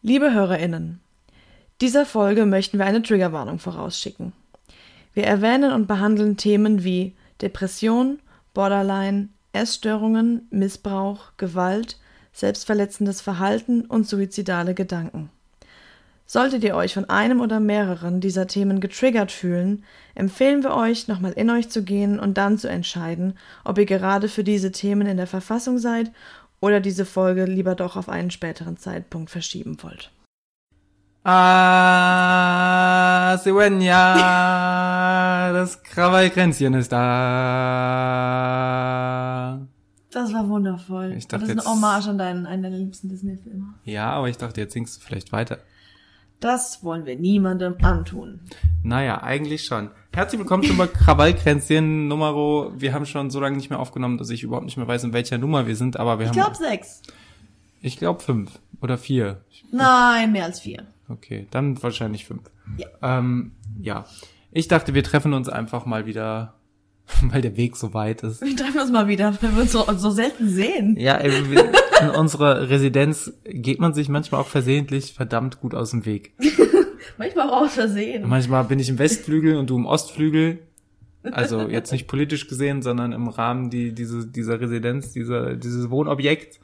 Liebe HörerInnen, dieser Folge möchten wir eine Triggerwarnung vorausschicken. Wir erwähnen und behandeln Themen wie Depression, Borderline, Essstörungen, Missbrauch, Gewalt, selbstverletzendes Verhalten und suizidale Gedanken. Solltet ihr euch von einem oder mehreren dieser Themen getriggert fühlen, empfehlen wir euch, nochmal in euch zu gehen und dann zu entscheiden, ob ihr gerade für diese Themen in der Verfassung seid oder diese Folge lieber doch auf einen späteren Zeitpunkt verschieben wollt. Ah, Sewenya, das Krawallkränzchen ist da. Das war wundervoll. Ich dachte das ist eine Hommage an deinen, einen deiner liebsten Disney-Filme. Ja, aber ich dachte, jetzt singst du vielleicht weiter. Das wollen wir niemandem antun. Naja, eigentlich schon. Herzlich willkommen zum Krawallkränzchen Numero. Wir haben schon so lange nicht mehr aufgenommen, dass ich überhaupt nicht mehr weiß, in welcher Nummer wir sind, aber wir Ich haben. glaube sechs. ich glaube fünf oder vier. Nein, mehr als vier. Okay, dann wahrscheinlich fünf. Ja. Ähm, ja. Ich dachte, wir treffen uns einfach mal wieder, weil der Weg so weit ist. Wir treffen uns mal wieder, wenn wir uns so, so selten sehen. Ja, in unserer Residenz geht man sich manchmal auch versehentlich verdammt gut aus dem Weg. Manchmal auch aus Versehen. Manchmal bin ich im Westflügel und du im Ostflügel. Also jetzt nicht politisch gesehen, sondern im Rahmen die, diese, dieser Residenz, dieser, dieses Wohnobjekt.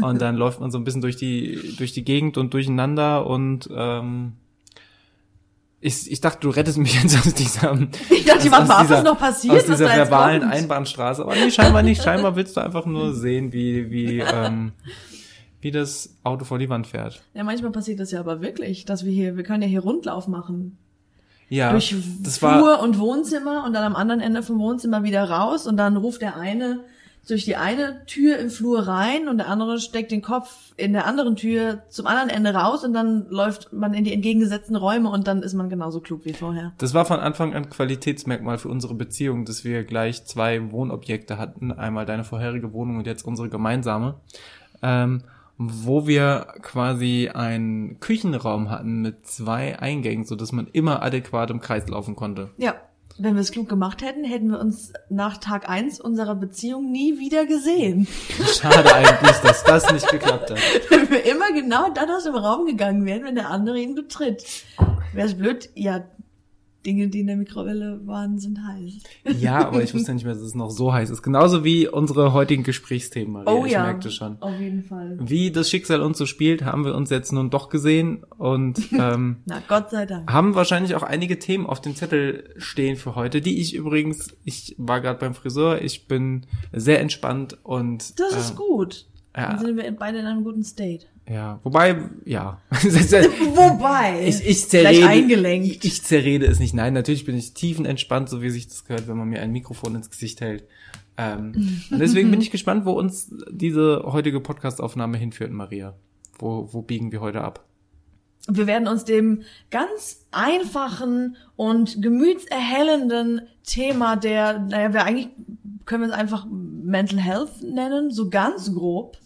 Und dann läuft man so ein bisschen durch die, durch die Gegend und durcheinander und ähm, ich, ich dachte, du rettest mich jetzt aus dieser, Ich dachte, aus- was noch passiert, aus dieser verbalen kommt. Einbahnstraße. Aber nee, scheinbar nicht. Scheinbar willst du einfach nur sehen, wie, wie, ähm, wie das Auto vor die Wand fährt. Ja, manchmal passiert das ja aber wirklich, dass wir hier, wir können ja hier Rundlauf machen. Ja, durch das Flur war, und Wohnzimmer und dann am anderen Ende vom Wohnzimmer wieder raus und dann ruft der eine durch die eine Tür im Flur rein und der andere steckt den Kopf in der anderen Tür zum anderen Ende raus und dann läuft man in die entgegengesetzten Räume und dann ist man genauso klug wie vorher. das war von Anfang an Qualitätsmerkmal für unsere Beziehung, dass wir gleich zwei Wohnobjekte hatten. Einmal deine vorherige Wohnung und jetzt unsere gemeinsame. Ähm, wo wir quasi einen Küchenraum hatten mit zwei Eingängen, so dass man immer adäquat im Kreis laufen konnte. Ja. Wenn wir es klug gemacht hätten, hätten wir uns nach Tag eins unserer Beziehung nie wieder gesehen. Schade eigentlich, dass das nicht geklappt hat. Wenn wir immer genau dann aus dem Raum gegangen wären, wenn der andere ihn betritt. Wäre es blöd? Ja, Dinge, die in der Mikrowelle waren, sind heiß. Ja, aber ich wusste nicht mehr, dass es noch so heiß ist. Genauso wie unsere heutigen Gesprächsthemen, Maria. Oh ich ja, merkte schon. auf jeden Fall. Wie das Schicksal uns so spielt, haben wir uns jetzt nun doch gesehen und ähm, Na, Gott sei Dank. haben wahrscheinlich auch einige Themen auf dem Zettel stehen für heute, die ich übrigens, ich war gerade beim Friseur, ich bin sehr entspannt und Das ist ähm, gut. ja. Dann sind wir beide in einem guten State. Ja, wobei ja, Wobei. ich, ich zerrede, eingelenkt. Ich, ich zerrede es nicht. Nein, natürlich bin ich tiefenentspannt, so wie sich das gehört, wenn man mir ein Mikrofon ins Gesicht hält. Ähm, und deswegen bin ich gespannt, wo uns diese heutige Podcastaufnahme hinführt, Maria. Wo, wo biegen wir heute ab? Wir werden uns dem ganz einfachen und gemütserhellenden Thema der, naja, wir eigentlich können wir es einfach Mental Health nennen, so ganz grob.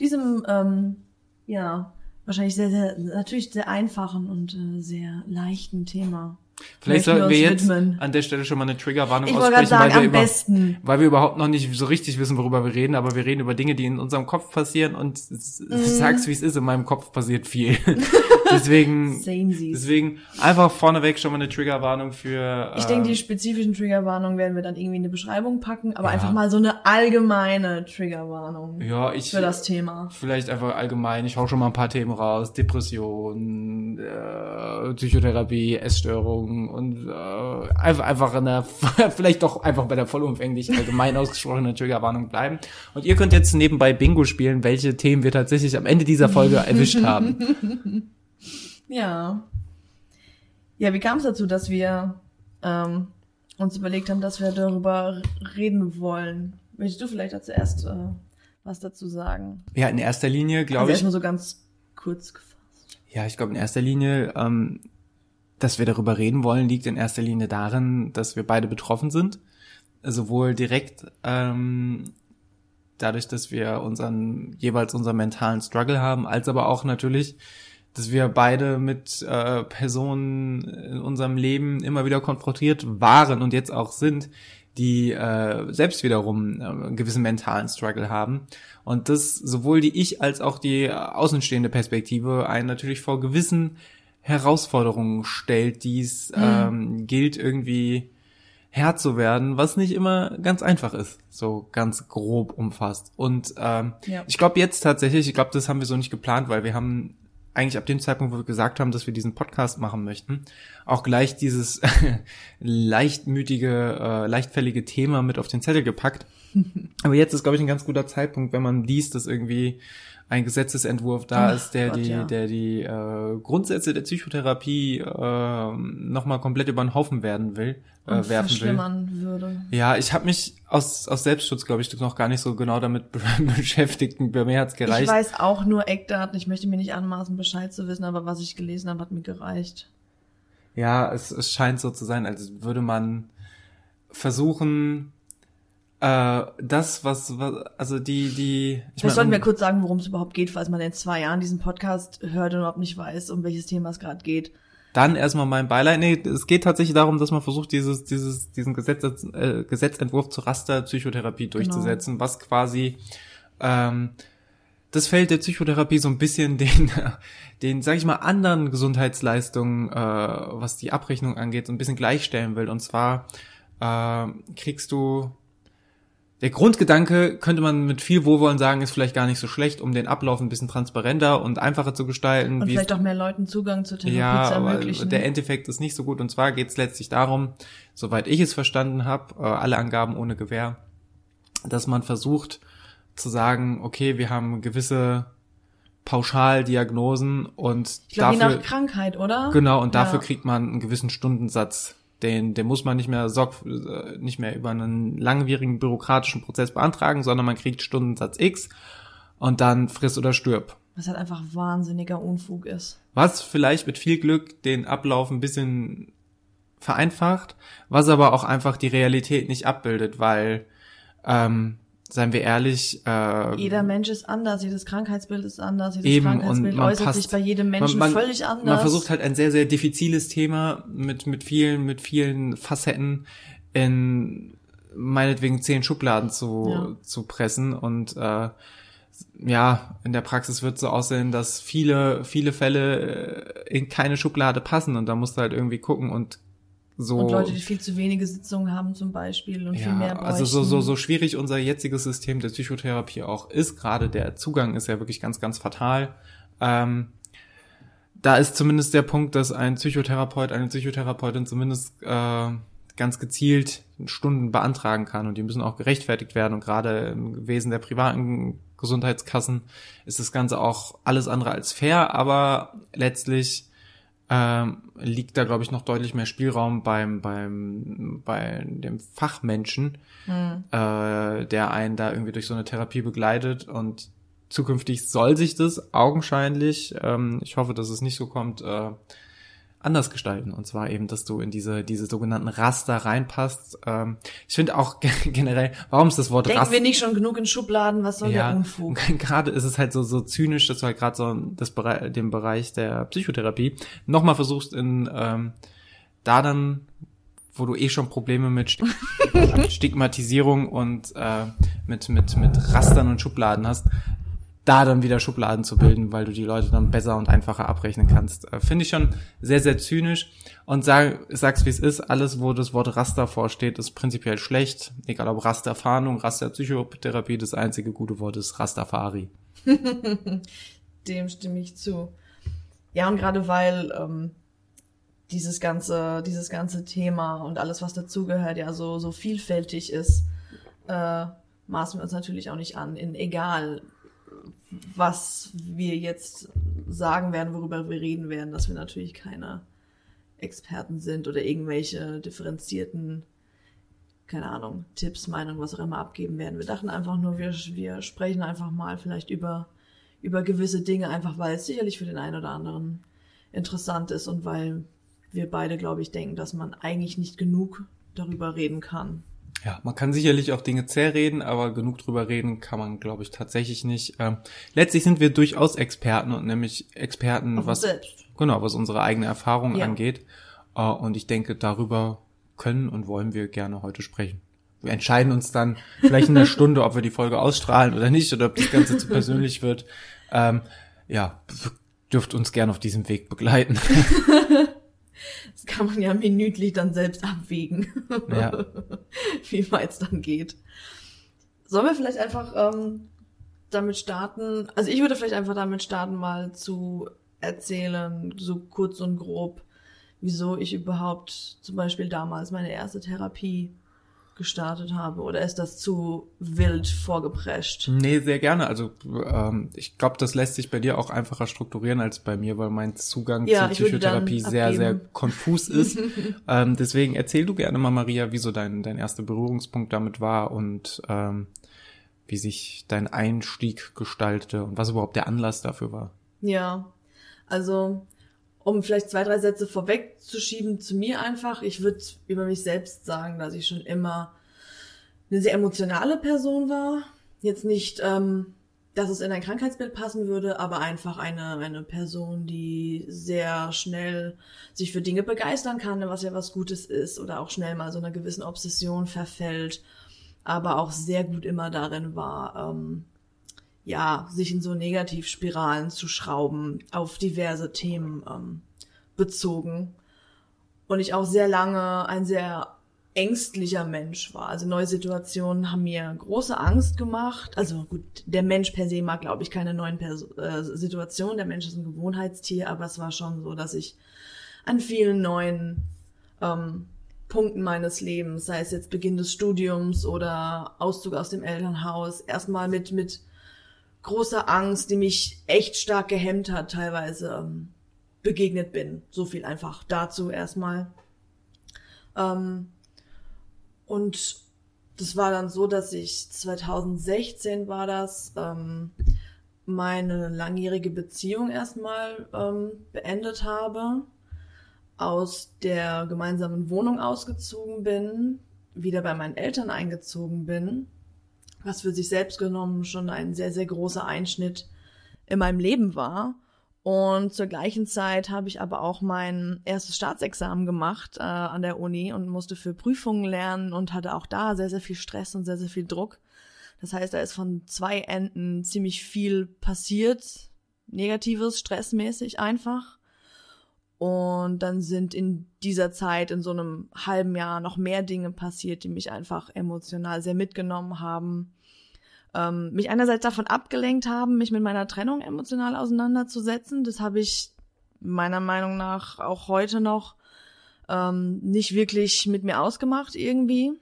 Diesem, ähm, ja, wahrscheinlich sehr, sehr, natürlich sehr einfachen und äh, sehr leichten Thema. Vielleicht wir sollten wir jetzt widmen. an der Stelle schon mal eine Triggerwarnung Ich aussprechen, sagen, weil wir, über, besten. weil wir überhaupt noch nicht so richtig wissen, worüber wir reden, aber wir reden über Dinge, die in unserem Kopf passieren und Mhm. sag's wie es ist, in meinem Kopf passiert viel. deswegen, deswegen einfach vorneweg schon mal eine Triggerwarnung für. Ich ähm, denke, die spezifischen Triggerwarnungen werden wir dann irgendwie in eine Beschreibung packen, aber Ja. einfach mal so eine allgemeine Triggerwarnung ja, ich, für das Thema. Vielleicht einfach allgemein, ich hau schon mal ein paar Themen raus. Depression, äh, Psychotherapie, Essstörungen und äh, einfach, einfach in der, vielleicht doch einfach bei der vollumfänglich allgemein ausgesprochenen Triggerwarnung bleiben. Und ihr könnt jetzt nebenbei Bingo spielen, welche Themen wir tatsächlich am Ende dieser Folge erwischt haben. Ja. Ja, wie kam es dazu, dass wir ähm, uns überlegt haben, dass wir darüber reden wollen? Möchtest du vielleicht dazu erst äh, was dazu sagen? Ja, in erster Linie, Also glaube ich, erstmal so ganz kurz gefasst. Ja, ich glaube in erster Linie, ähm, dass wir darüber reden wollen, liegt in erster Linie darin, dass wir beide betroffen sind. Sowohl direkt ähm, dadurch, dass wir unseren jeweils unseren mentalen Struggle haben, als aber auch natürlich, dass wir beide mit äh, Personen in unserem Leben immer wieder konfrontiert waren und jetzt auch sind, die äh, selbst wiederum äh, einen gewissen mentalen Struggle haben. Und das sowohl die ich als auch die außenstehende Perspektive einen natürlich vor gewissen Herausforderungen stellt, die es mhm. ähm, gilt irgendwie Herr zu werden, was nicht immer ganz einfach ist, so ganz grob umfasst. Und ähm, ja. ich glaube jetzt tatsächlich, ich glaube, das haben wir so nicht geplant, weil wir haben eigentlich ab dem Zeitpunkt, wo wir gesagt haben, dass wir diesen Podcast machen möchten, auch gleich dieses leichtmütige, äh, leichtfällige Thema mit auf den Zettel gepackt. Aber jetzt ist, glaube ich, ein ganz guter Zeitpunkt, wenn man liest, dass irgendwie ein Gesetzesentwurf da Ach, ist, der Gott, die, ja. der die äh, Grundsätze der Psychotherapie äh, nochmal komplett über den Haufen werden will, äh, werfen will. würde. Ja, ich habe mich aus, aus Selbstschutz, glaube ich, noch gar nicht so genau damit beschäftigt. Bei mir hat's gereicht. Ich weiß auch nur Eckdaten. Ich möchte mir nicht anmaßen, Bescheid zu wissen, aber was ich gelesen habe, hat mir gereicht. Ja, es, es scheint so zu sein, als würde man versuchen, äh, das, was, was, also die, die. Ich Vielleicht sollten wir kurz sagen, worum es überhaupt geht, falls man in zwei Jahren diesen Podcast hört und überhaupt nicht weiß, um welches Thema es gerade geht. Dann erstmal mein Beileid. Nee, es geht tatsächlich darum, dass man versucht, dieses, dieses, diesen Gesetz, äh, Gesetzentwurf zur Rasterpsychotherapie genau. durchzusetzen, genau. was quasi ähm, das Feld der Psychotherapie so ein bisschen den, den, sag ich mal, anderen Gesundheitsleistungen, äh, was die Abrechnung angeht, so ein bisschen gleichstellen will. Und zwar äh, kriegst du der Grundgedanke könnte man mit viel Wohlwollen sagen, ist vielleicht gar nicht so schlecht, um den Ablauf ein bisschen transparenter und einfacher zu gestalten. Und vielleicht auch mehr Leuten Zugang zur Therapie ja, zu ermöglichen. Aber der Endeffekt ist nicht so gut. Und zwar geht es letztlich darum, soweit ich es verstanden habe, äh, alle Angaben ohne Gewähr, dass man versucht zu sagen, okay, wir haben gewisse Pauschaldiagnosen und ich glaub, dafür je nach Krankheit, oder? Genau, und dafür ja. kriegt man einen gewissen Stundensatz den, den muss man nicht mehr sorg, äh, nicht mehr über einen langwierigen bürokratischen Prozess beantragen, sondern man kriegt Stundensatz X und dann friss oder stirb. Was halt einfach wahnsinniger Unfug ist. Was vielleicht mit viel Glück den Ablauf ein bisschen vereinfacht, was aber auch einfach die Realität nicht abbildet, weil ähm, seien wir ehrlich. Äh, Jeder Mensch ist anders, jedes Krankheitsbild ist anders, jedes eben, Krankheitsbild äußert passt, sich bei jedem Menschen man, man, völlig anders. Man versucht halt ein sehr, sehr diffiziles Thema mit, mit vielen, mit vielen Facetten in meinetwegen zehn Schubladen zu, ja. zu pressen und äh, ja, in der Praxis wird so aussehen, dass viele, viele Fälle äh, in keine Schublade passen und da musst du halt irgendwie gucken und so, und Leute, die viel zu wenige Sitzungen haben zum Beispiel und ja, viel mehr bräuchten. Also so, so, so schwierig unser jetziges System der Psychotherapie auch ist, gerade der Zugang ist ja wirklich ganz, ganz fatal. Ähm, da ist zumindest der Punkt, dass ein Psychotherapeut, eine Psychotherapeutin zumindest äh, ganz gezielt Stunden beantragen kann und die müssen auch gerechtfertigt werden. Und gerade im Wesen der privaten Gesundheitskassen ist das Ganze auch alles andere als fair, aber letztlich ähm, liegt da, glaube ich, noch deutlich mehr Spielraum beim, beim, bei dem Fachmenschen, mhm. äh, der einen da irgendwie durch so eine Therapie begleitet und zukünftig soll sich das augenscheinlich, ähm, ich hoffe, dass es nicht so kommt, äh, anders gestalten. Und zwar eben, dass du in diese, diese sogenannten Raster reinpasst. Ähm, ich finde auch generell, warum ist das Wort Denken Raster? wir nicht schon genug in Schubladen, was soll ja, der Unfug? Gerade ist es halt so, so zynisch, dass du halt gerade so das Bereich, den Bereich der Psychotherapie nochmal versuchst in ähm, da dann wo du eh schon Probleme mit Stigmatisierung und äh, mit, mit, mit Rastern und Schubladen hast, da dann wieder Schubladen zu bilden, weil du die Leute dann besser und einfacher abrechnen kannst. Äh, Finde ich schon sehr, sehr zynisch und sag, sag's wie es ist, alles, wo das Wort Raster vorsteht, ist prinzipiell schlecht. Egal ob Rasterfahndung, Rasterpsychotherapie, das einzige gute Wort ist Rastafari. Dem stimme ich zu. Ja, und gerade weil ähm, dieses ganze, dieses ganze Thema und alles, was dazugehört, ja so, so vielfältig ist, äh, maßen wir uns natürlich auch nicht an, in egal was wir jetzt sagen werden, worüber wir reden werden, dass wir natürlich keine Experten sind oder irgendwelche differenzierten, keine Ahnung, Tipps, Meinungen, was auch immer abgeben werden. Wir dachten einfach nur, wir, wir sprechen einfach mal vielleicht über, über gewisse Dinge, einfach weil es sicherlich für den einen oder anderen interessant ist und weil wir beide, glaube ich, denken, dass man eigentlich nicht genug darüber reden kann. Ja, man kann sicherlich auch Dinge zerreden, aber genug drüber reden kann man, glaube ich, tatsächlich nicht. Ähm, letztlich sind wir durchaus Experten und nämlich Experten, Auf was selbst. genau, was unsere eigene Erfahrung ja. angeht. Äh, und ich denke, darüber können und wollen wir gerne heute sprechen. wir entscheiden uns dann vielleicht in einer Stunde, ob wir die Folge ausstrahlen oder nicht oder ob das Ganze zu persönlich wird. Ähm, ja, dürft uns gern auf diesem Weg begleiten. Das kann man ja minütlich dann selbst abwägen, ja. wie weit es dann geht. Sollen wir vielleicht einfach ähm, damit starten? Also ich würde vielleicht einfach damit starten, mal zu erzählen, so kurz und grob, wieso ich überhaupt zum Beispiel damals meine erste Therapie gestartet habe oder ist das zu wild vorgeprescht? Nee, sehr gerne. Also ähm, ich glaube, das lässt sich bei dir auch einfacher strukturieren als bei mir, weil mein Zugang ja, zur Psychotherapie sehr, sehr konfus ist. ähm, deswegen erzähl du gerne mal, Maria, wieso dein, dein erster Berührungspunkt damit war und ähm, wie sich dein Einstieg gestaltete und was überhaupt der Anlass dafür war. Ja, also um vielleicht zwei, drei Sätze vorwegzuschieben zu mir einfach. Ich würde über mich selbst sagen, dass ich schon immer eine sehr emotionale Person war. Jetzt nicht, ähm, dass es in ein Krankheitsbild passen würde, aber einfach eine, eine Person, die sehr schnell sich für Dinge begeistern kann, was ja was Gutes ist, oder auch schnell mal so einer gewissen Obsession verfällt, aber auch sehr gut immer darin war, ähm, ja, sich in so Negativspiralen zu schrauben, auf diverse Themen ähm, bezogen. Und ich auch sehr lange ein sehr ängstlicher Mensch war. Also neue Situationen haben mir große Angst gemacht. Also gut, der Mensch per se mag, glaube ich, keine neuen Pers äh, Situationen. Der Mensch ist ein Gewohnheitstier, aber es war schon so, dass ich an vielen neuen ähm, Punkten meines Lebens, sei es jetzt Beginn des Studiums oder Auszug aus dem Elternhaus, erstmal mit, mit großer Angst, die mich echt stark gehemmt hat, teilweise ähm, begegnet bin. So viel einfach dazu erstmal. Ähm, und das war dann so, dass ich 2016 war das, ähm, meine langjährige Beziehung erstmal beendet habe, aus der gemeinsamen Wohnung ausgezogen bin, wieder bei meinen Eltern eingezogen bin was für sich selbst genommen schon ein sehr, sehr großer Einschnitt in meinem Leben war. Und zur gleichen Zeit habe ich aber auch mein erstes Staatsexamen gemacht äh, an der Uni und musste für Prüfungen lernen und hatte auch da sehr, sehr viel Stress und sehr, sehr viel Druck. Das heißt, da ist von zwei Enden ziemlich viel passiert, negatives, stressmäßig einfach. Und dann sind in dieser Zeit, in so einem halben Jahr, noch mehr Dinge passiert, die mich einfach emotional sehr mitgenommen haben. Ähm, mich einerseits davon abgelenkt haben, mich mit meiner Trennung emotional auseinanderzusetzen. Das habe ich meiner Meinung nach auch heute noch ähm, nicht wirklich mit mir ausgemacht irgendwie.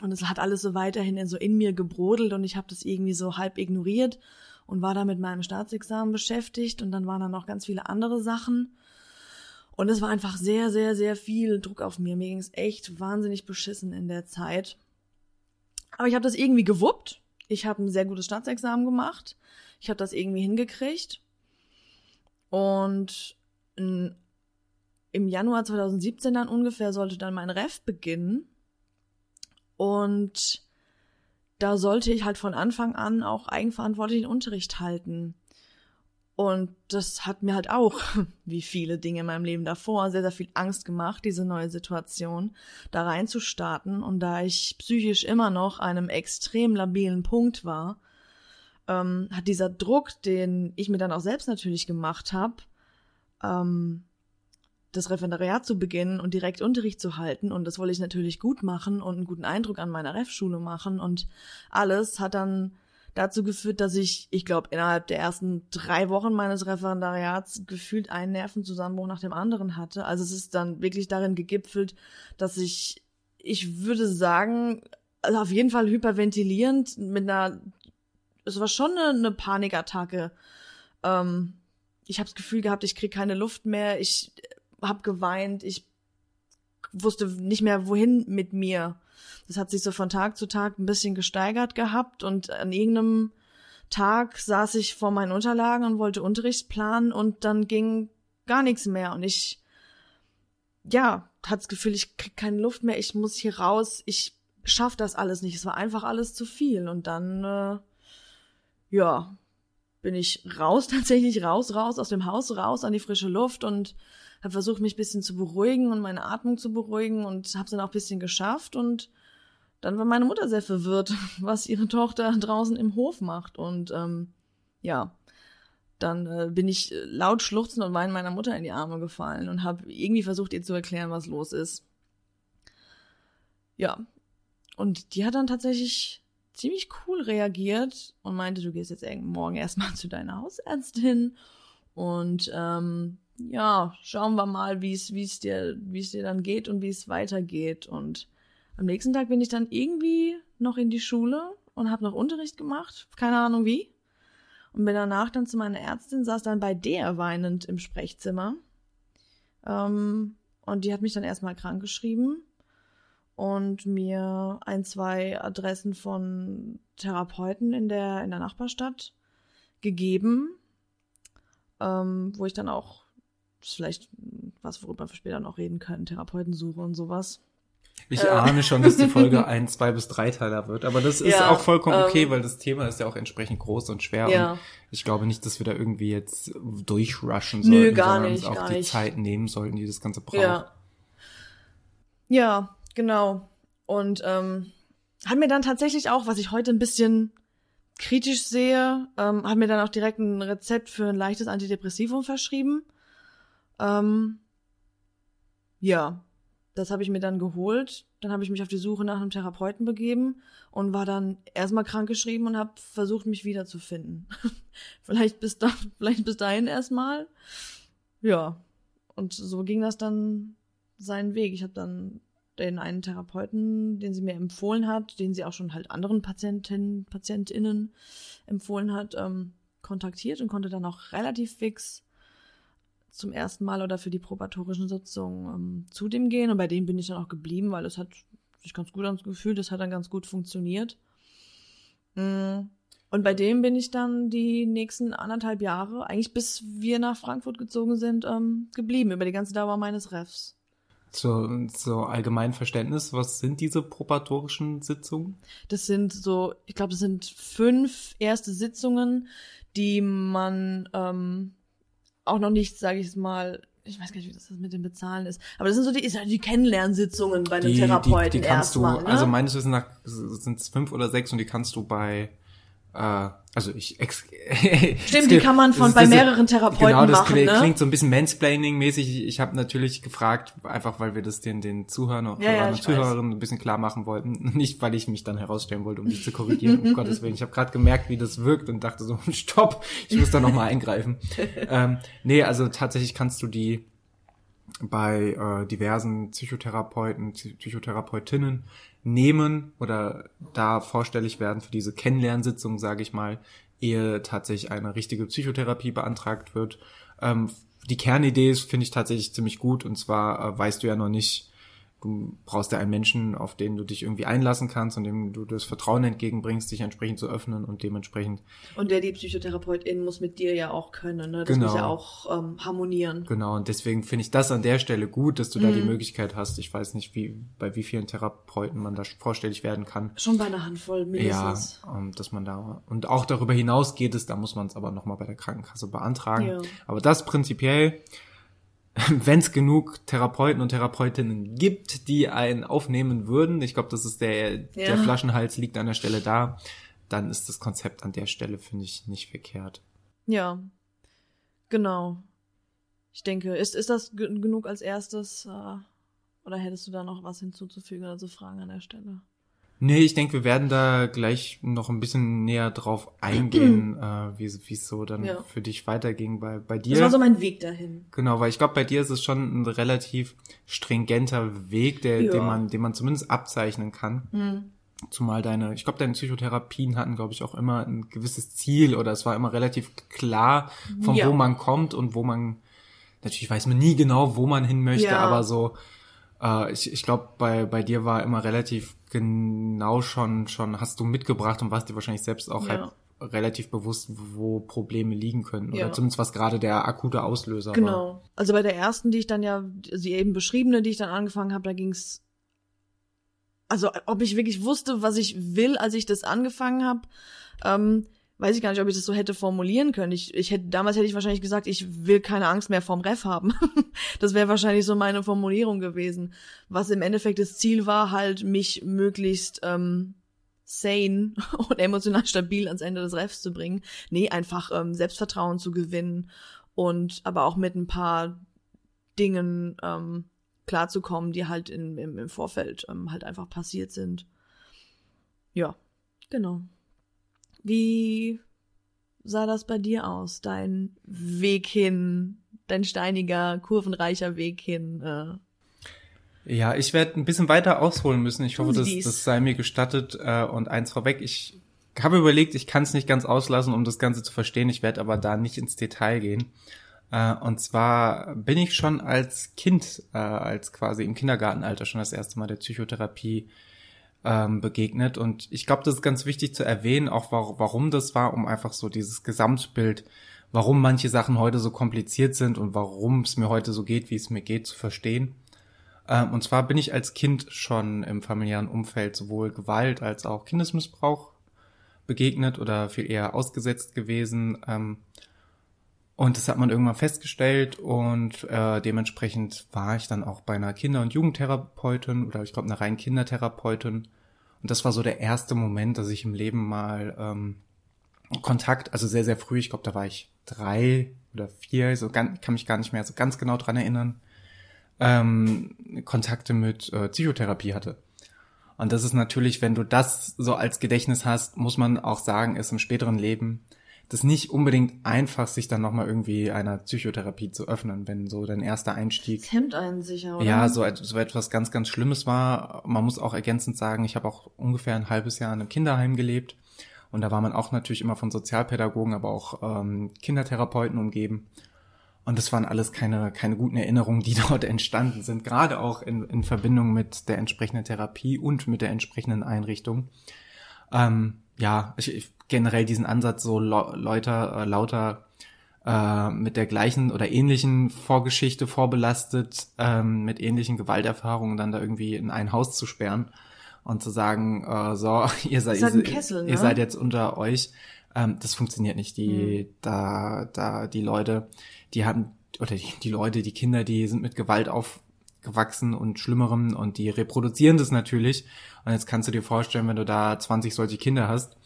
Und es hat alles so weiterhin in, so in mir gebrodelt und ich habe das irgendwie so halb ignoriert und war da mit meinem Staatsexamen beschäftigt und dann waren da noch ganz viele andere Sachen. Und es war einfach sehr, sehr, sehr viel Druck auf mir. Mir ging es echt wahnsinnig beschissen in der Zeit. Aber ich habe das irgendwie gewuppt. Ich habe ein sehr gutes Staatsexamen gemacht. Ich habe das irgendwie hingekriegt. Und im Januar 2017 dann ungefähr sollte dann mein Ref beginnen. Und da sollte ich halt von Anfang an auch eigenverantwortlichen Unterricht halten. Und das hat mir halt auch, wie viele Dinge in meinem Leben davor, sehr, sehr viel Angst gemacht, diese neue Situation, da reinzustarten. Und da ich psychisch immer noch an einem extrem labilen Punkt war, ähm, hat dieser Druck, den ich mir dann auch selbst natürlich gemacht habe, ähm, das Referendariat zu beginnen und direkt Unterricht zu halten. Und das wollte ich natürlich gut machen und einen guten Eindruck an meiner Ref-Schule machen. Und alles hat dann dazu geführt, dass ich, ich glaube, innerhalb der ersten drei Wochen meines Referendariats gefühlt einen Nervenzusammenbruch nach dem anderen hatte. Also es ist dann wirklich darin gegipfelt, dass ich, ich würde sagen, also auf jeden Fall hyperventilierend mit einer, es war schon eine, eine Panikattacke. Ähm, ich habe das Gefühl gehabt, ich krieg keine Luft mehr, ich habe geweint, ich wusste nicht mehr, wohin mit mir. Das hat sich so von Tag zu Tag ein bisschen gesteigert gehabt und an irgendeinem Tag saß ich vor meinen Unterlagen und wollte Unterricht planen und dann ging gar nichts mehr und ich, ja, hatte das Gefühl, ich krieg keine Luft mehr, ich muss hier raus, ich schaff das alles nicht. Es war einfach alles zu viel und dann, äh, ja, bin ich raus, tatsächlich raus, raus, aus dem Haus raus an die frische Luft und habe versucht, mich bisschen zu beruhigen und meine Atmung zu beruhigen und habe es dann auch bisschen geschafft und dann war meine Mutter sehr verwirrt, was ihre Tochter draußen im Hof macht. Und ähm, ja, dann äh, bin ich laut schluchzend und weinend meiner Mutter in die Arme gefallen und habe irgendwie versucht, ihr zu erklären, was los ist. Ja, und die hat dann tatsächlich ziemlich cool reagiert und meinte, du gehst jetzt morgen erstmal zu deiner Hausärztin und ähm, ja, schauen wir mal, wie es wie es dir wie es dir dann geht und wie es weitergeht und am nächsten Tag bin ich dann irgendwie noch in die Schule und habe noch Unterricht gemacht, keine Ahnung wie. Und bin danach dann zu meiner Ärztin, saß dann bei der weinend im Sprechzimmer. Ähm, und die hat mich dann erstmal krank geschrieben und mir ein, zwei Adressen von Therapeuten in der, in der Nachbarstadt gegeben, ähm, wo ich dann auch, vielleicht was, worüber wir später noch reden können, Therapeuten suche und sowas. Ich äh. ahne schon, dass die Folge ein, zwei bis drei Teiler wird, aber das ist ja, auch vollkommen okay, ähm, weil das Thema ist ja auch entsprechend groß und schwer ja. und ich glaube nicht, dass wir da irgendwie jetzt durchrushen sollten, Nö, gar sondern nicht, uns auch die nicht. Zeit nehmen sollten, die das Ganze braucht. Ja, ja genau. Und ähm, hat mir dann tatsächlich auch, was ich heute ein bisschen kritisch sehe, ähm, hat mir dann auch direkt ein Rezept für ein leichtes Antidepressivum verschrieben. Ähm, ja, das habe ich mir dann geholt. Dann habe ich mich auf die Suche nach einem Therapeuten begeben und war dann erstmal krankgeschrieben und habe versucht, mich wiederzufinden. vielleicht bis da, vielleicht bis dahin erstmal. Ja. Und so ging das dann seinen Weg. Ich habe dann den einen Therapeuten, den sie mir empfohlen hat, den sie auch schon halt anderen Patientinnen, PatientInnen empfohlen hat, ähm, kontaktiert und konnte dann auch relativ fix zum ersten Mal oder für die probatorischen Sitzungen ähm, zu dem gehen. Und bei dem bin ich dann auch geblieben, weil es hat sich ganz gut angefühlt, das hat dann ganz gut funktioniert. Mm. Und bei dem bin ich dann die nächsten anderthalb Jahre, eigentlich bis wir nach Frankfurt gezogen sind, ähm, geblieben, über die ganze Dauer meines Refs zur, zur allgemeinen Verständnis, was sind diese probatorischen Sitzungen? Das sind so, ich glaube, das sind fünf erste Sitzungen, die man ähm, auch noch nicht, sage ich mal, ich weiß gar nicht, wie das mit dem Bezahlen ist, aber das sind so die, die Kennenlernsitzungen bei einem die, Therapeuten die, die kannst erstmal. du, ne? also meines Wissens nach sind es fünf oder sechs und die kannst du bei äh, also ich ex Stimmt, die kann man von bei mehreren Therapeuten genau, das machen, klingt, ne? klingt so ein bisschen Mansplaining-mäßig. Ich habe natürlich gefragt, einfach weil wir das den, den Zuhörern und Ja, ja, Zuhörerinnen ein bisschen klar machen wollten. Nicht, weil ich mich dann herausstellen wollte, um dich zu korrigieren, um Gottes Willen. Ich habe gerade gemerkt, wie das wirkt und dachte so, stopp, ich muss da nochmal eingreifen. ähm, nee, also tatsächlich kannst du die bei äh, diversen Psychotherapeuten, Psychotherapeutinnen nehmen oder da vorstellig werden für diese Kennenlernsitzung, sage ich mal, ehe tatsächlich eine richtige Psychotherapie beantragt wird. Ähm, die Kernidee ist, finde ich tatsächlich ziemlich gut und zwar äh, weißt du ja noch nicht, du brauchst ja einen Menschen, auf den du dich irgendwie einlassen kannst und dem du das Vertrauen entgegenbringst, dich entsprechend zu öffnen und dementsprechend. Und der die Psychotherapeutin muss mit dir ja auch können, ne? Das Genau. muss ja auch ähm, harmonieren. Genau, und deswegen finde ich das an der Stelle gut, dass du da die Mhm. Möglichkeit hast. Ich weiß nicht, wie bei wie vielen Therapeuten man da vorstellig werden kann. Schon bei einer Handvoll mindestens. Ja, ähm, dass man da und auch darüber hinaus geht es, da muss man es aber nochmal bei der Krankenkasse beantragen. Ja. Aber das prinzipiell, wenn es genug Therapeuten und Therapeutinnen gibt, die einen aufnehmen würden, ich glaube, das ist der, der Ja. Flaschenhals liegt an der Stelle da, dann ist das Konzept an der Stelle, finde ich, nicht verkehrt. Ja, genau. Ich denke, ist, ist das ge- genug als erstes? Äh, oder hättest du da noch was hinzuzufügen oder zu fragen an der Stelle? Nee, ich denke, wir werden da gleich noch ein bisschen näher drauf eingehen, äh, wie es so dann Ja. für dich weiterging bei, bei dir. Das war so mein Weg dahin. Genau, weil ich glaube, bei dir ist es schon ein relativ stringenter Weg, der, Ja. den man, den man zumindest abzeichnen kann. Hm. Zumal deine, ich glaube, deine Psychotherapien hatten, glaube ich, auch immer ein gewisses Ziel oder es war immer relativ klar, von Ja. wo man kommt und wo man, natürlich weiß man nie genau, wo man hin möchte, aber so, äh, ich, ich glaube, bei, bei dir war immer relativ genau schon, schon hast du mitgebracht und warst dir wahrscheinlich selbst auch Ja. halt relativ bewusst, wo Probleme liegen können. Oder Ja. zumindest was gerade der akute Auslöser war. Genau. Also bei der ersten, die ich dann ja, die eben beschriebene, die ich dann angefangen habe, da ging's also ob ich wirklich wusste, was ich will, als ich das angefangen habe, ähm, weiß ich gar nicht, ob ich das so hätte formulieren können. Ich, ich hätte, damals hätte ich wahrscheinlich gesagt, ich will keine Angst mehr vorm Ref haben. das wäre wahrscheinlich so meine Formulierung gewesen. Was im Endeffekt das Ziel war, halt mich möglichst ähm, sane und emotional stabil ans Ende des Refs zu bringen. Nee, einfach ähm, Selbstvertrauen zu gewinnen und aber auch mit ein paar Dingen ähm, klarzukommen, die halt in, im, im Vorfeld ähm, halt einfach passiert sind. Ja, genau. Wie sah das bei dir aus? Dein Weg hin, dein steiniger, kurvenreicher Weg hin? Äh. Ja, ich werde ein bisschen weiter ausholen müssen. Ich hoffe, das, das sei mir gestattet. Äh, und eins vorweg, ich habe überlegt, ich kann es nicht ganz auslassen, um das Ganze zu verstehen. Ich werde aber da nicht ins Detail gehen. Äh, und zwar bin ich schon als Kind, äh, als quasi im Kindergartenalter schon das erste Mal der Psychotherapie ähm, begegnet. Und ich glaube, das ist ganz wichtig zu erwähnen, auch warum das war, um einfach so dieses Gesamtbild, warum manche Sachen heute so kompliziert sind und warum es mir heute so geht, wie es mir geht, zu verstehen. Ähm, und zwar bin ich als Kind schon im familiären Umfeld sowohl Gewalt als auch Kindesmissbrauch begegnet oder viel eher ausgesetzt gewesen. Ähm, und das hat man irgendwann festgestellt und äh, dementsprechend war ich dann auch bei einer Kinder- und Jugendtherapeutin oder ich glaube einer reinen Kindertherapeutin. Und das war so der erste Moment, dass ich im Leben mal ähm, Kontakt, also sehr, sehr früh, ich glaube, da war ich drei oder vier, so ganz, kann mich gar nicht mehr so ganz genau dran erinnern, ähm, Kontakte mit äh, Psychotherapie hatte. Und das ist natürlich, wenn du das so als Gedächtnis hast, muss man auch sagen, ist im späteren Leben das nicht unbedingt einfach, sich dann nochmal irgendwie einer Psychotherapie zu öffnen, wenn so dein erster Einstieg. Das hemmt einen sicher, oder? Ja, so, so etwas ganz, ganz Schlimmes war. Man muss auch ergänzend sagen, ich habe auch ungefähr ein halbes Jahr in einem Kinderheim gelebt. Und da war man auch natürlich immer von Sozialpädagogen, aber auch ähm, Kindertherapeuten umgeben. Und das waren alles keine, keine guten Erinnerungen, die dort entstanden sind, gerade auch in, in Verbindung mit der entsprechenden Therapie und mit der entsprechenden Einrichtung. Ähm, ja, ich, ich generell diesen Ansatz, so Leute äh, lauter äh, mit der gleichen oder ähnlichen Vorgeschichte vorbelastet, ähm, mit ähnlichen Gewalterfahrungen dann da irgendwie in ein Haus zu sperren und zu sagen, äh, so, ihr seid, ihr, Kessel, ne? ihr seid jetzt unter euch. Ähm, das funktioniert nicht. Die, mhm. da, da, die Leute, die haben, oder die, die Leute, die Kinder, die sind mit Gewalt aufgewachsen und Schlimmerem und die reproduzieren das natürlich. Und jetzt kannst du dir vorstellen, wenn du da 20 solche Kinder hast,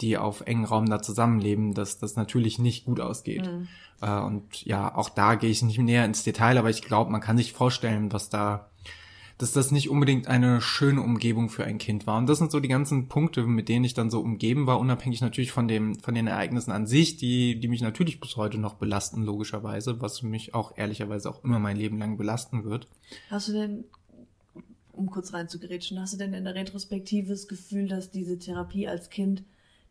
die auf engen Raum da zusammenleben, dass das natürlich nicht gut ausgeht. Mhm. Äh, und ja, auch da gehe ich nicht näher ins Detail, aber ich glaube, man kann sich vorstellen, was da, dass das nicht unbedingt eine schöne Umgebung für ein Kind war. Und das sind so die ganzen Punkte, mit denen ich dann so umgeben war, unabhängig natürlich von dem, von den Ereignissen an sich, die, die mich natürlich bis heute noch belasten, logischerweise, was mich auch ehrlicherweise auch immer mein Leben lang belasten wird. Hast du denn um kurz reinzugerätschen, hast du denn in der Retrospektive das Gefühl, dass diese Therapie als Kind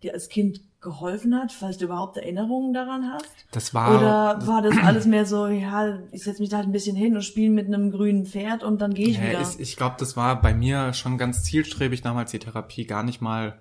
dir als Kind geholfen hat, falls du überhaupt Erinnerungen daran hast? Das war. Oder war das alles mehr so, ja, ich setze mich da halt ein bisschen hin und spiele mit einem grünen Pferd und dann gehe ich ja, wieder? Ich, ich glaube, das war bei mir schon ganz zielstrebig damals die Therapie gar nicht mal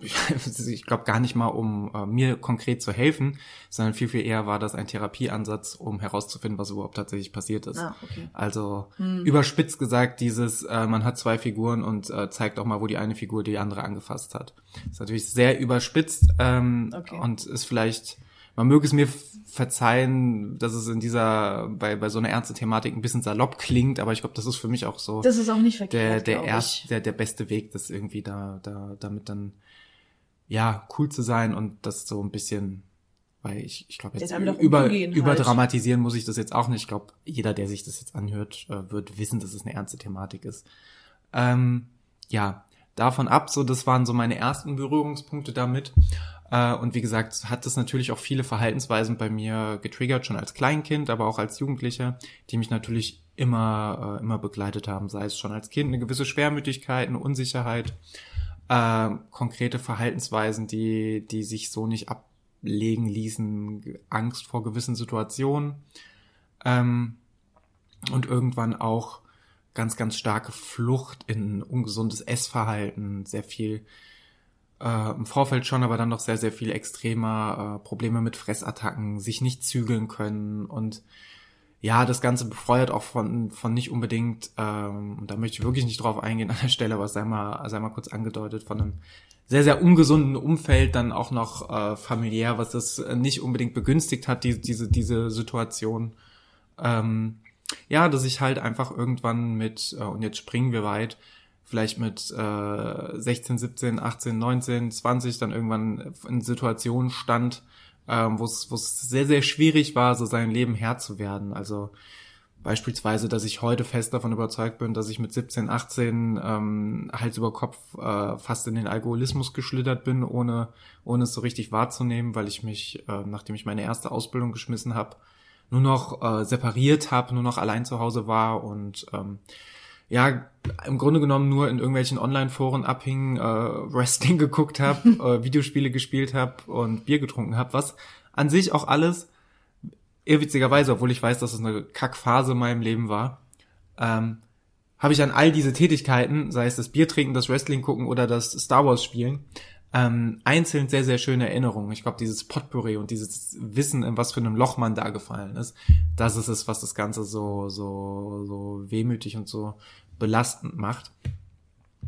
ich glaube gar nicht mal, um äh, mir konkret zu helfen, sondern viel, viel eher war das ein Therapieansatz, um herauszufinden, was überhaupt tatsächlich passiert ist. Ah, okay. Also hm. überspitzt gesagt, dieses, äh, man hat zwei Figuren und äh, zeigt auch mal, wo die eine Figur die andere angefasst hat. Das ist natürlich sehr überspitzt ähm, okay. und ist vielleicht, man möge es mir verzeihen, dass es in dieser, bei, bei so einer ernsten Thematik ein bisschen salopp klingt, aber ich glaube, das ist für mich auch so das ist auch nicht verkehrt, der, der, erst, der, der beste Weg, das irgendwie da, da, damit dann ja, cool zu sein und das so ein bisschen, weil ich, ich glaube jetzt über, halt. überdramatisieren muss ich das jetzt auch nicht. Ich glaube, jeder, der sich das jetzt anhört, äh, wird wissen, dass es eine ernste Thematik ist. Ähm, ja, davon ab, so das waren so meine ersten Berührungspunkte damit. Äh, und wie gesagt, hat das natürlich auch viele Verhaltensweisen bei mir getriggert, schon als Kleinkind, aber auch als Jugendlicher, die mich natürlich immer, äh, immer begleitet haben, sei es schon als Kind eine gewisse Schwermütigkeit, eine Unsicherheit, äh, konkrete Verhaltensweisen, die, die sich so nicht ablegen ließen, Angst vor gewissen Situationen ähm, und irgendwann auch ganz, ganz starke Flucht in ungesundes Essverhalten, sehr viel äh, im Vorfeld schon, aber dann noch sehr, sehr viel extremer äh, Probleme mit Fressattacken, sich nicht zügeln können und ja, das Ganze befeuert auch von, von nicht unbedingt, ähm, da möchte ich wirklich nicht drauf eingehen an der Stelle, aber sei mal, sei mal kurz angedeutet, von einem sehr, sehr ungesunden Umfeld dann auch noch äh, familiär, was das nicht unbedingt begünstigt hat, die, diese, diese Situation. Ähm, ja, dass ich halt einfach irgendwann mit, äh, und jetzt springen wir weit, vielleicht mit äh, 16, 17, 18, 19, 20 dann irgendwann in Situationen stand, ähm, wo es sehr, sehr schwierig war, so sein Leben Herr zu werden. Also beispielsweise, dass ich heute fest davon überzeugt bin, dass ich mit 17, 18 ähm, Hals über Kopf äh, fast in den Alkoholismus geschlittert bin, ohne, ohne es so richtig wahrzunehmen, weil ich mich, äh, nachdem ich meine erste Ausbildung geschmissen habe, nur noch äh, separiert habe, nur noch allein zu Hause war und ähm, ja, im Grunde genommen nur in irgendwelchen Online-Foren abhing, äh, Wrestling geguckt habe, äh, Videospiele gespielt habe und Bier getrunken habe, was an sich auch alles, irrwitzigerweise, obwohl ich weiß, dass es eine Kackphase in meinem Leben war, ähm, habe ich an all diese Tätigkeiten, sei es das Bier trinken, das Wrestling gucken oder das Star Wars spielen, ähm, einzeln sehr, sehr schöne Erinnerungen. Ich glaube, dieses Potpourri und dieses Wissen, in was für einem Loch man da gefallen ist, das ist es, was das Ganze so, so, so wehmütig und so belastend macht.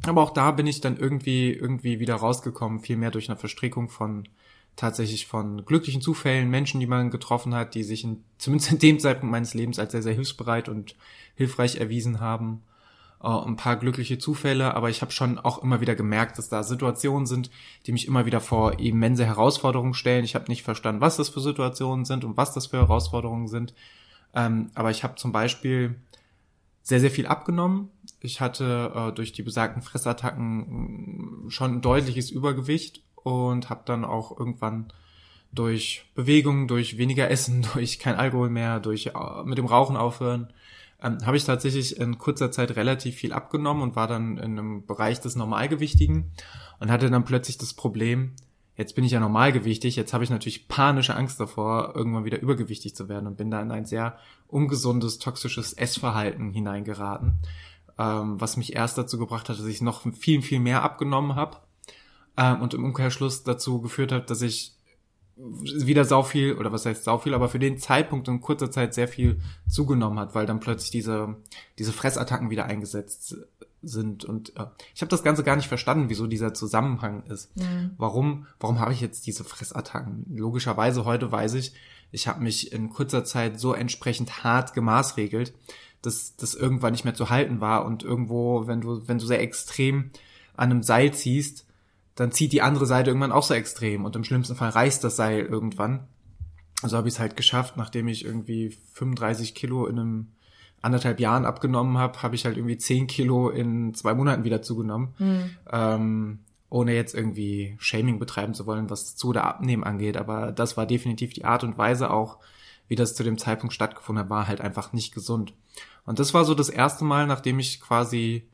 Aber auch da bin ich dann irgendwie, irgendwie wieder rausgekommen, viel mehr durch eine Verstrickung von tatsächlich von glücklichen Zufällen, Menschen, die man getroffen hat, die sich in, zumindest in dem Zeitpunkt meines Lebens als sehr, sehr hilfsbereit und hilfreich erwiesen haben äh, ein paar glückliche Zufälle, aber ich habe schon auch immer wieder gemerkt, dass da Situationen sind, die mich immer wieder vor immense Herausforderungen stellen. Ich habe nicht verstanden, was das für Situationen sind und was das für Herausforderungen sind. Ähm, aber ich habe zum Beispiel sehr, sehr viel abgenommen. Ich hatte äh, durch die besagten Fressattacken mm, schon ein deutliches Übergewicht und habe dann auch irgendwann durch Bewegung, durch weniger Essen, durch kein Alkohol mehr, durch äh, mit dem Rauchen aufhören, ähm, habe ich tatsächlich in kurzer Zeit relativ viel abgenommen und war dann in einem Bereich des Normalgewichtigen und hatte dann plötzlich das Problem, jetzt bin ich ja normalgewichtig, jetzt habe ich natürlich panische Angst davor, irgendwann wieder übergewichtig zu werden und bin da in ein sehr ungesundes, toxisches Essverhalten hineingeraten, ähm, was mich erst dazu gebracht hat, dass ich noch viel, viel mehr abgenommen habe ähm, und im Umkehrschluss dazu geführt hat, dass ich wieder sau viel, oder was heißt sau viel, aber für den Zeitpunkt in kurzer Zeit sehr viel zugenommen hat, weil dann plötzlich diese, diese Fressattacken wieder eingesetzt sind. Und äh, ich habe das Ganze gar nicht verstanden, wieso dieser Zusammenhang ist. Mhm. Warum, warum habe ich jetzt diese Fressattacken? Logischerweise heute weiß ich, ich habe mich in kurzer Zeit so entsprechend hart gemaßregelt, dass das irgendwann nicht mehr zu halten war. Und irgendwo, wenn du, wenn du sehr extrem an einem Seil ziehst, dann zieht die andere Seite irgendwann auch so extrem und im schlimmsten Fall reißt das Seil irgendwann. Also habe ich es halt geschafft, nachdem ich irgendwie 35 Kilo in einem anderthalb Jahren abgenommen habe, habe ich halt irgendwie 10 Kilo in zwei Monaten wieder zugenommen. Mhm. Ähm, ohne jetzt irgendwie Shaming betreiben zu wollen, was zu oder abnehmen angeht. Aber das war definitiv die Art und Weise auch, wie das zu dem Zeitpunkt stattgefunden hat, war halt einfach nicht gesund. Und das war so das erste Mal, nachdem ich quasi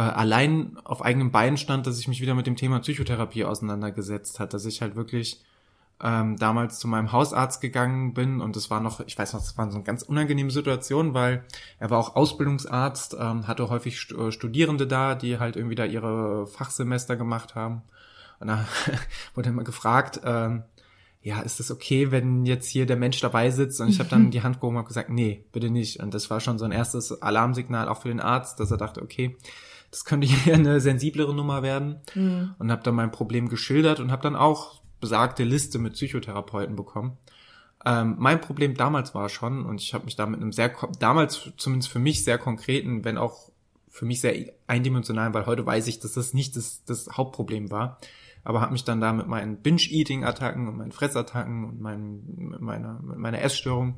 äh, allein auf eigenem Bein stand, dass ich mich wieder mit dem Thema Psychotherapie auseinandergesetzt hat, dass ich halt wirklich ähm, damals zu meinem Hausarzt gegangen bin und es war noch, ich weiß noch, das war so eine ganz unangenehme Situation, weil er war auch Ausbildungsarzt, ähm, hatte häufig äh, Studierende da, die halt irgendwie da ihre Fachsemester gemacht haben. Und da wurde immer gefragt, ähm, ja, ist das okay, wenn jetzt hier der Mensch dabei sitzt? Und ich habe dann die Hand gehoben und gesagt, nee, bitte nicht. Und das war schon so ein erstes Alarmsignal auch für den Arzt, dass er dachte, okay, das könnte hier eine sensiblere Nummer werden. Mhm. Und habe dann mein Problem geschildert und habe dann auch besagte Liste mit Psychotherapeuten bekommen. Ähm, mein Problem damals war schon, und ich habe mich da mit einem sehr, damals zumindest für mich sehr konkreten, wenn auch für mich sehr eindimensionalen, weil heute weiß ich, dass das nicht das, das Hauptproblem war, aber habe mich dann da mit meinen Binge-Eating-Attacken und meinen Fressattacken und meinen, meiner, meiner Essstörung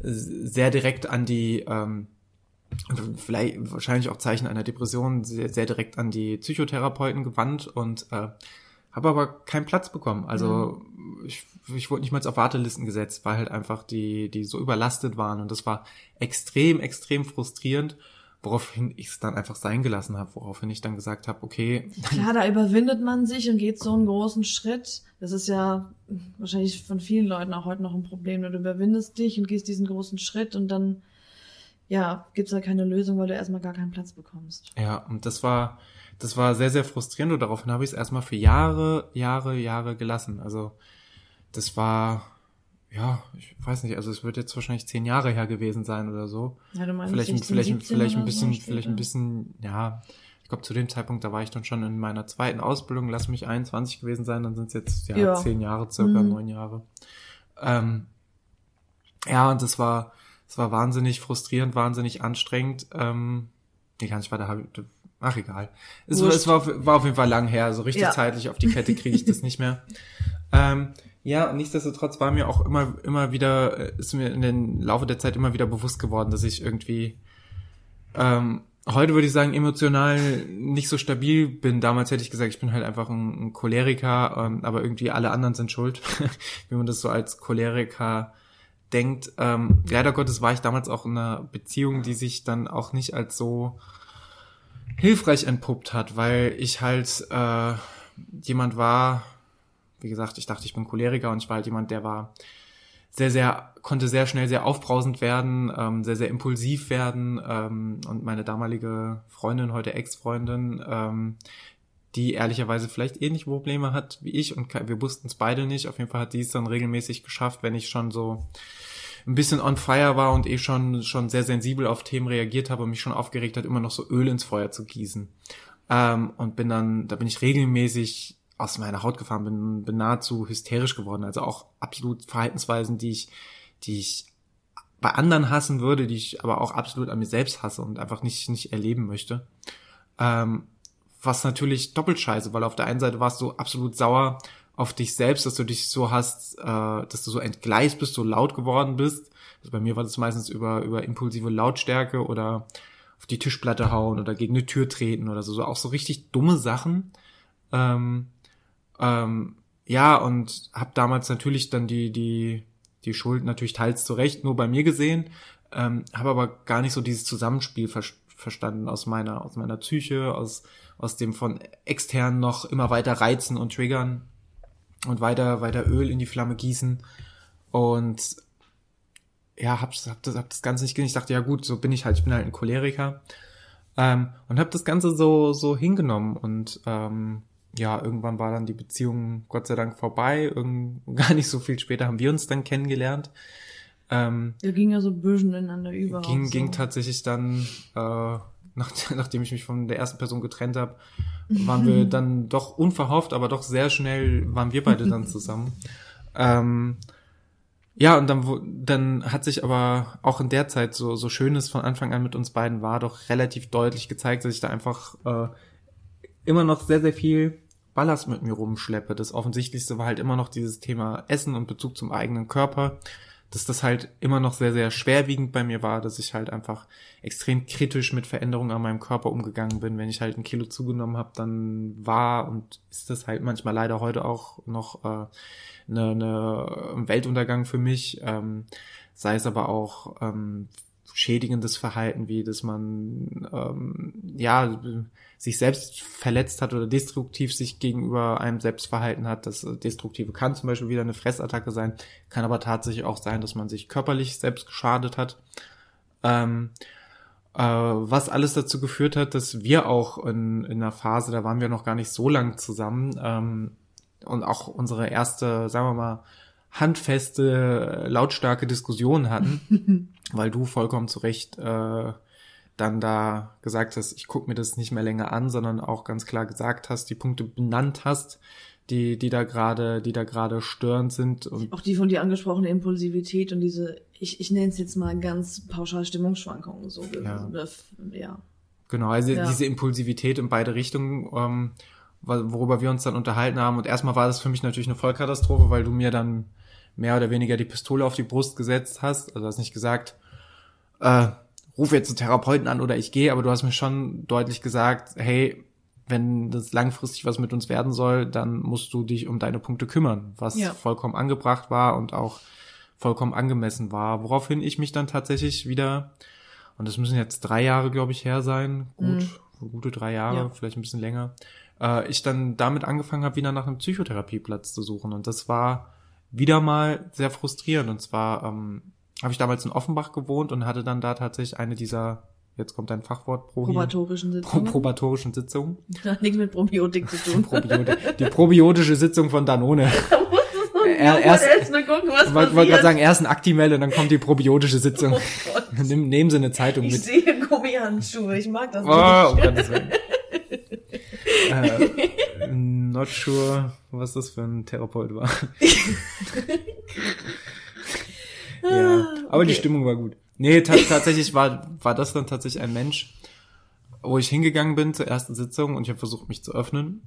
sehr direkt an die ähm, vielleicht wahrscheinlich auch Zeichen einer Depression sehr, sehr direkt an die Psychotherapeuten gewandt und äh, habe aber keinen Platz bekommen. Also mhm. ich, ich wurde nicht mal auf Wartelisten gesetzt, weil halt einfach die, die so überlastet waren und das war extrem, extrem frustrierend woraufhin ich es dann einfach sein gelassen habe, woraufhin ich dann gesagt habe, okay. Klar, da überwindet man sich und geht so einen großen Schritt. Das ist ja wahrscheinlich von vielen Leuten auch heute noch ein Problem. Du überwindest dich und gehst diesen großen Schritt und dann ja, gibt's da keine Lösung, weil du erstmal gar keinen Platz bekommst. Ja, und das war, das war sehr, sehr frustrierend und daraufhin habe ich es erstmal für Jahre, Jahre, Jahre gelassen. Also das war, ja, ich weiß nicht, also es wird jetzt wahrscheinlich zehn Jahre her gewesen sein oder so. Ja, du meinst vielleicht, vielleicht, vielleicht ein bisschen, so vielleicht ein bisschen, ja, ich glaube, zu dem Zeitpunkt, da war ich dann schon in meiner zweiten Ausbildung, lass mich 21 gewesen sein, dann sind es jetzt ja, Ja. zehn Jahre, circa Mhm. neun Jahre. Ähm, ja, und das war, es war wahnsinnig frustrierend, wahnsinnig anstrengend. Ähm, nee, gar nicht weiter. Ach, egal. Es, war, es war, auf- war auf jeden Fall lang her. So richtig Ja. zeitlich auf die Kette kriege ich das nicht mehr. Ähm, ja, und nichtsdestotrotz war mir auch immer, immer wieder, äh, ist mir in den Laufe der Zeit immer wieder bewusst geworden, dass ich irgendwie, ähm, heute würde ich sagen, emotional nicht so stabil bin. Damals hätte ich gesagt, ich bin halt einfach ein, ein Choleriker, ähm, aber irgendwie alle anderen sind schuld, wie man das so als Choleriker denkt. Ähm, leider Gottes war ich damals auch in einer Beziehung, die sich dann auch nicht als so hilfreich entpuppt hat, weil ich halt äh, jemand war, wie gesagt, ich dachte, ich bin Choleriker und ich war halt jemand, der war sehr, sehr, konnte sehr schnell sehr aufbrausend werden, ähm, sehr, sehr impulsiv werden. Ähm, und meine damalige Freundin, heute Ex-Freundin, ähm, die ehrlicherweise vielleicht ähnliche Probleme hat wie ich und wir wussten es beide nicht. Auf jeden Fall hat die es dann regelmäßig geschafft, wenn ich schon so ein bisschen on fire war und eh schon, schon sehr sensibel auf Themen reagiert habe und mich schon aufgeregt hat, immer noch so Öl ins Feuer zu gießen. Ähm, und bin dann, da bin ich regelmäßig aus meiner Haut gefahren, bin, bin nahezu hysterisch geworden. Also auch absolut Verhaltensweisen, die ich, die ich bei anderen hassen würde, die ich aber auch absolut an mir selbst hasse und einfach nicht, nicht erleben möchte. Ähm, was natürlich doppelt scheiße, weil auf der einen Seite warst du absolut sauer auf dich selbst, dass du dich so hast, äh, dass du so entgleist bist, so laut geworden bist. Also bei mir war das meistens über, über impulsive Lautstärke oder auf die Tischplatte hauen oder gegen eine Tür treten oder so, so auch so richtig dumme Sachen. Ähm, ähm, ja, und habe damals natürlich dann die, die, die Schuld natürlich teils zu Recht nur bei mir gesehen, ähm, habe aber gar nicht so dieses Zusammenspiel ver verstanden aus meiner, aus meiner Psyche, aus, aus dem von extern noch immer weiter reizen und triggern und weiter, weiter Öl in die Flamme gießen. Und ja, hab, hab, das, hab das Ganze nicht gesehen. Ich dachte, ja gut, so bin ich halt, ich bin halt ein Choleriker. Ähm, und habe das Ganze so, so hingenommen. Und ähm, ja, irgendwann war dann die Beziehung Gott sei Dank vorbei. Irgend, gar nicht so viel später haben wir uns dann kennengelernt. Ähm, Wir gingen ja so bösen ineinander über. ging, so. ging tatsächlich dann, äh, nach, nachdem ich mich von der ersten Person getrennt habe, waren wir dann doch unverhofft, aber doch sehr schnell waren wir beide dann zusammen. ähm, ja, und dann, dann hat sich aber auch in der Zeit, so, so schön es von Anfang an mit uns beiden war, doch relativ deutlich gezeigt, dass ich da einfach äh, immer noch sehr, sehr viel Ballast mit mir rumschleppe. Das Offensichtlichste war halt immer noch dieses Thema Essen und Bezug zum eigenen Körper. Dass das halt immer noch sehr, sehr schwerwiegend bei mir war, dass ich halt einfach extrem kritisch mit Veränderungen an meinem Körper umgegangen bin. Wenn ich halt ein Kilo zugenommen habe, dann war und ist das halt manchmal leider heute auch noch äh, eine, eine ein Weltuntergang für mich. Ähm, sei es aber auch ähm, schädigendes Verhalten, wie dass man ähm, ja sich selbst verletzt hat oder destruktiv sich gegenüber einem selbst verhalten hat. Das Destruktive kann zum Beispiel wieder eine Fressattacke sein, kann aber tatsächlich auch sein, dass man sich körperlich selbst geschadet hat. Ähm, äh, was alles dazu geführt hat, dass wir auch in, in einer Phase, da waren wir noch gar nicht so lang zusammen, ähm, und auch unsere erste, sagen wir mal, handfeste, lautstarke Diskussion hatten, weil du vollkommen zu Recht äh, dann da gesagt hast, ich gucke mir das nicht mehr länger an, sondern auch ganz klar gesagt hast, die Punkte benannt hast, die, die da gerade, die da gerade störend sind und Auch die von dir angesprochene Impulsivität und diese, ich, ich nenne es jetzt mal ganz pauschal Stimmungsschwankungen. So, Ja. Ja. Genau, also Ja. diese Impulsivität in beide Richtungen, ähm, wo- worüber wir uns dann unterhalten haben. Und erstmal war das für mich natürlich eine Vollkatastrophe, weil du mir dann mehr oder weniger die Pistole auf die Brust gesetzt hast. Also hast nicht gesagt, äh, ruf jetzt einen Therapeuten an oder ich gehe, aber du hast mir schon deutlich gesagt, hey, wenn das langfristig was mit uns werden soll, dann musst du dich um deine Punkte kümmern, was Ja. vollkommen angebracht war und auch vollkommen angemessen war. Woraufhin ich mich dann tatsächlich wieder und das müssen jetzt drei Jahre, glaube ich, her sein. Gut, gute drei Jahre, Ja. vielleicht ein bisschen länger. Äh, ich dann damit angefangen habe, wieder nach einem Psychotherapieplatz zu suchen. Und das war wieder mal sehr frustrierend. Und zwar ähm, habe ich damals in Offenbach gewohnt und hatte dann da tatsächlich eine dieser, jetzt kommt ein Fachwort, Pro Probatorischen Pro Sitzungen. probatorischen Sitzungen. Hat nichts mit Probiotik zu tun. Probioti die probiotische Sitzung von Danone. Er- erst- erst gucken, was Ich wollte wollte passiert. gerade sagen, erst ein Aktimel und dann kommt die probiotische Sitzung. Oh. Nimm, nehmen Sie eine Zeitung Ich mit. sehe Gummihandschuhe, ich mag das Oh, nicht. Willen. äh, not sure, was das für ein Therapeut war. Ja, aber die Okay. Stimmung war gut. Nee, ta tatsächlich war, war das dann tatsächlich ein Mensch, wo ich hingegangen bin zur ersten Sitzung und ich habe versucht, mich zu öffnen.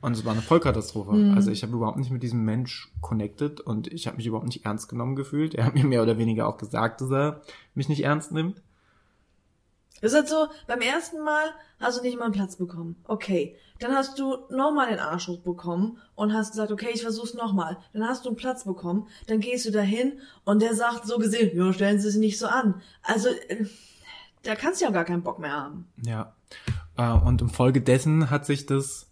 Und es war eine Vollkatastrophe. Mhm. Also ich habe überhaupt nicht mit diesem Mensch connected und ich habe mich überhaupt nicht ernst genommen gefühlt. Er hat mir mehr oder weniger auch gesagt, dass er mich nicht ernst nimmt. Das ist halt so, beim ersten Mal hast du nicht mal einen Platz bekommen. Okay. Dann hast du nochmal den Arsch hochbekommen und hast gesagt, okay, ich versuch's nochmal. Dann hast du einen Platz bekommen, dann gehst du dahin und der sagt so gesehen, ja, stellen Sie sich nicht so an. Also, äh, da kannst du ja gar keinen Bock mehr haben. Ja. Äh, Und infolgedessen hat sich das,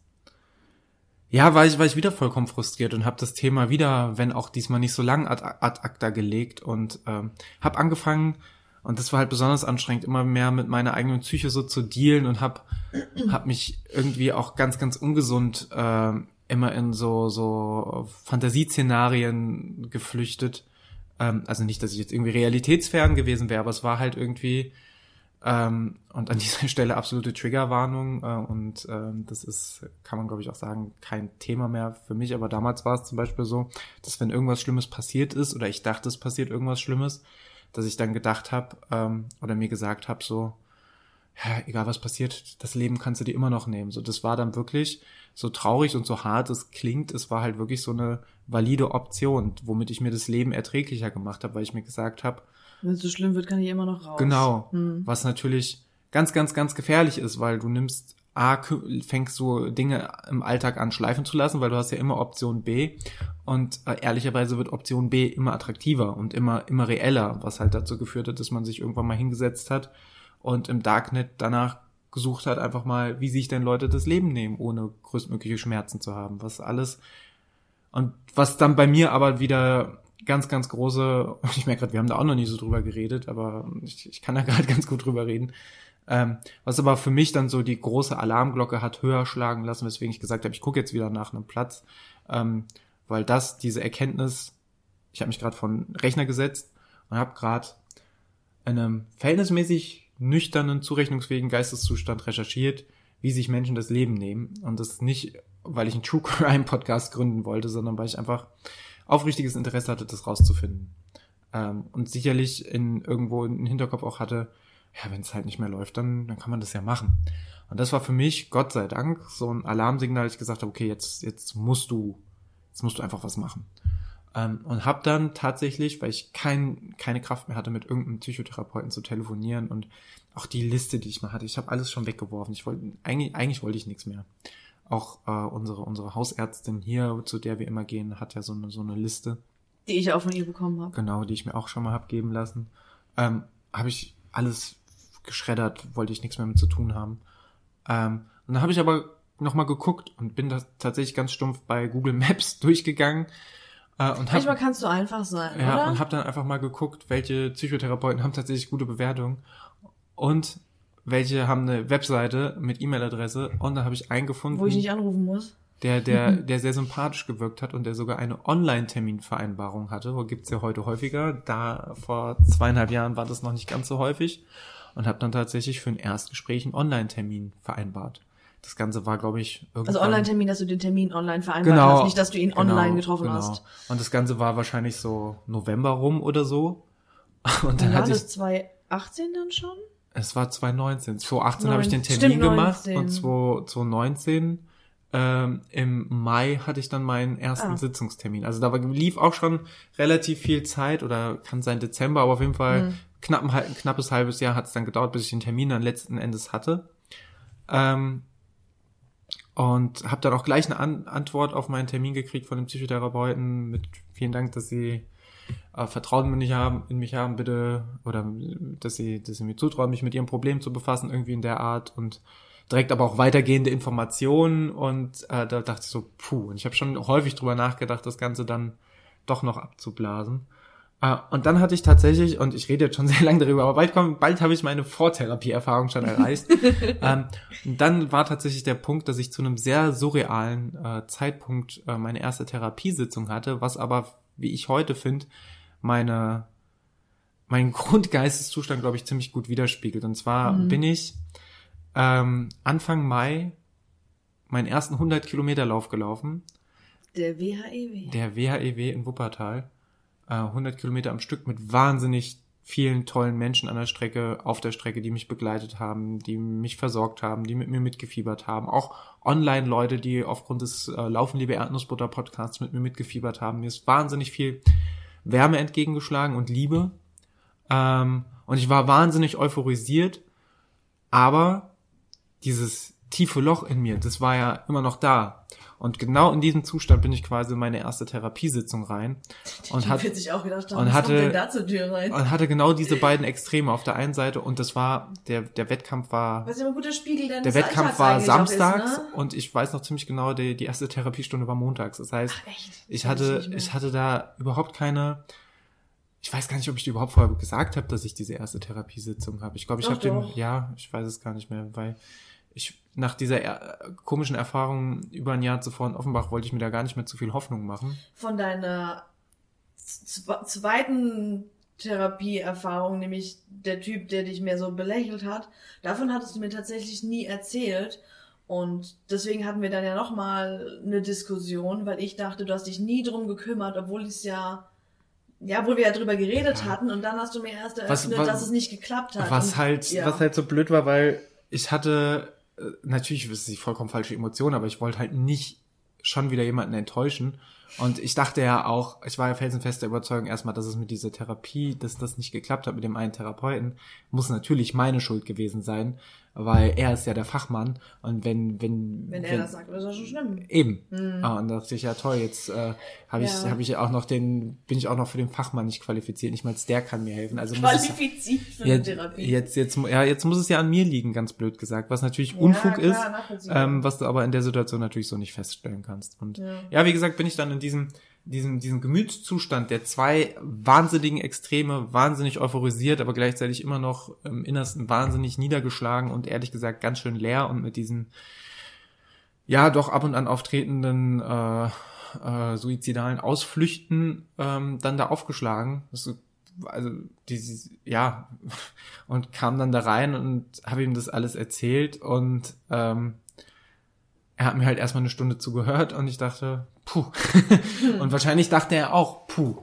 ja, war ich, war ich wieder vollkommen frustriert und habe das Thema wieder, wenn auch diesmal nicht so lang, ad, ad acta gelegt und ähm, habe angefangen, und das war halt besonders anstrengend, immer mehr mit meiner eigenen Psyche so zu dealen und hab, hab mich irgendwie auch ganz, ganz ungesund äh, immer in so, so Fantasieszenarien geflüchtet. Ähm, also nicht, dass ich jetzt irgendwie realitätsfern gewesen wäre, aber es war halt irgendwie, ähm, und an dieser Stelle absolute Triggerwarnung. Äh, und ähm, das ist, kann man glaube ich auch sagen, kein Thema mehr für mich. Aber damals war es zum Beispiel so, dass wenn irgendwas Schlimmes passiert ist oder ich dachte, es passiert irgendwas Schlimmes, dass ich dann gedacht habe ähm, oder mir gesagt habe, so, ja, egal was passiert, das Leben kannst du dir immer noch nehmen. So, das war dann wirklich so traurig und so hart es klingt, es war halt wirklich so eine valide Option, womit ich mir das Leben erträglicher gemacht habe, weil ich mir gesagt habe, Wenn es so schlimm wird, kann ich immer noch raus. Genau. Hm. Was natürlich ganz, ganz, ganz gefährlich ist, weil du nimmst A, fängst du Dinge im Alltag an schleifen zu lassen, weil du hast ja immer Option B und äh, ehrlicherweise wird Option B immer attraktiver und immer, immer reeller, was halt dazu geführt hat, dass man sich irgendwann mal hingesetzt hat und im Darknet danach gesucht hat, einfach mal, wie sich denn Leute das Leben nehmen, ohne größtmögliche Schmerzen zu haben, was alles und was dann bei mir aber wieder ganz, ganz große, ich merke gerade, wir haben da auch noch nie so drüber geredet, aber ich, ich kann da gerade ganz gut drüber reden. Ähm, was aber für mich dann so die große Alarmglocke hat höher schlagen lassen, weswegen ich gesagt habe, ich gucke jetzt wieder nach einem Platz, ähm, weil das, diese Erkenntnis, ich habe mich gerade von Rechner gesetzt und habe gerade in einem verhältnismäßig nüchternen, zurechnungsfähigen Geisteszustand recherchiert, wie sich Menschen das Leben nehmen. Und das nicht, weil ich einen True Crime Podcast gründen wollte, sondern weil ich einfach aufrichtiges Interesse hatte, das rauszufinden. Ähm, und sicherlich in irgendwo im Hinterkopf auch hatte, ja, wenn es halt nicht mehr läuft, dann, dann kann man das ja machen. Und das war für mich, Gott sei Dank, so ein Alarmsignal, dass ich gesagt habe, okay, jetzt, jetzt musst du, jetzt musst du einfach was machen. Ähm, und habe dann tatsächlich, weil ich kein, keine Kraft mehr hatte, mit irgendeinem Psychotherapeuten zu telefonieren und auch die Liste, die ich mal hatte, ich habe alles schon weggeworfen. Ich wollte, eigentlich, eigentlich wollte ich nichts mehr. Auch äh, unsere, unsere Hausärztin hier, zu der wir immer gehen, hat ja so eine, so eine Liste, Die ich auch von ihr bekommen habe. genau, die ich mir auch schon mal hab geben lassen. Ähm, habe ich alles geschreddert, wollte ich nichts mehr mit zu tun haben. Ähm, und dann habe ich aber nochmal geguckt und bin da tatsächlich ganz stumpf bei Google Maps durchgegangen äh, und Manchmal habe kannst du einfach sein, ja, oder? und hab dann einfach mal geguckt, welche Psychotherapeuten haben tatsächlich gute Bewertungen und welche haben eine Webseite mit E-Mail-Adresse und da habe ich einen gefunden, Wo ich nicht anrufen muss. der, der, der sehr sympathisch gewirkt hat und der sogar eine Online-Terminvereinbarung hatte. Wo gibt's ja heute häufiger. Da vor zweieinhalb Jahren war das noch nicht ganz so häufig und habe dann tatsächlich für ein Erstgespräch einen Online-Termin vereinbart. Das Ganze war, glaube ich, irgendwann... Also Online-Termin, dass du den Termin online vereinbart Genau. hast, nicht, dass du ihn online getroffen hast. Und das Ganze war wahrscheinlich so November rum oder so. Und dann war hatte ich das 2018 dann schon? Es war 2019. 2018 habe ich den Termin stimmt, gemacht 19. und 2 2019 ähm, im Mai hatte ich dann meinen ersten Ah. Sitzungstermin. Also da war, lief auch schon relativ viel Zeit oder kann sein Dezember, aber auf jeden Fall Mhm. Knapp ein, knappes halbes Jahr hat es dann gedauert, bis ich den Termin dann letzten Endes hatte. Ähm, und habe dann auch gleich eine An Antwort auf meinen Termin gekriegt von dem Psychotherapeuten mit vielen Dank, dass sie äh, Vertrauen in mich haben, in mich haben, bitte, oder dass sie, dass sie mir zutrauen, mich mit ihrem Problem zu befassen, irgendwie in der Art und direkt aber auch weitergehende Informationen und äh, da dachte ich so, puh, und ich habe schon häufig drüber nachgedacht, das Ganze dann doch noch abzublasen. Äh, und dann hatte ich tatsächlich, und ich rede jetzt schon sehr lange darüber, aber bald, komm, bald habe ich meine Vortherapie-Erfahrung schon erreicht. ähm, und dann war tatsächlich der Punkt, dass ich zu einem sehr surrealen äh, Zeitpunkt äh, meine erste Therapiesitzung hatte, was aber, wie ich heute finde, meine meinen Grundgeisteszustand, glaube ich, ziemlich gut widerspiegelt. Und zwar Mhm. bin ich ähm, Anfang Mai meinen ersten 100 Kilometer Lauf gelaufen. Der WHEW. Der WHEW in Wuppertal. Äh, 100 Kilometer am Stück mit wahnsinnig vielen tollen Menschen an der Strecke, auf der Strecke, die mich begleitet haben, die mich versorgt haben, die mit mir mitgefiebert haben. Auch Online-Leute, die aufgrund des äh, Laufen liebe Erdnussbutter Podcasts mit mir mitgefiebert haben. Mir ist wahnsinnig viel Wärme entgegengeschlagen und Liebe. Ähm, und ich war wahnsinnig euphorisiert, aber dieses tiefe Loch in mir, das war ja immer noch da. Und genau in diesem Zustand bin ich quasi in meine erste Therapiesitzung rein und, hat, gedacht, und hatte- kommt denn da zur Tür rein? und hatte genau diese beiden Extreme auf der einen Seite und das war der der Wettkampf war Was ein guter Spiegel deines der Wettkampf Alltags war samstags Ist, ne? und ich weiß noch ziemlich genau die die erste Therapiestunde war montags. Das heißt, Echt? ich hatte mehr. ich hatte da überhaupt keine ich weiß gar nicht, ob ich dir überhaupt vorher gesagt habe, dass ich diese erste Therapiesitzung habe. Ich glaube, ich habe den ja, ich weiß es gar nicht mehr, weil ich nach dieser er komischen Erfahrung über ein Jahr zuvor in Offenbach wollte ich mir da gar nicht mehr zu viel Hoffnung machen. Von deiner zwe- zweiten Therapieerfahrung, nämlich der Typ, der dich mehr so belächelt hat, davon hattest du mir tatsächlich nie erzählt. Und deswegen hatten wir dann ja nochmal eine Diskussion, weil ich dachte, du hast dich nie drum gekümmert, obwohl es ja, ja, obwohl wir ja drüber geredet Ja. hatten und dann hast du mir erst Was- eröffnet, was- dass es nicht geklappt hat. Was und, halt, ja. was halt so blöd war, weil ich hatte, äh, natürlich ist es die vollkommen falsche Emotion, aber ich wollte halt nicht schon wieder jemanden enttäuschen. Und ich dachte ja auch, ich war ja felsenfest der Überzeugung erstmal, dass es mit dieser Therapie, dass das nicht geklappt hat mit dem einen Therapeuten, muss natürlich meine Schuld gewesen sein, weil er ist ja der Fachmann. Und wenn, wenn, Wenn er das sagt, ist das schon schlimm. Eben. Ah, und da dachte ich, ja toll, jetzt äh, habe ich. Ja. hab ich auch noch den, bin ich auch noch für den Fachmann nicht qualifiziert, nicht mal der kann mir helfen. Also muss es, Qualifiziert für Jetzt, eine Therapie. jetzt, jetzt, ja, jetzt muss es ja an mir liegen, ganz blöd gesagt, was natürlich Ja, Unfug klar, ist, ähm, was du aber in der Situation natürlich so nicht feststellen kannst. Und Ja. ja, wie gesagt, bin ich dann in diesem, diesem, diesem Gemütszustand der zwei wahnsinnigen Extreme, wahnsinnig euphorisiert, aber gleichzeitig immer noch im Innersten wahnsinnig niedergeschlagen und ehrlich gesagt ganz schön leer und mit diesen, ja, doch ab und an auftretenden äh, äh, suizidalen Ausflüchten ähm, dann da aufgeschlagen. Das, also dieses, ja, und kam dann da rein und habe ihm das alles erzählt und ähm, er hat mir halt erstmal eine Stunde zugehört und ich dachte, puh. und wahrscheinlich dachte er auch, puh.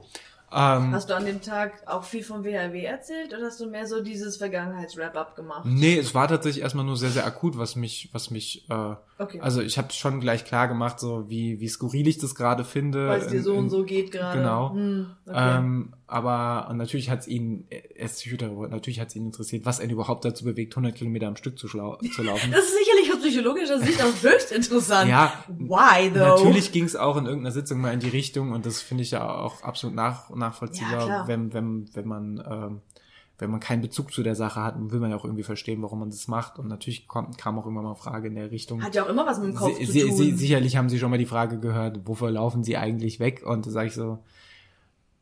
Ähm, Hast du an dem Tag auch viel vom WHW erzählt oder hast du mehr so dieses Vergangenheits-Wrap-Up gemacht? nee, es war tatsächlich erstmal nur sehr, sehr akut, was mich, was mich, äh, Okay. also ich habe schon gleich klar gemacht, so wie, wie skurril ich das gerade finde. Weil es dir so in- und so geht gerade. Genau. Hm, okay. Ähm, aber und natürlich hat es ihn, er ist Psychotherapeut, natürlich hat es ihn interessiert, was ihn überhaupt dazu bewegt, 100 Kilometer am Stück zu, schlau zu laufen. das ist sicherlich aus psychologischer Sicht auch höchst interessant. ja, Why though? Natürlich ging es auch in irgendeiner Sitzung mal in die Richtung und das finde ich ja auch absolut nach, Ja, nachvollziehbar, klar. wenn, wenn, wenn man ähm, wenn man keinen Bezug zu der Sache hat, will man ja auch irgendwie verstehen, warum man das macht. Und natürlich kommt, kam auch immer mal Frage in der Richtung. Hat ja auch immer was mit dem Kopf Sie, zu tun. sie, sicherlich haben Sie schon mal die Frage gehört, wofür laufen Sie eigentlich weg? Und da sage ich so,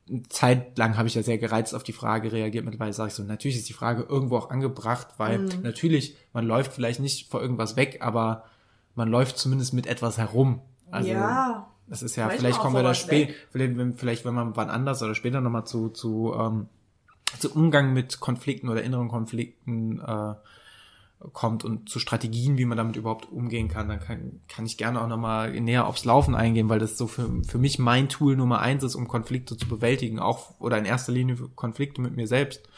eine Zeit lang habe ich ja sehr gereizt auf die Frage reagiert. Mittlerweile sage ich so, natürlich ist die Frage irgendwo auch angebracht, weil Mhm. natürlich, man läuft vielleicht nicht vor irgendwas weg, aber man läuft zumindest mit etwas herum. Also ja. das ist ja, vielleicht auch kommen wir da was spät, weg. vielleicht, wenn, vielleicht wenn man wann anders oder später nochmal zu, zu, ähm, zu Umgang mit Konflikten oder inneren Konflikten äh, kommt und zu Strategien, wie man damit überhaupt umgehen kann, dann kann, kann ich gerne auch nochmal näher aufs Laufen eingehen, weil das so für, für mich mein Tool Nummer eins ist, um Konflikte zu bewältigen, auch oder in erster Linie Konflikte mit mir selbst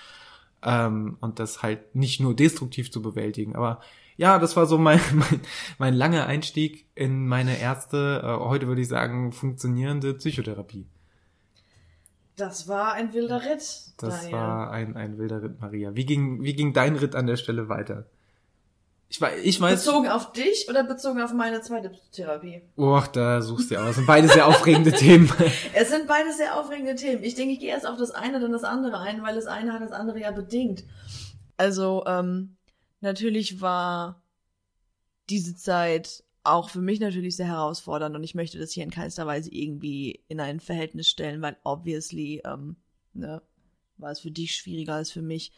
ähm, und das halt nicht nur destruktiv zu bewältigen. Aber ja, das war so mein, mein, mein langer Einstieg in meine erste, äh, heute würde ich sagen, funktionierende Psychotherapie. Das war ein wilder Ritt. Das Daniel. war ein, ein wilder Ritt, Maria. Wie ging, wie ging dein Ritt an der Stelle weiter? Ich, wei- ich weiß, Bezogen auf dich oder bezogen auf meine zweite Therapie? oh, da suchst du ja aus. Sind beide sehr aufregende Themen. Es sind beide sehr aufregende Themen. Ich denke, ich gehe erst auf das eine, dann das andere ein, weil das eine hat das andere ja bedingt. Also, ähm, natürlich war diese Zeit auch für mich natürlich sehr herausfordernd und ich möchte das hier in keinster Weise irgendwie in ein Verhältnis stellen, weil obviously, ähm, ne, war es für dich schwieriger als für mich.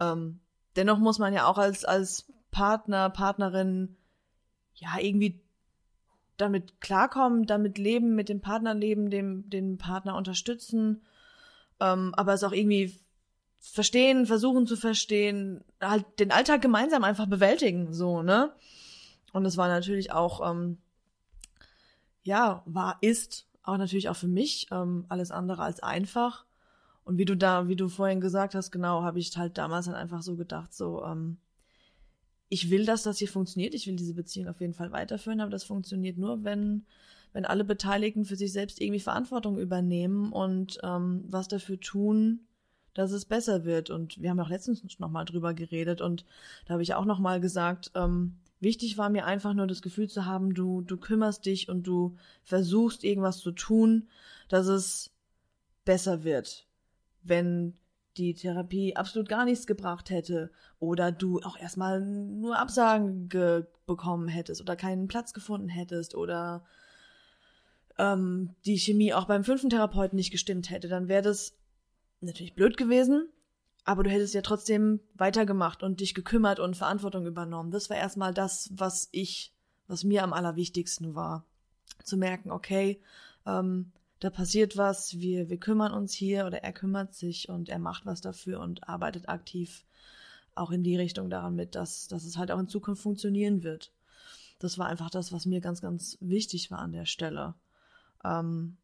Ähm, dennoch muss man ja auch als, als Partner, Partnerin, ja, irgendwie damit klarkommen, damit leben, mit dem Partner leben, dem, den Partner unterstützen, ähm, aber es auch irgendwie verstehen, versuchen zu verstehen, halt den Alltag gemeinsam einfach bewältigen, so, ne? Und es war natürlich auch, ähm, ja, war, ist auch natürlich auch für mich ähm, alles andere als einfach. Und wie du da, wie du vorhin gesagt hast, genau, habe ich halt damals dann einfach so gedacht, so, ähm, ich will, dass das hier funktioniert, ich will diese Beziehung auf jeden Fall weiterführen, aber das funktioniert nur, wenn, wenn alle Beteiligten für sich selbst irgendwie Verantwortung übernehmen und ähm, was dafür tun, dass es besser wird. Und wir haben auch letztens noch mal drüber geredet und da habe ich auch noch mal gesagt, ähm, wichtig war mir einfach nur das Gefühl zu haben, du, du kümmerst dich und du versuchst irgendwas zu tun, dass es besser wird. Wenn die Therapie absolut gar nichts gebracht hätte oder du auch erstmal nur Absagen bekommen hättest oder keinen Platz gefunden hättest oder ähm, die Chemie auch beim fünften Therapeuten nicht gestimmt hätte, dann wäre das natürlich blöd gewesen, aber du hättest ja trotzdem weitergemacht und dich gekümmert und Verantwortung übernommen. Das war erstmal das, was ich, was mir am allerwichtigsten war. Zu merken, okay, ähm, da passiert was, wir, wir kümmern uns hier oder er kümmert sich und er macht was dafür und arbeitet aktiv auch in die Richtung daran mit, dass, dass es halt auch in Zukunft funktionieren wird. Das war einfach das, was mir ganz, ganz wichtig war an der Stelle. Ähm,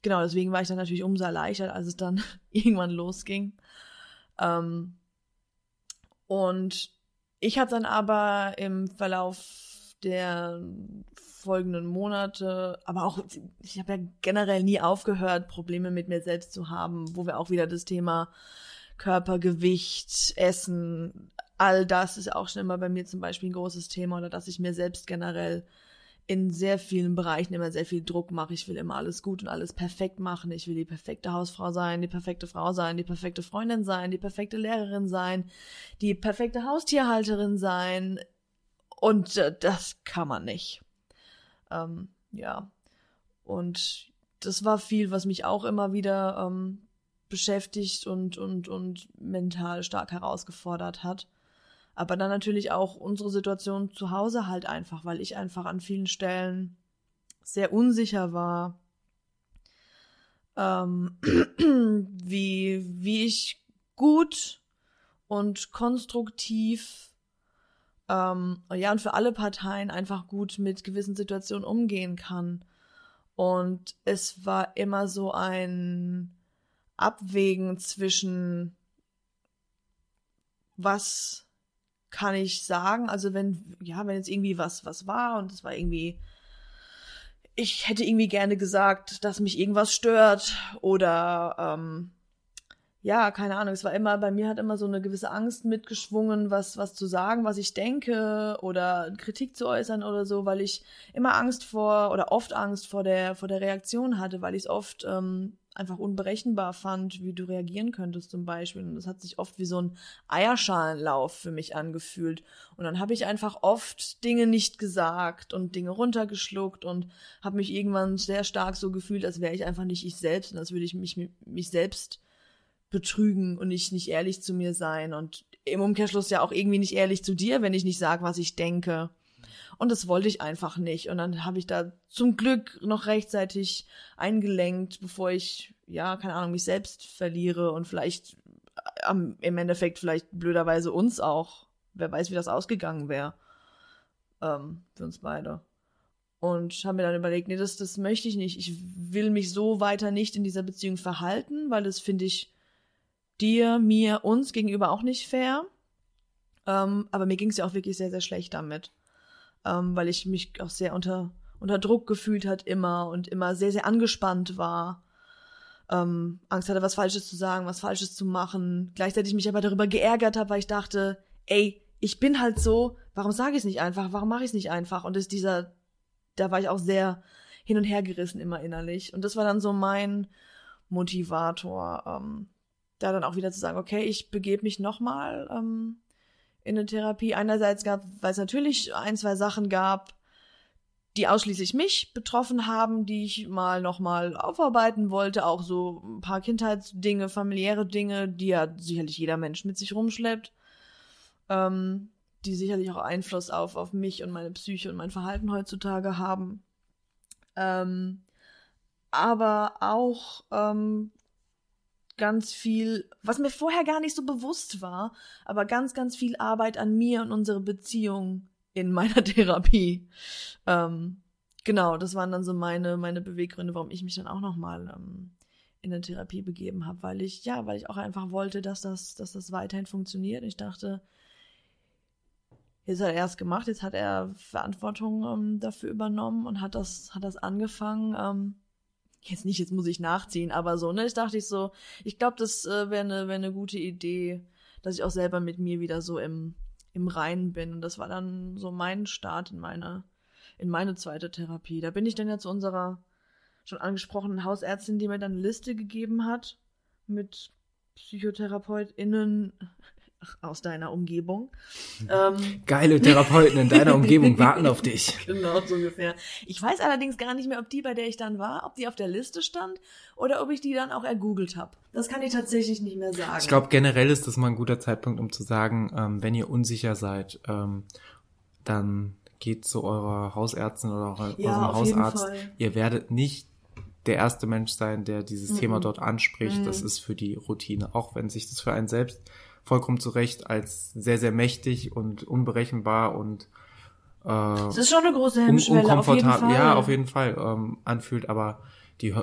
genau, deswegen war ich dann natürlich umso erleichtert, als es dann irgendwann losging. Ähm, und ich habe dann aber im Verlauf der folgenden Monate, aber auch, ich habe ja generell nie aufgehört, Probleme mit mir selbst zu haben, wo wir auch wieder das Thema Körpergewicht, Essen, all das ist auch schon immer bei mir zum Beispiel ein großes Thema oder dass ich mir selbst generell in sehr vielen Bereichen immer sehr viel Druck mache. Ich will immer alles gut und alles perfekt machen. Ich will die perfekte Hausfrau sein, die perfekte Frau sein, die perfekte Freundin sein, die perfekte Lehrerin sein, die perfekte Haustierhalterin sein. Und äh, das kann man nicht. Ähm, ja. Und das war viel, was mich auch immer wieder ähm, beschäftigt und, und, und mental stark herausgefordert hat. Aber dann natürlich auch unsere Situation zu Hause halt einfach, weil ich einfach an vielen Stellen sehr unsicher war, ähm, wie, wie ich gut und konstruktiv ähm, ja, und für alle Parteien einfach gut mit gewissen Situationen umgehen kann. Und es war immer so ein Abwägen zwischen was kann ich sagen, also wenn, ja, wenn jetzt irgendwie was, was war und es war irgendwie, ich hätte irgendwie gerne gesagt, dass mich irgendwas stört oder ähm, ja, keine Ahnung, es war immer, bei mir hat immer so eine gewisse Angst mitgeschwungen, was, was zu sagen, was ich denke oder Kritik zu äußern oder so, weil ich immer Angst vor oder oft Angst vor der, vor der Reaktion hatte, weil ich es oft ähm, einfach unberechenbar fand, wie du reagieren könntest zum Beispiel. Und das hat sich oft wie so ein Eierschalenlauf für mich angefühlt. Und dann habe ich einfach oft Dinge nicht gesagt und Dinge runtergeschluckt und habe mich irgendwann sehr stark so gefühlt, als wäre ich einfach nicht ich selbst und als würde ich mich, mich selbst betrügen und nicht, nicht ehrlich zu mir sein und im Umkehrschluss ja auch irgendwie nicht ehrlich zu dir, wenn ich nicht sage, was ich denke. Und das wollte ich einfach nicht. Und dann habe ich da zum Glück noch rechtzeitig eingelenkt, bevor ich, ja, keine Ahnung, mich selbst verliere und vielleicht am, im Endeffekt vielleicht blöderweise uns auch. Wer weiß, wie das ausgegangen wäre. Ähm, für uns beide. Und habe mir dann überlegt, nee, das, das möchte ich nicht. Ich will mich so weiter nicht in dieser Beziehung verhalten, weil das finde ich dir, mir, uns gegenüber auch nicht fair. Ähm, aber mir ging es ja auch wirklich sehr, sehr schlecht damit. Ähm, weil ich mich auch sehr unter, unter Druck gefühlt hat immer und immer sehr, sehr angespannt war. Ähm, Angst hatte, was Falsches zu sagen, was Falsches zu machen. Gleichzeitig mich aber darüber geärgert habe, weil ich dachte, ey, ich bin halt so, warum sage ich es nicht einfach? Warum mache ich es nicht einfach? Und ist dieser, da war ich auch sehr hin und her gerissen immer innerlich. Und das war dann so mein Motivator, ähm, da dann auch wieder zu sagen, okay, ich begebe mich nochmal ähm, in eine Therapie. Einerseits gab, weil es natürlich ein, zwei Sachen gab, die ausschließlich mich betroffen haben, die ich mal nochmal aufarbeiten wollte. Auch so ein paar Kindheitsdinge, familiäre Dinge, die ja sicherlich jeder Mensch mit sich rumschleppt. Ähm, die sicherlich auch Einfluss auf, auf mich und meine Psyche und mein Verhalten heutzutage haben. Ähm, aber auch ähm, ganz viel, was mir vorher gar nicht so bewusst war, aber ganz, ganz viel Arbeit an mir und unsere Beziehung in meiner Therapie. Ähm, genau, das waren dann so meine, meine Beweggründe, warum ich mich dann auch nochmal ähm, in eine Therapie begeben habe, weil ich, ja, weil ich auch einfach wollte, dass das, dass das weiterhin funktioniert. Ich dachte, jetzt hat er es gemacht, jetzt hat er Verantwortung ähm, dafür übernommen und hat das, hat das angefangen. Ähm, jetzt nicht, jetzt muss ich nachziehen, aber so, ne? Ich dachte ich so, ich glaube, das äh, wäre eine wär eine gute Idee, dass ich auch selber mit mir wieder so im, im Reinen bin. Und das war dann so mein Start in meine, in meine zweite Therapie. Da bin ich dann ja zu unserer schon angesprochenen Hausärztin, die mir dann eine Liste gegeben hat mit PsychotherapeutInnen aus deiner Umgebung. Ähm, Geile Therapeuten in deiner Umgebung warten auf dich. Genau, so ungefähr. Ich weiß allerdings gar nicht mehr, ob die, bei der ich dann war, ob die auf der Liste stand oder ob ich die dann auch ergoogelt habe. Das kann ich tatsächlich nicht mehr sagen. Ich glaube, generell ist das mal ein guter Zeitpunkt, um zu sagen, ähm, wenn ihr unsicher seid, ähm, dann geht zu eurer Hausärztin oder eurem ja, Hausarzt. Ihr werdet nicht der erste Mensch sein, der dieses mhm. Thema dort anspricht. Mhm. Das ist für die Routine, auch wenn sich das für einen selbst vollkommen zu Recht als sehr, sehr mächtig und unberechenbar und äh, das ist schon eine große Hemmschwelle, un auf jeden Fall. Ja, auf jeden Fall ähm, anfühlt, aber die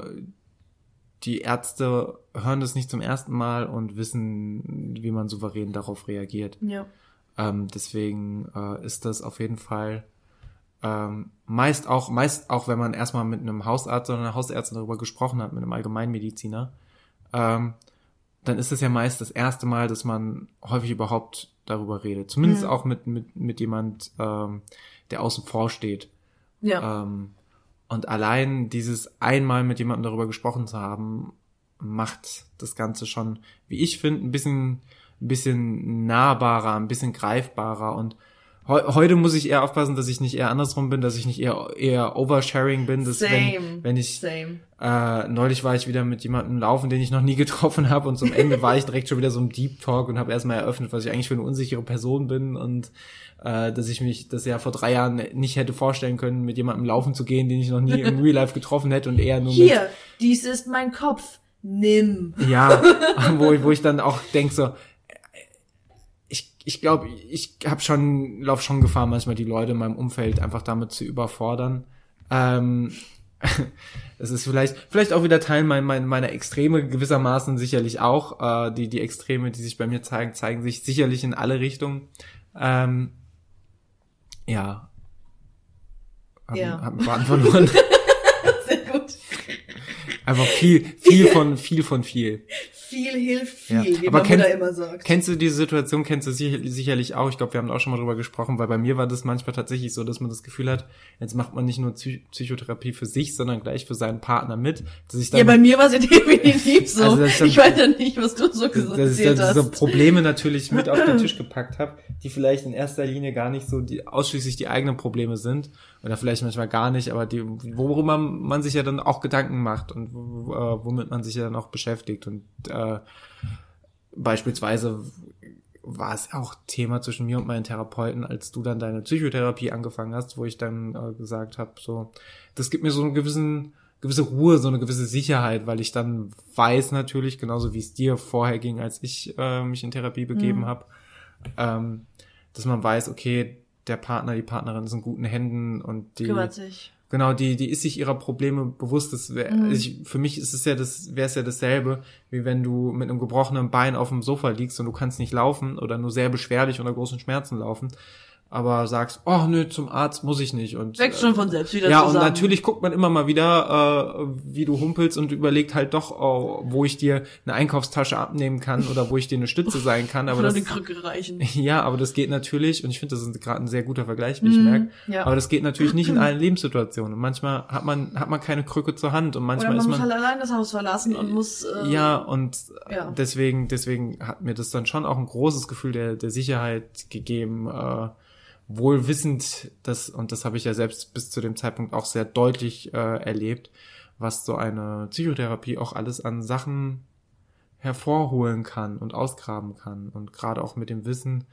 die Ärzte hören das nicht zum ersten Mal und wissen, wie man souverän darauf reagiert. Ja. Ähm, deswegen äh, ist das auf jeden Fall ähm, meist auch, meist auch, wenn man erstmal mit einem Hausarzt oder einer Hausärztin darüber gesprochen hat, mit einem Allgemeinmediziner, ähm, dann ist es ja meist das erste Mal, dass man häufig überhaupt darüber redet. Zumindest mhm. auch mit, mit, mit jemand, ähm, der außen vor steht. Ja. Ähm, und allein dieses einmal mit jemandem darüber gesprochen zu haben, macht das Ganze schon, wie ich finde, ein bisschen, ein bisschen nahbarer, ein bisschen greifbarer und heute muss ich eher aufpassen, dass ich nicht eher andersrum bin, dass ich nicht eher eher Oversharing bin. Dass Same. Wenn, wenn ich Same. Äh, neulich war ich wieder mit jemandem laufen, den ich noch nie getroffen habe und zum Ende war ich direkt schon wieder so im Deep Talk und habe erstmal eröffnet, was ich eigentlich für eine unsichere Person bin und äh, dass ich mich das ja vor drei Jahren nicht hätte vorstellen können, mit jemandem laufen zu gehen, den ich noch nie im Real Life getroffen hätte und eher nur Hier, mit, dies ist mein Kopf. Nimm. Ja, wo, wo ich dann auch denk so, ich glaube, ich habe schon, lauf schon Gefahr, manchmal die Leute in meinem Umfeld einfach damit zu überfordern. Ähm, das ist vielleicht, vielleicht auch wieder Teil meiner, meiner, meiner Extreme gewissermaßen sicherlich auch. Äh, die, die Extreme, die sich bei mir zeigen, zeigen sich sicherlich in alle Richtungen. Ähm, ja. Hab, ja. Hab einen verloren. Sehr gut. Einfach viel, viel von, viel von viel viel hilft viel, ja. wie Aber man kenn, immer sagt. Kennst du diese Situation, kennst du sicherlich auch, ich glaube, wir haben auch schon mal drüber gesprochen, weil bei mir war das manchmal tatsächlich so, dass man das Gefühl hat, jetzt macht man nicht nur Psychotherapie für sich, sondern gleich für seinen Partner mit. Dass ich dann, ja, bei mir war es ja definitiv so. Also, dann, ich weiß ja nicht, was du so gesagt dass, dass ich dann diese Probleme natürlich mit auf den Tisch gepackt habe, die vielleicht in erster Linie gar nicht so die ausschließlich die eigenen Probleme sind oder vielleicht manchmal gar nicht, aber die, worüber man sich ja dann auch Gedanken macht und äh, womit man sich ja dann auch beschäftigt und äh, beispielsweise war es auch Thema zwischen mir und meinen Therapeuten, als du dann deine Psychotherapie angefangen hast, wo ich dann äh, gesagt habe, so, das gibt mir so einen gewissen gewisse Ruhe, so eine gewisse Sicherheit, weil ich dann weiß natürlich, genauso wie es dir vorher ging, als ich äh, mich in Therapie begeben mhm. habe, ähm, dass man weiß, okay, der Partner, die Partnerin ist in guten Händen und die kümmert sich. Genau, die, die ist sich ihrer Probleme bewusst. Das wär, mhm. ich, für mich ist es ja das, wäre es ja dasselbe, wie wenn du mit einem gebrochenen Bein auf dem Sofa liegst und du kannst nicht laufen oder nur sehr beschwerlich unter großen Schmerzen laufen aber sagst, oh nö, zum Arzt muss ich nicht. Und wächst schon von selbst wieder Ja, zusammen. und natürlich guckt man immer mal wieder, äh, wie du humpelst und überlegt halt doch, oh, wo ich dir eine Einkaufstasche abnehmen kann oder wo ich dir eine Stütze sein kann. Aber das, die Krücke reichen. Ja, aber das geht natürlich, und ich finde, das ist gerade ein sehr guter Vergleich, wie ich mm, merke. Ja. Aber das geht natürlich nicht in allen Lebenssituationen. Und manchmal hat man, hat man keine Krücke zur Hand und manchmal oder man ist man. muss halt allein das Haus verlassen und muss. Äh, ja, und ja. deswegen, deswegen hat mir das dann schon auch ein großes Gefühl der, der Sicherheit gegeben, äh, wohl wissend, dass, und das habe ich ja selbst bis zu dem Zeitpunkt auch sehr deutlich äh, erlebt, was so eine Psychotherapie auch alles an Sachen hervorholen kann und ausgraben kann. Und gerade auch mit dem Wissen,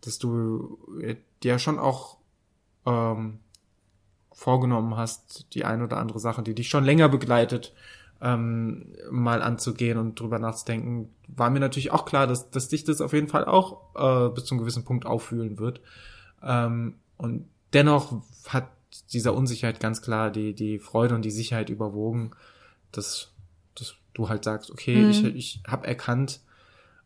dass du äh, dir schon auch ähm, vorgenommen hast, die ein oder andere Sache, die dich schon länger begleitet, ähm, mal anzugehen und drüber nachzudenken, war mir natürlich auch klar, dass, dass dich das auf jeden Fall auch äh, bis zu einem gewissen Punkt auffühlen wird. Ähm, Und dennoch hat dieser Unsicherheit ganz klar die, die Freude und die Sicherheit überwogen, dass, dass du halt sagst, okay, mhm. ich, ich habe erkannt,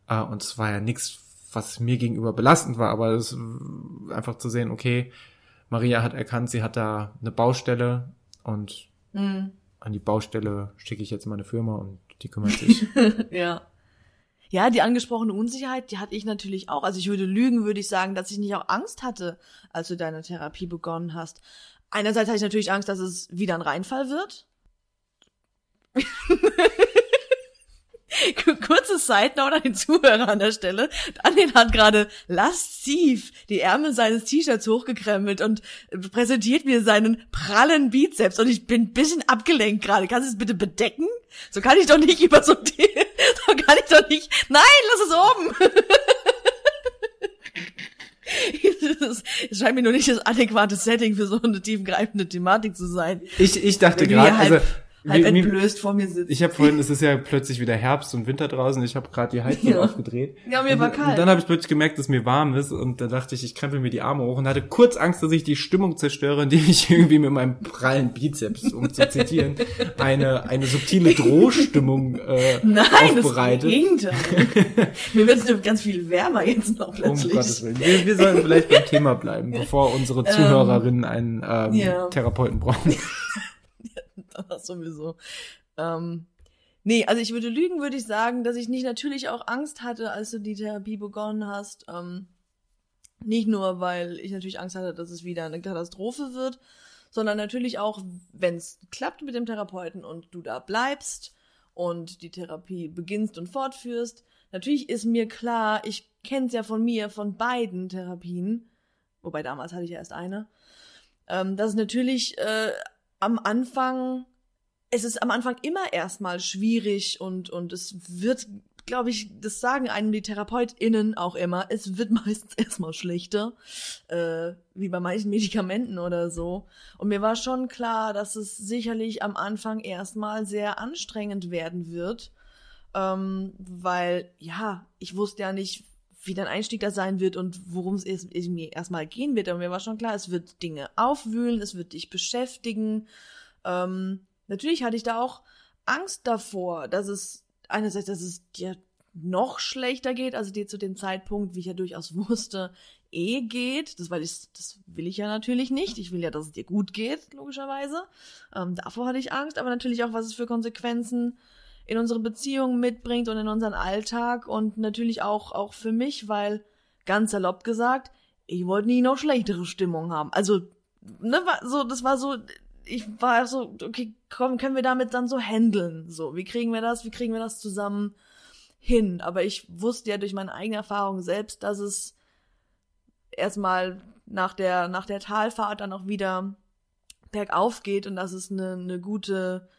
äh, und es war ja nichts, was mir gegenüber belastend war, aber es einfach zu sehen, okay, Maria hat erkannt, sie hat da eine Baustelle und mhm. an die Baustelle schicke ich jetzt meine Firma und die kümmert sich. ja. Ja, die angesprochene Unsicherheit, die hatte ich natürlich auch. Also ich würde lügen, würde ich sagen, dass ich nicht auch Angst hatte, als du deine Therapie begonnen hast. Einerseits hatte ich natürlich Angst, dass es wieder ein Reinfall wird. Kurze Side Note an den Zuhörer an der Stelle. Daniel hat gerade lasziv die Ärmel seines T-Shirts hochgekrempelt und präsentiert mir seinen prallen Bizeps und ich bin ein bisschen abgelenkt gerade. Kannst du es bitte bedecken? So kann ich doch nicht über so, so kann ich doch nicht. Nein, lass es oben. Es scheint mir nur nicht das adäquate Setting für so eine tiefgreifende Thematik zu sein. Ich, ich dachte gerade, also halb entblößt vor mir sitzt. Ich habe vorhin, es ist ja plötzlich wieder Herbst und Winter draußen, ich habe gerade die Heizung ja. aufgedreht. Ja, mir war kalt. Und dann habe ich plötzlich gemerkt, dass mir warm ist und da dachte ich, ich krempel mir die Arme hoch und hatte kurz Angst, dass ich die Stimmung zerstöre, indem ich irgendwie mit meinem prallen Bizeps, um zu zitieren, eine, eine subtile Drohstimmung äh, Nein, aufbereite. Nein, das Mir wird es ganz viel wärmer jetzt noch plötzlich. Um Gottes Willen. Wir, wir sollen vielleicht beim Thema bleiben, bevor unsere ähm, Zuhörerinnen einen ähm, ja. Therapeuten brauchen. das sowieso. Ähm, nee, also ich würde lügen, würde ich sagen, dass ich nicht natürlich auch Angst hatte, als du die Therapie begonnen hast. Ähm, nicht nur, weil ich natürlich Angst hatte, dass es wieder eine Katastrophe wird, sondern natürlich auch, wenn es klappt mit dem Therapeuten und du da bleibst und die Therapie beginnst und fortführst. Natürlich ist mir klar, ich kenne es ja von mir, von beiden Therapien, wobei damals hatte ich ja erst eine, ähm, dass es natürlich äh, am Anfang, es ist am Anfang immer erstmal schwierig und, und es wird, glaube ich, das sagen einem die TherapeutInnen auch immer, es wird meistens erstmal schlechter, äh, wie bei manchen Medikamenten oder so. Und mir war schon klar, dass es sicherlich am Anfang erstmal sehr anstrengend werden wird, ähm, weil, ja, ich wusste ja nicht, wie dein Einstieg da sein wird und worum es mir erstmal gehen wird. Aber mir war schon klar, es wird Dinge aufwühlen, es wird dich beschäftigen. Ähm, natürlich hatte ich da auch Angst davor, dass es einerseits, dass es dir noch schlechter geht, also dir zu dem Zeitpunkt, wie ich ja durchaus wusste, eh geht. Das, weil ich, das will ich ja natürlich nicht. Ich will ja, dass es dir gut geht, logischerweise. Ähm, davor hatte ich Angst, aber natürlich auch, was es für Konsequenzen in unsere Beziehung mitbringt und in unseren Alltag und natürlich auch, auch für mich, weil ganz salopp gesagt, ich wollte nie noch schlechtere Stimmung haben. Also, ne, war so, das war so, ich war so, okay, komm, können wir damit dann so handeln? So, wie kriegen wir das? Wie kriegen wir das zusammen hin? Aber ich wusste ja durch meine eigene Erfahrung selbst, dass es erstmal nach der, nach der Talfahrt dann auch wieder bergauf geht und dass es eine, eine gute,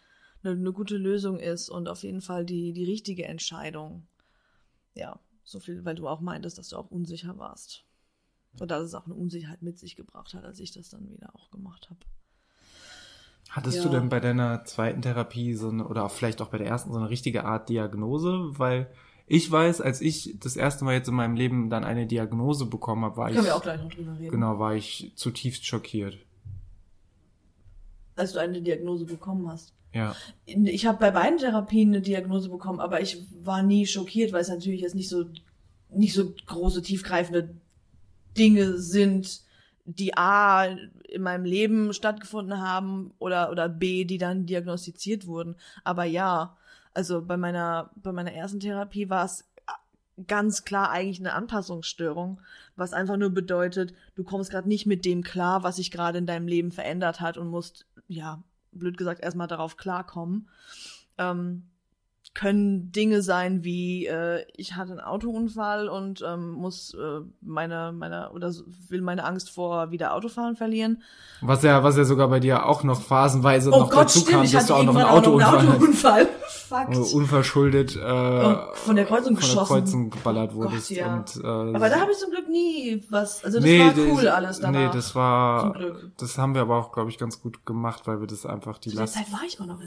eine, eine gute Lösung ist und auf jeden Fall die, die richtige Entscheidung. Ja, so viel, weil du auch meintest, dass du auch unsicher warst. Und dass es auch eine Unsicherheit mit sich gebracht hat, als ich das dann wieder auch gemacht habe. Hattest ja. du denn bei deiner zweiten Therapie so eine, oder vielleicht auch bei der ersten so eine richtige Art Diagnose? Weil ich weiß, als ich das erste Mal jetzt in meinem Leben dann eine Diagnose bekommen habe, war Können ich. wir auch gleich noch drüber reden. Genau, war ich zutiefst schockiert. Als du eine Diagnose bekommen hast. Ja. Ich habe bei beiden Therapien eine Diagnose bekommen, aber ich war nie schockiert, weil es natürlich jetzt nicht so nicht so große tiefgreifende Dinge sind, die A in meinem Leben stattgefunden haben oder oder B, die dann diagnostiziert wurden. Aber ja, also bei meiner bei meiner ersten Therapie war es ganz klar eigentlich eine Anpassungsstörung, was einfach nur bedeutet, du kommst gerade nicht mit dem klar, was sich gerade in deinem Leben verändert hat und musst ja blöd gesagt, erstmal darauf klarkommen. Ähm, können Dinge sein wie äh, ich hatte einen Autounfall und ähm, muss äh, meine meine oder will meine Angst vor wieder Autofahren verlieren. Was ja was ja sogar bei dir auch noch phasenweise oh noch Gott, dazu stimmt, kam, dass du auch noch einen Autounfall, einen Autounfall. Fuck. unverschuldet äh, oh, von der Kreuzung von geschossen. der Kreuzung geballert wurdest Gott, ja. und äh, aber da habe ich zum Glück nie was also das nee, war cool das, alles danach. Nee, das war das haben wir aber auch glaube ich ganz gut gemacht, weil wir das einfach die Last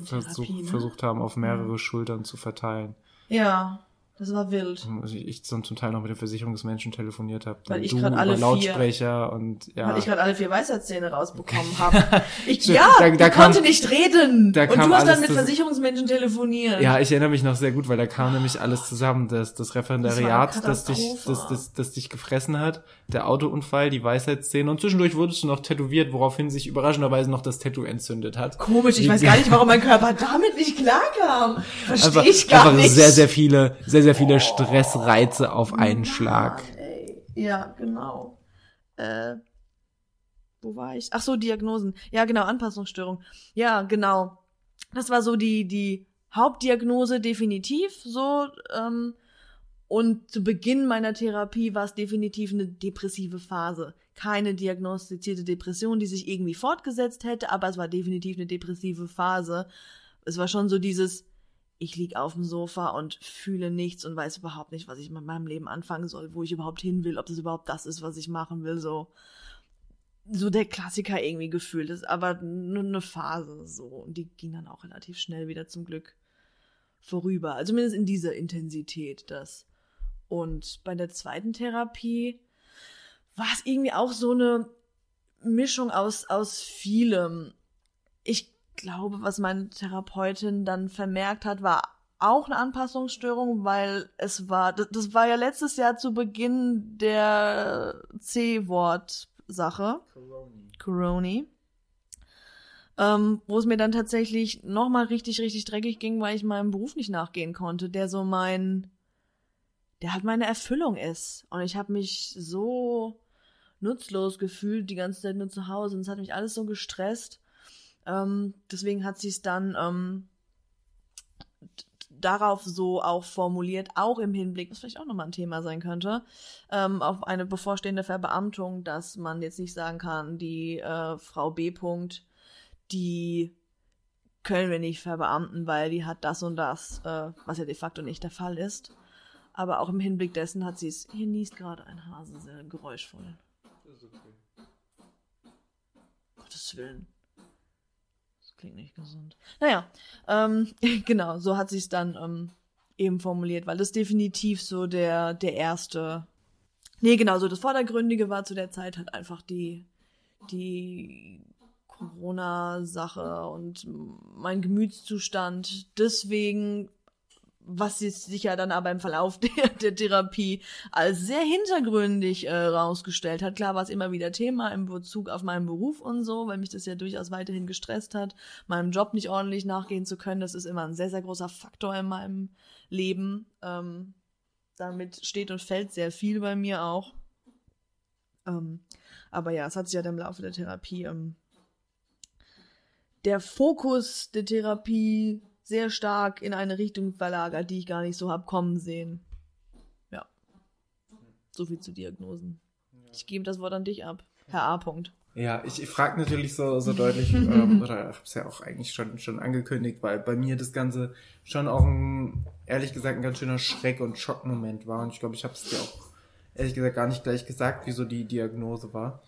versuch, versucht haben auf mehrere mhm. Schultern zu verteilen. Ja, Das war wild. Also ich zum Teil noch mit den Versicherungsmenschen telefoniert habe. Weil ich gerade alle Lautsprecher vier, und ja. Weil ich gerade alle vier Weisheitszähne rausbekommen habe. Ich, ja, da, da kam, konnte nicht reden. Da und du hast dann mit Versicherungsmenschen telefoniert. Ja, ich erinnere mich noch sehr gut, weil da kam nämlich alles zusammen. Das, das Referendariat, Das das, dich, das, das, das dich gefressen hat, der Autounfall, die Weisheitsszene und zwischendurch wurdest du noch tätowiert, woraufhin sich überraschenderweise noch das Tattoo entzündet hat. Komisch, ich weiß gar nicht, warum mein Körper damit nicht klarkam. Verstehe ich gar einfach nicht. sehr, sehr viele, sehr, sehr viele Stressreize auf einen Schlag. Mann. Ja, genau. Äh, wo war ich? Ach so, Diagnosen. Ja, genau, Anpassungsstörung. Ja, genau. Das war so die, die Hauptdiagnose definitiv so. Ähm, und zu Beginn meiner Therapie war es definitiv eine depressive Phase. Keine diagnostizierte Depression, die sich irgendwie fortgesetzt hätte, aber es war definitiv eine depressive Phase. Es war schon so dieses, ich lieg auf dem Sofa und fühle nichts und weiß überhaupt nicht, was ich mit meinem Leben anfangen soll, wo ich überhaupt hin will, ob das überhaupt das ist, was ich machen will, so. So der Klassiker irgendwie gefühlt ist, aber nur eine Phase, so. Und die ging dann auch relativ schnell wieder zum Glück vorüber. Also zumindest in dieser Intensität, das. Und bei der zweiten Therapie war es irgendwie auch so eine Mischung aus, aus vielem. Ich glaube, was meine Therapeutin dann vermerkt hat, war auch eine Anpassungsstörung, weil es war, das, das war ja letztes Jahr zu Beginn der C-Wort-Sache. Coroni. Ähm, wo es mir dann tatsächlich nochmal richtig, richtig dreckig ging, weil ich meinem Beruf nicht nachgehen konnte, der so mein, der halt meine Erfüllung ist. Und ich habe mich so nutzlos gefühlt, die ganze Zeit nur zu Hause. Und es hat mich alles so gestresst. Ähm, deswegen hat sie es dann ähm, darauf so auch formuliert, auch im Hinblick, was vielleicht auch nochmal ein Thema sein könnte, ähm, auf eine bevorstehende Verbeamtung, dass man jetzt nicht sagen kann, die äh, Frau B. -Punkt, die können wir nicht verbeamten, weil die hat das und das, äh, was ja de facto nicht der Fall ist. Aber auch im Hinblick dessen hat sie es, hier niest gerade ein Hase sehr geräuschvoll. Gottes Willen. Klingt nicht gesund. Naja, ähm, genau, so hat sie es dann ähm, eben formuliert, weil das definitiv so der, der erste. Nee, genau, so das Vordergründige war zu der Zeit halt einfach die, die Corona-Sache und mein Gemütszustand. Deswegen, was sich sicher dann aber im Verlauf der, der Therapie als sehr hintergründig äh, rausgestellt hat. Klar war es immer wieder Thema im Bezug auf meinen Beruf und so, weil mich das ja durchaus weiterhin gestresst hat, meinem Job nicht ordentlich nachgehen zu können. Das ist immer ein sehr, sehr großer Faktor in meinem Leben. Ähm, damit steht und fällt sehr viel bei mir auch. Ähm, aber ja, es hat sich ja dann im Laufe der Therapie ähm, der Fokus der Therapie sehr stark in eine Richtung verlagert, die ich gar nicht so hab kommen sehen. Ja. So viel zu Diagnosen. Ich gebe das Wort an dich ab. Herr A. -Punkt. Ja, ich, ich frage natürlich so, so deutlich, ähm, oder ich habe es ja auch eigentlich schon, schon angekündigt, weil bei mir das Ganze schon auch ein, ehrlich gesagt, ein ganz schöner Schreck- und Schockmoment war. Und ich glaube, ich habe es dir auch, ehrlich gesagt, gar nicht gleich gesagt, wieso die Diagnose war.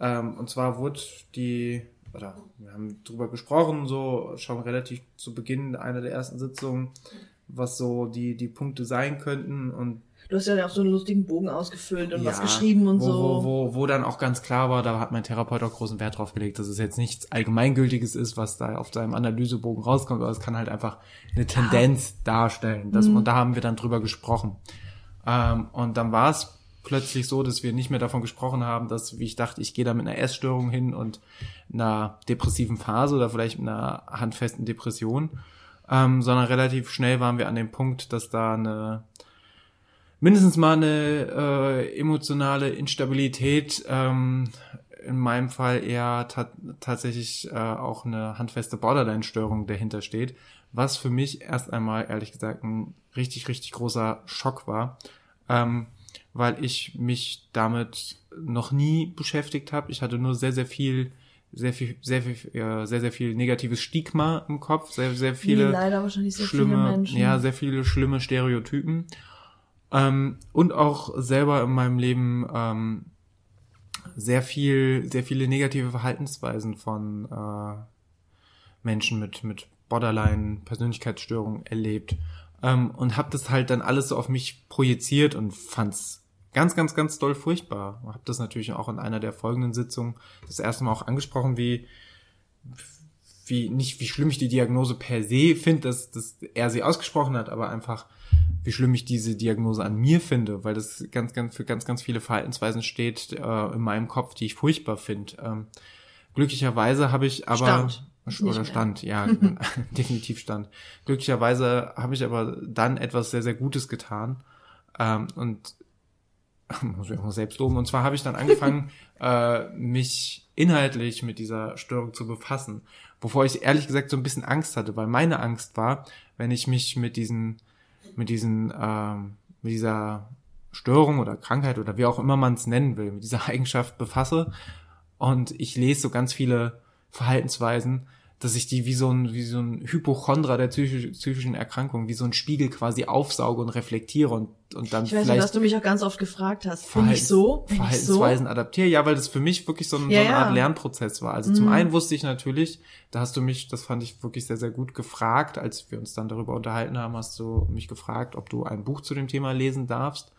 Ähm, und zwar wurde die, oder wir haben drüber gesprochen, so schon relativ zu Beginn einer der ersten Sitzungen, was so die, die Punkte sein könnten. Und Du hast ja auch so einen lustigen Bogen ausgefüllt und was ja, geschrieben und wo, so. Wo, wo, wo dann auch ganz klar war, da hat mein Therapeut auch großen Wert drauf gelegt, dass es jetzt nichts Allgemeingültiges ist, was da auf seinem Analysebogen rauskommt, aber es kann halt einfach eine Tendenz darstellen. Das, Mhm. Und da haben wir dann drüber gesprochen. Ähm, und dann war es plötzlich so, dass wir nicht mehr davon gesprochen haben, dass, wie ich dachte, ich gehe da mit einer Essstörung hin und einer depressiven Phase oder vielleicht einer handfesten Depression, ähm, sondern relativ schnell waren wir an dem Punkt, dass da eine mindestens mal eine äh, emotionale Instabilität, ähm, in meinem Fall eher ta tatsächlich äh, auch eine handfeste Borderline-Störung dahinter steht, was für mich erst einmal ehrlich gesagt ein richtig, richtig großer Schock war, ähm, weil ich mich damit noch nie beschäftigt habe. Ich hatte nur sehr, sehr viel sehr viel, sehr viel, äh, sehr, sehr viel negatives Stigma im Kopf, sehr, sehr viele Wie leider wahrscheinlich sehr schlimme, viele Menschen. ja, sehr viele schlimme Stereotypen. Ähm, und auch selber in meinem Leben ähm, sehr viel, sehr viele negative Verhaltensweisen von äh, Menschen mit, mit Borderline-Persönlichkeitsstörungen erlebt. ähm, und habe das halt dann alles so auf mich projiziert und fand's ganz, ganz, ganz doll furchtbar. Habe das natürlich auch in einer der folgenden Sitzungen das erste Mal auch angesprochen, wie wie nicht wie schlimm ich die Diagnose per se finde, dass, dass er sie ausgesprochen hat, aber einfach wie schlimm ich diese Diagnose an mir finde, weil das ganz, ganz für ganz, ganz viele Verhaltensweisen steht äh, in meinem Kopf, die ich furchtbar finde. Ähm, glücklicherweise habe ich aber Stand. oder stand, ja, definitiv stand. Glücklicherweise habe ich aber dann etwas sehr, sehr Gutes getan ähm, und muss ich auch mal selbst loben. Und zwar habe ich dann angefangen, äh, mich inhaltlich mit dieser Störung zu befassen, bevor ich ehrlich gesagt so ein bisschen Angst hatte, weil meine Angst war, wenn ich mich mit diesen, mit diesen, ähm, mit dieser Störung oder Krankheit oder wie auch immer man es nennen will, mit dieser Eigenschaft befasse und ich lese so ganz viele Verhaltensweisen, dass ich die wie so ein, wie so ein Hypochondra der psychisch, psychischen Erkrankung, wie so ein Spiegel quasi aufsauge und reflektiere und, und dann Ich weiß nicht, was du mich auch ganz oft gefragt hast. Bin ich Verhaltens- so? Bin ich so? Verhaltensweisen adaptiere. Ja, weil das für mich wirklich so, ein, Ja, so eine Art ja. Lernprozess war. Also Mhm. zum einen wusste ich natürlich, da hast du mich, das fand ich wirklich sehr, sehr gut gefragt, als wir uns dann darüber unterhalten haben, hast du mich gefragt, ob du ein Buch zu dem Thema lesen darfst.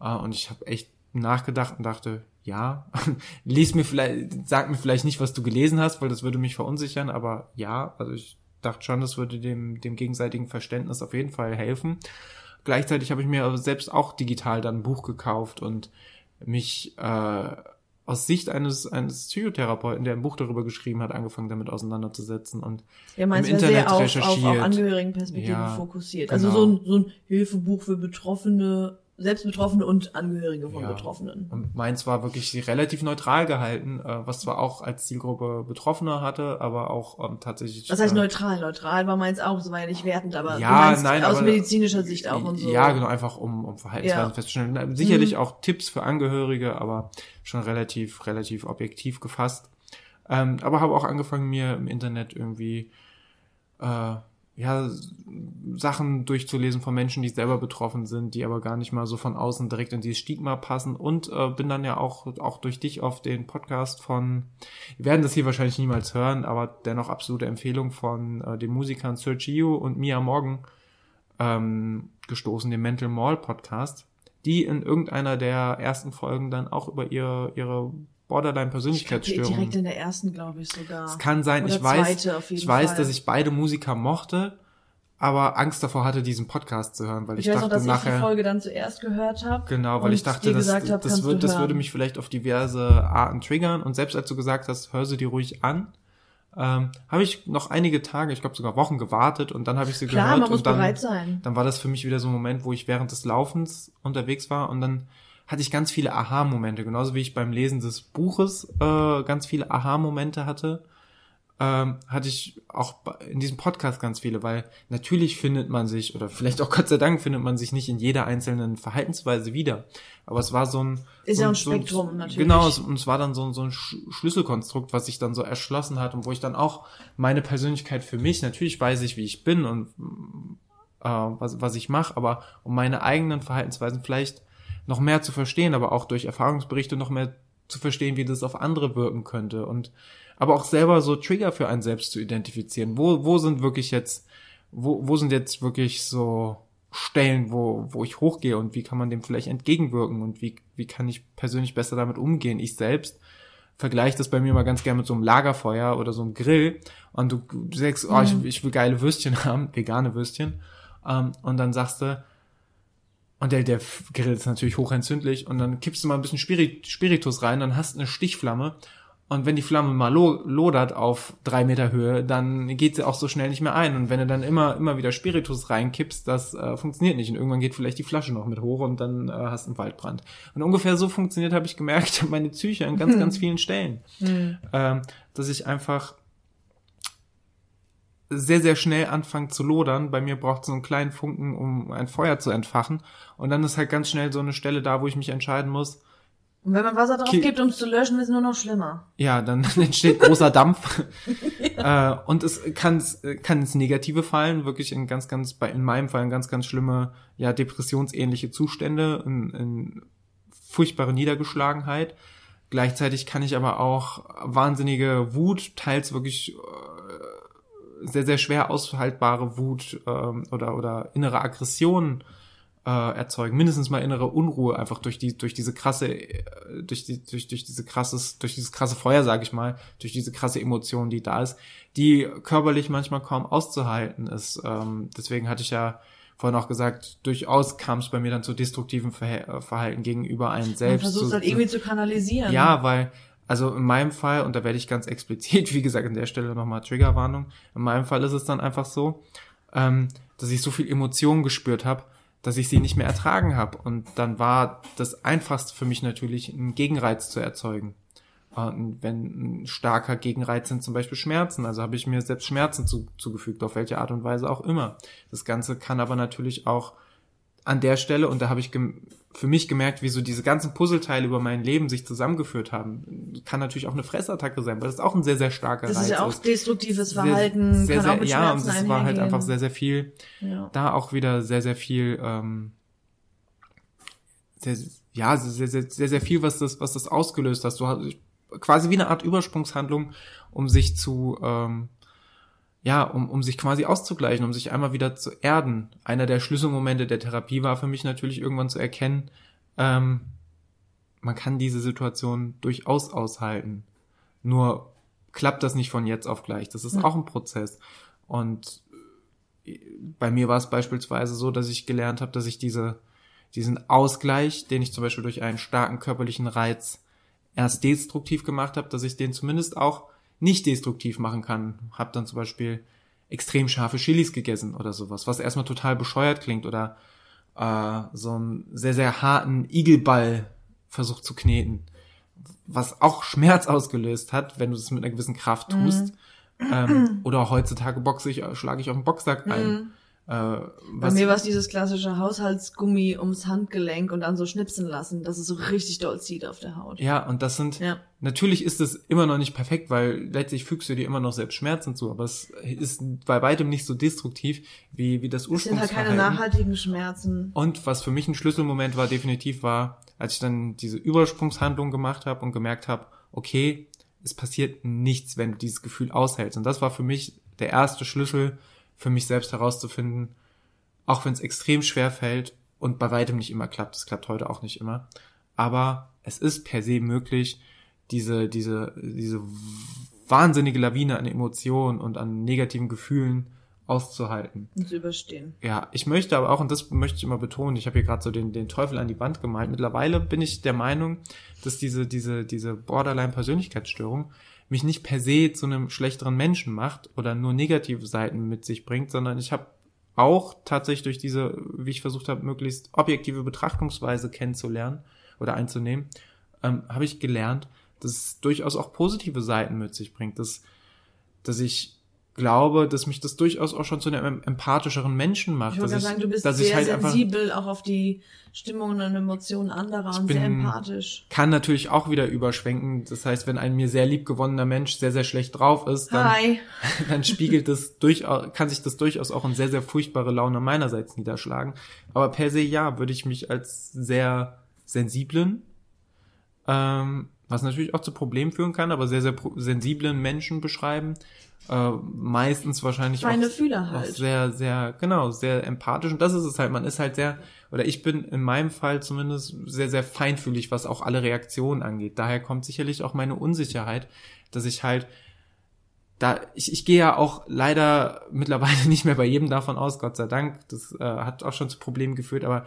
Äh, Und ich habe echt nachgedacht und dachte, ja, lies mir vielleicht, sag mir vielleicht nicht, was du gelesen hast, weil das würde mich verunsichern, aber ja, also ich dachte schon, das würde dem, dem gegenseitigen Verständnis auf jeden Fall helfen. Gleichzeitig habe ich mir selbst auch digital dann ein Buch gekauft und mich äh, aus Sicht eines, eines Psychotherapeuten, der ein Buch darüber geschrieben hat, angefangen damit auseinanderzusetzen und Ja, meins im wäre sehr Internet auf, auf, auf recherchiert. Angehörigenperspektive Ja, fokussiert. genau. Also so ein, so ein Hilfebuch für Betroffene, Selbstbetroffene und Angehörige von Ja. Betroffenen. Und meins war wirklich relativ neutral gehalten, äh, was zwar auch als Zielgruppe Betroffene hatte, aber auch ähm, tatsächlich. Was heißt äh, neutral? Neutral war meins auch, so war ja nicht wertend, aber Ja, nein, aus aber- medizinischer Sicht auch und so. Ja, genau, einfach um, um Verhaltensweisen Ja. Mhm. festzustellen. Sicherlich auch Tipps für Angehörige, aber schon relativ, relativ objektiv gefasst. Ähm, aber habe auch angefangen, mir im Internet irgendwie äh, ja, Sachen durchzulesen von Menschen, die selber betroffen sind, die aber gar nicht mal so von außen direkt in dieses Stigma passen. Und äh, bin dann ja auch, auch durch dich auf den Podcast von, wir werden das hier wahrscheinlich niemals hören, aber dennoch absolute Empfehlung von äh, den Musikern Sergio und Mia Morgan ähm, gestoßen, dem Mental Mall Podcast, die in irgendeiner der ersten Folgen dann auch über ihre, ihre Ich glaub, direkt Borderline-Persönlichkeitsstörung in der ersten, glaube ich, sogar. es kann sein, Oder ich weiß, zweite jeden ich weiß, Fall. dass ich beide Musiker mochte, aber Angst davor hatte, diesen Podcast zu hören, weil ich, Ich weiß dachte dass ich die nachher, Folge dann zuerst gehört habe. genau, weil ich dachte, das, hab, das, wird, das würde mich vielleicht auf diverse Arten triggern und selbst als du gesagt hast, hör sie dir ruhig an, ähm, habe ich noch einige Tage, ich glaube sogar Wochen gewartet und dann habe ich sie Klar, gehört man muss und dann, bereit sein. dann war das für mich wieder so ein Moment, wo ich während des Laufens unterwegs war und dann hatte ich ganz viele Aha-Momente, genauso wie ich beim Lesen des Buches äh, ganz viele Aha-Momente hatte, ähm, hatte ich auch in diesem Podcast ganz viele, weil natürlich findet man sich, oder vielleicht auch Gott sei Dank findet man sich nicht in jeder einzelnen Verhaltensweise wieder. Aber es war so ein... Ist so ja ein so ein- Spektrum, natürlich. Genau, es- und es war dann so, ein- so ein Sch- Schlüsselkonstrukt, was sich dann so erschlossen hat und wo ich dann auch meine Persönlichkeit für mich, natürlich weiß ich, wie ich bin und äh, was, was ich mache, aber um meine eigenen Verhaltensweisen vielleicht noch mehr zu verstehen, aber auch durch Erfahrungsberichte noch mehr zu verstehen, wie das auf andere wirken könnte und aber auch selber so Trigger für einen selbst zu identifizieren. Wo, wo sind wirklich jetzt, wo, wo sind jetzt wirklich so Stellen, wo, wo ich hochgehe und wie kann man dem vielleicht entgegenwirken und wie, wie kann ich persönlich besser damit umgehen? Ich selbst vergleiche das bei mir mal ganz gerne mit so einem Lagerfeuer oder so einem Grill und du, du sagst, oh, ich, ich will geile Würstchen haben, vegane Würstchen, ähm, und dann sagst du, und der, der Grill ist natürlich hochentzündlich und dann kippst du mal ein bisschen Spirit, Spiritus rein, dann hast du eine Stichflamme und wenn die Flamme mal lo lodert auf drei Meter Höhe, dann geht sie auch so schnell nicht mehr ein. Und wenn du dann immer, immer wieder Spiritus reinkippst, das äh, funktioniert nicht. Und irgendwann geht vielleicht die Flasche noch mit hoch und dann äh, hast du einen Waldbrand. Und ungefähr so funktioniert, habe ich gemerkt, meine Psyche an ganz, ganz vielen Stellen. Ähm, dass ich einfach sehr, sehr schnell anfange zu lodern. Bei mir braucht es so einen kleinen Funken, um ein Feuer zu entfachen. Und dann ist halt ganz schnell so eine Stelle da, wo ich mich entscheiden muss, Und wenn man Wasser drauf Ki- gibt, um es zu löschen, ist es nur noch schlimmer. Ja, dann entsteht großer Dampf. äh, und es kann, kann ins Negative fallen, wirklich in ganz, ganz, bei, in meinem Fall in ganz, ganz schlimme, ja, depressionsähnliche Zustände, in, in furchtbare Niedergeschlagenheit. Gleichzeitig kann ich aber auch wahnsinnige Wut, teils wirklich äh, sehr, sehr schwer aushaltbare Wut ähm, oder, oder innere Aggression äh, erzeugen, mindestens mal innere Unruhe einfach durch die durch diese krasse äh, durch die durch durch diese krasses durch dieses krasse Feuer sage ich mal durch diese krasse Emotion, die da ist, die körperlich manchmal kaum auszuhalten ist. Ähm, deswegen hatte ich ja vorhin auch gesagt, durchaus kam es bei mir dann zu destruktiven Verha Verhalten gegenüber einem selbst. Man versucht halt irgendwie zu kanalisieren. Ja, weil also in meinem Fall, und da werde ich ganz explizit, wie gesagt, an der Stelle nochmal Triggerwarnung, in meinem Fall ist es dann einfach so, ähm, dass ich so viel Emotionen gespürt habe, dass ich sie nicht mehr ertragen habe. Und dann war das Einfachste für mich natürlich, einen Gegenreiz zu erzeugen. Und wenn ein starker Gegenreiz sind zum Beispiel Schmerzen, also habe ich mir selbst Schmerzen zu, zugefügt, auf welche Art und Weise auch immer. Das Ganze kann aber natürlich auch an der Stelle, und da habe ich für mich gemerkt, wie so diese ganzen Puzzleteile über mein Leben sich zusammengeführt haben. Kann natürlich auch eine Fressattacke sein, weil das ist auch ein sehr, sehr starker das Reiz. Das ist ja auch ist. destruktives Verhalten, sehr, sehr, kann auch mit Ja, und das war halt einfach sehr, sehr viel, ja. da auch wieder sehr, sehr viel, ähm, sehr, ja, sehr, sehr, sehr, sehr viel, was das, was das ausgelöst hast. Du hast quasi wie eine Art Übersprungshandlung, um sich zu, ähm, ja, um, um sich quasi auszugleichen, um sich einmal wieder zu erden. Einer der Schlüsselmomente der Therapie war für mich natürlich irgendwann zu erkennen, ähm, man kann diese Situation durchaus aushalten. Nur klappt das nicht von jetzt auf gleich. Das ist ja. auch ein Prozess. Und äh, bei mir war es beispielsweise so, dass ich gelernt habe, dass ich diese, diesen Ausgleich, den ich zum Beispiel durch einen starken körperlichen Reiz erst destruktiv gemacht habe, dass ich den zumindest auch nicht destruktiv machen kann. Hab dann zum Beispiel extrem scharfe Chilis gegessen oder sowas, was erstmal total bescheuert klingt oder äh, so einen sehr, sehr harten Igelball versucht zu kneten, was auch Schmerz ausgelöst hat, wenn du es mit einer gewissen Kraft tust. Mhm. Ähm, oder heutzutage boxe ich, schlage ich auf den Boxsack ein. Mhm. Äh, Bei mir war es dieses klassische Haushaltsgummi ums Handgelenk und dann so schnipsen lassen, dass es so richtig doll zieht auf der Haut. Ja, und das sind, ja. natürlich ist es immer noch nicht perfekt, weil letztlich fügst du dir immer noch selbst Schmerzen zu, aber es ist bei weitem nicht so destruktiv, wie, wie das Ursprungsverhalten. Es sind halt keine nachhaltigen Schmerzen. Und was für mich ein Schlüsselmoment war, definitiv war, als ich dann diese Übersprungshandlung gemacht habe und gemerkt habe, okay, es passiert nichts, wenn du dieses Gefühl aushältst. Und das war für mich der erste Schlüssel, für mich selbst herauszufinden, auch wenn es extrem schwer fällt und bei weitem nicht immer klappt, es klappt heute auch nicht immer, aber es ist per se möglich, diese, diese, diese wahnsinnige Lawine an Emotionen und an negativen Gefühlen auszuhalten. Und zu überstehen. Ja, ich möchte aber auch, und das möchte ich immer betonen, ich habe hier gerade so den, den Teufel an die Wand gemalt. Mittlerweile bin ich der Meinung, dass diese, diese, diese Borderline-Persönlichkeitsstörung mich nicht per se zu einem schlechteren Menschen macht oder nur negative Seiten mit sich bringt, sondern ich habe auch tatsächlich durch diese, wie ich versucht habe, möglichst objektive Betrachtungsweise kennenzulernen oder einzunehmen, ähm, habe ich gelernt, dass es durchaus auch positive Seiten mit sich bringt, dass, dass ich glaube, dass mich das durchaus auch schon zu einem empathischeren Menschen macht. Ich würde sagen, du bist sehr halt sensibel auch auf die Stimmungen und Emotionen anderer und bin, sehr empathisch. Kann natürlich auch wieder überschwenken. Das heißt, wenn ein mir sehr liebgewonnener Mensch sehr, sehr schlecht drauf ist, dann, dann spiegelt das durchaus, kann sich das durchaus auch in sehr, sehr furchtbare Laune meinerseits niederschlagen. Aber per se ja, würde ich mich als sehr sensiblen, ähm, was natürlich auch zu Problemen führen kann, aber sehr, sehr sensiblen Menschen beschreiben, äh, meistens wahrscheinlich Feine auch, Fühler halt. auch sehr, sehr, genau, sehr empathisch. Und das ist es halt. Man ist halt sehr, oder ich bin in meinem Fall zumindest sehr, sehr feinfühlig, was auch alle Reaktionen angeht. Daher kommt sicherlich auch meine Unsicherheit, dass ich halt da, ich, ich gehe ja auch leider mittlerweile nicht mehr bei jedem davon aus, Gott sei Dank. Das äh, hat auch schon zu Problemen geführt, aber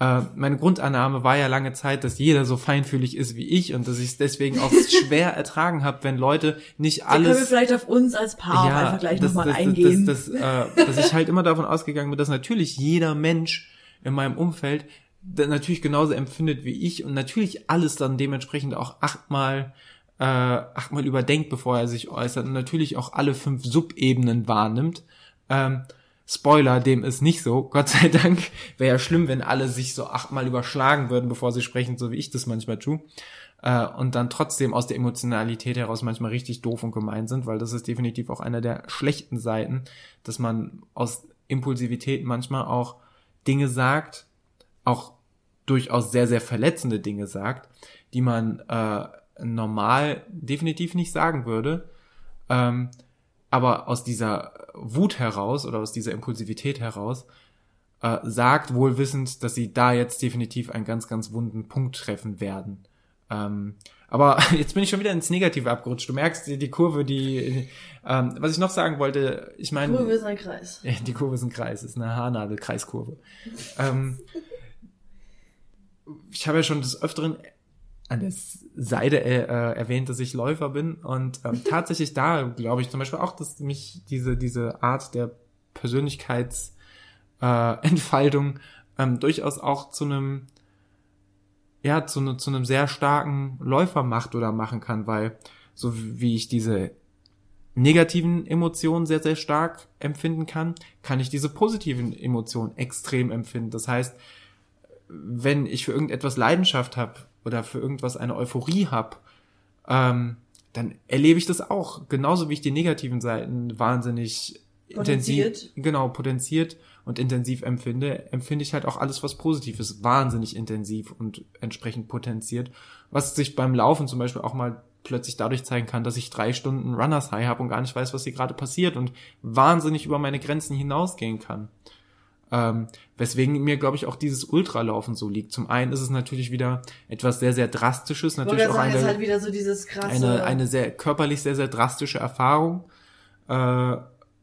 äh, meine Grundannahme war ja lange Zeit, dass jeder so feinfühlig ist wie ich und dass ich es deswegen auch schwer ertragen habe, wenn Leute nicht alles. Da können wir vielleicht auf uns als Paar ja, einfach gleich nochmal eingehen. Das, das, das, äh, dass ich halt immer davon ausgegangen bin, dass natürlich jeder Mensch in meinem Umfeld natürlich genauso empfindet wie ich und natürlich alles dann dementsprechend auch achtmal äh, achtmal überdenkt, bevor er sich äußert und natürlich auch alle fünf Subebenen wahrnimmt. Ähm, Spoiler, dem ist nicht so. Gott sei Dank wäre ja schlimm, wenn alle sich so achtmal überschlagen würden, bevor sie sprechen, so wie ich das manchmal tue. Äh, und dann trotzdem aus der Emotionalität heraus manchmal richtig doof und gemein sind, weil das ist definitiv auch einer der schlechten Seiten, dass man aus Impulsivität manchmal auch Dinge sagt, auch durchaus sehr, sehr verletzende Dinge sagt, die man äh, normal definitiv nicht sagen würde. Ähm, aber aus dieser Wut heraus oder aus dieser Impulsivität heraus äh, sagt, wohl wissend, dass sie da jetzt definitiv einen ganz, ganz wunden Punkt treffen werden. Ähm, aber jetzt bin ich schon wieder ins Negative abgerutscht. Du merkst die, die Kurve, die, ähm, was ich noch sagen wollte, ich meine. Kurve ist ein Kreis. Die Kurve ist ein Kreis, ist eine Haarnadel-Kreiskurve. ähm, ich habe ja schon des Öfteren an der Seite äh, erwähnt, dass ich Läufer bin und ähm, tatsächlich da glaube ich zum Beispiel auch, dass mich diese diese Art der Persönlichkeitsentfaltung äh, ähm, durchaus auch zu einem ja, zu, ne, zu einem sehr starken Läufer macht oder machen kann, weil so wie ich diese negativen Emotionen sehr, sehr stark empfinden kann, kann ich diese positiven Emotionen extrem empfinden. Das heißt, wenn ich für irgendetwas Leidenschaft habe oder für irgendwas eine Euphorie habe, ähm, dann erlebe ich das auch. Genauso wie ich die negativen Seiten wahnsinnig potenziert. intensiv, genau, potenziert und intensiv empfinde, empfinde ich halt auch alles, was positiv ist, wahnsinnig intensiv und entsprechend potenziert. Was sich beim Laufen zum Beispiel auch mal plötzlich dadurch zeigen kann, dass ich drei Stunden Runners High habe und gar nicht weiß, was hier gerade passiert und wahnsinnig über meine Grenzen hinausgehen kann. Ähm, weswegen mir, glaube ich, auch dieses Ultralaufen so liegt. Zum einen ist es natürlich wieder etwas sehr, sehr Drastisches. Natürlich auch sagen, eine, halt wieder so dieses krasse... eine, eine sehr körperlich sehr, sehr drastische Erfahrung. Äh,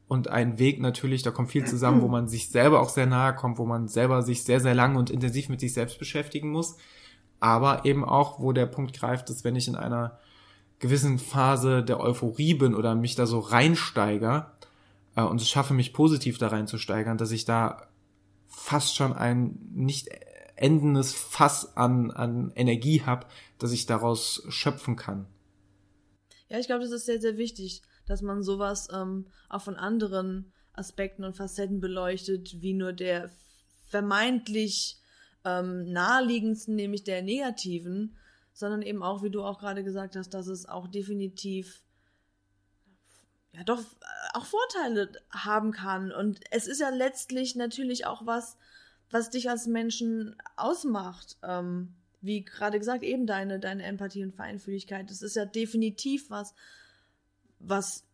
und ein Weg natürlich, da kommt viel zusammen, wo man sich selber auch sehr nahe kommt, wo man selber sich sehr, sehr lang und intensiv mit sich selbst beschäftigen muss. Aber eben auch, wo der Punkt greift, dass wenn ich in einer gewissen Phase der Euphorie bin oder mich da so reinsteiger äh, und es schaffe, mich positiv da reinzusteigern, dass ich da fast schon ein nicht endendes Fass an, an Energie habe, dass ich daraus schöpfen kann. Ja, ich glaube, das ist sehr, sehr wichtig dass man sowas ähm, auch von anderen Aspekten und Facetten beleuchtet, wie nur der vermeintlich ähm, naheliegendsten, nämlich der negativen, sondern eben auch, wie du auch gerade gesagt hast, dass es auch definitiv ja doch auch Vorteile haben kann. Und es ist ja letztlich natürlich auch was, was dich als Menschen ausmacht. Ähm, wie gerade gesagt, eben deine, deine Empathie und Feinfühligkeit. Das ist ja definitiv was, was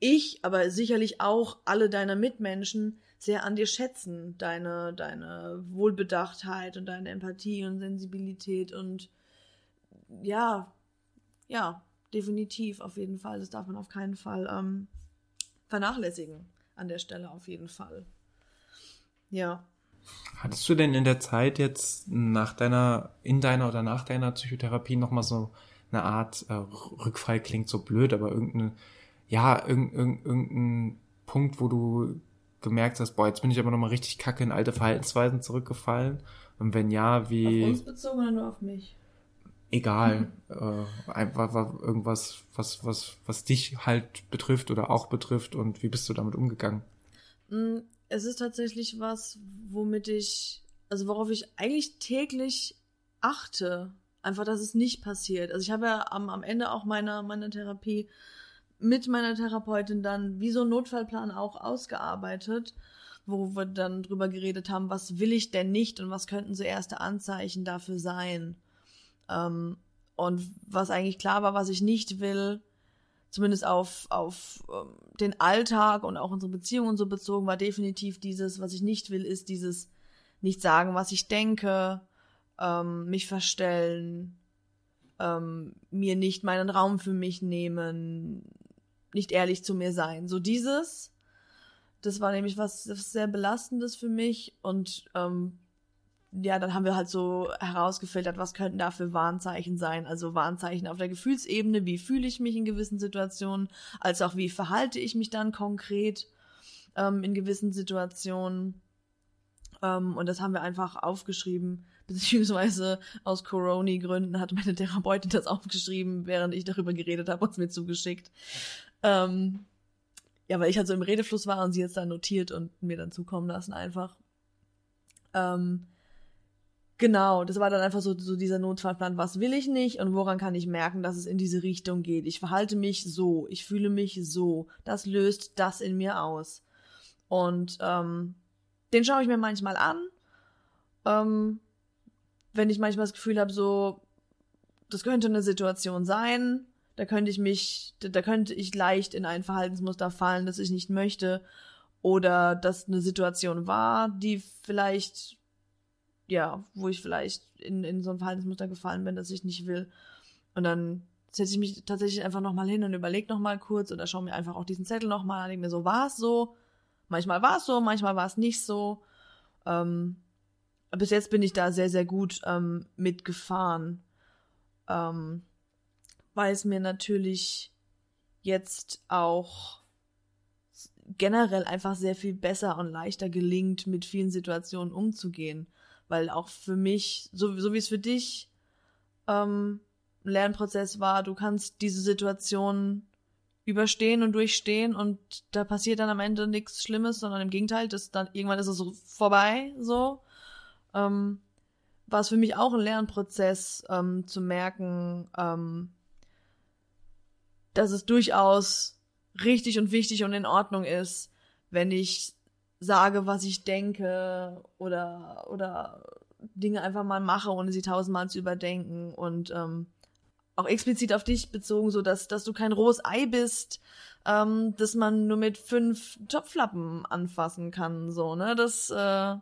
ich, aber sicherlich auch alle deiner Mitmenschen sehr an dir schätzen. Deine, deine Wohlbedachtheit und deine Empathie und Sensibilität und ja, ja, definitiv, auf jeden Fall. Das darf man auf keinen Fall ähm, vernachlässigen. An der Stelle auf jeden Fall. Ja. Hattest du denn in der Zeit jetzt nach deiner, in deiner oder nach deiner Psychotherapie nochmal so eine Art äh, Rückfall klingt so blöd, aber irgendeine, ja, irgendein, irgendein Punkt, wo du gemerkt hast, boah, jetzt bin ich aber nochmal richtig kacke in alte Verhaltensweisen zurückgefallen? Und wenn ja, wie. Auf uns bezogen oder nur auf mich? Egal. Mhm. Äh, einfach irgendwas, was, was, was dich halt betrifft oder auch betrifft und wie bist du damit umgegangen? Mm, es ist tatsächlich was, womit ich, also worauf ich eigentlich täglich achte einfach, dass es nicht passiert. Also ich habe ja am, am Ende auch meiner, meiner Therapie mit meiner Therapeutin dann wie so ein Notfallplan auch ausgearbeitet, wo wir dann drüber geredet haben, was will ich denn nicht und was könnten so erste Anzeichen dafür sein. Ähm, und was eigentlich klar war, was ich nicht will, zumindest auf, auf ähm, den Alltag und auch unsere Beziehungen so bezogen, war definitiv dieses, was ich nicht will, ist dieses nicht sagen, was ich denke, ähm, mich verstellen, mir nicht meinen Raum für mich nehmen, nicht ehrlich zu mir sein. So dieses, das war nämlich was sehr belastendes für mich und ähm, ja, dann haben wir halt so herausgefiltert, was könnten da für Warnzeichen sein. Also Warnzeichen auf der Gefühlsebene, wie fühle ich mich in gewissen Situationen, als auch wie verhalte ich mich dann konkret ähm, in gewissen Situationen. Ähm, und das haben wir einfach aufgeschrieben beziehungsweise aus Corona-Gründen hat meine Therapeutin das aufgeschrieben, während ich darüber geredet habe und es mir zugeschickt. Ähm, ja, weil ich halt so im Redefluss war und sie jetzt dann notiert und mir dann zukommen lassen einfach. Ähm, genau, das war dann einfach so, so dieser Notfallplan, was will ich nicht und woran kann ich merken, dass es in diese Richtung geht. Ich verhalte mich so, ich fühle mich so, das löst das in mir aus. Und ähm, den schaue ich mir manchmal an. Ähm, wenn ich manchmal das Gefühl habe, so, das könnte eine Situation sein, Da könnte ich mich, da könnte ich leicht in ein Verhaltensmuster fallen, das ich nicht möchte. Oder dass eine Situation war, die vielleicht, ja, wo ich vielleicht in, in so ein Verhaltensmuster gefallen bin, das ich nicht will. Und dann setze ich mich tatsächlich einfach nochmal hin und überlege nochmal kurz oder schaue mir einfach auch diesen Zettel nochmal an, denke mir so, war es so? Manchmal war es so, manchmal war es nicht so. Ähm, bis jetzt bin ich da sehr, sehr gut ähm, mitgefahren. Ähm, weil es mir natürlich jetzt auch generell einfach sehr viel besser und leichter gelingt, mit vielen Situationen umzugehen. Weil auch für mich, so, so wie es für dich ähm, ein Lernprozess war, du kannst diese Situation überstehen und durchstehen und da passiert dann am Ende nichts Schlimmes, sondern im Gegenteil, das dann irgendwann ist es so vorbei, so. Ähm, war es für mich auch ein Lernprozess, ähm, zu merken, ähm, dass es durchaus richtig und wichtig und in Ordnung ist, wenn ich sage, was ich denke oder oder Dinge einfach mal mache, ohne sie tausendmal zu überdenken und ähm, auch explizit auf dich bezogen, so dass dass du kein rohes Ei bist, ähm, dass man nur mit fünf Topflappen anfassen kann, so ne, das äh,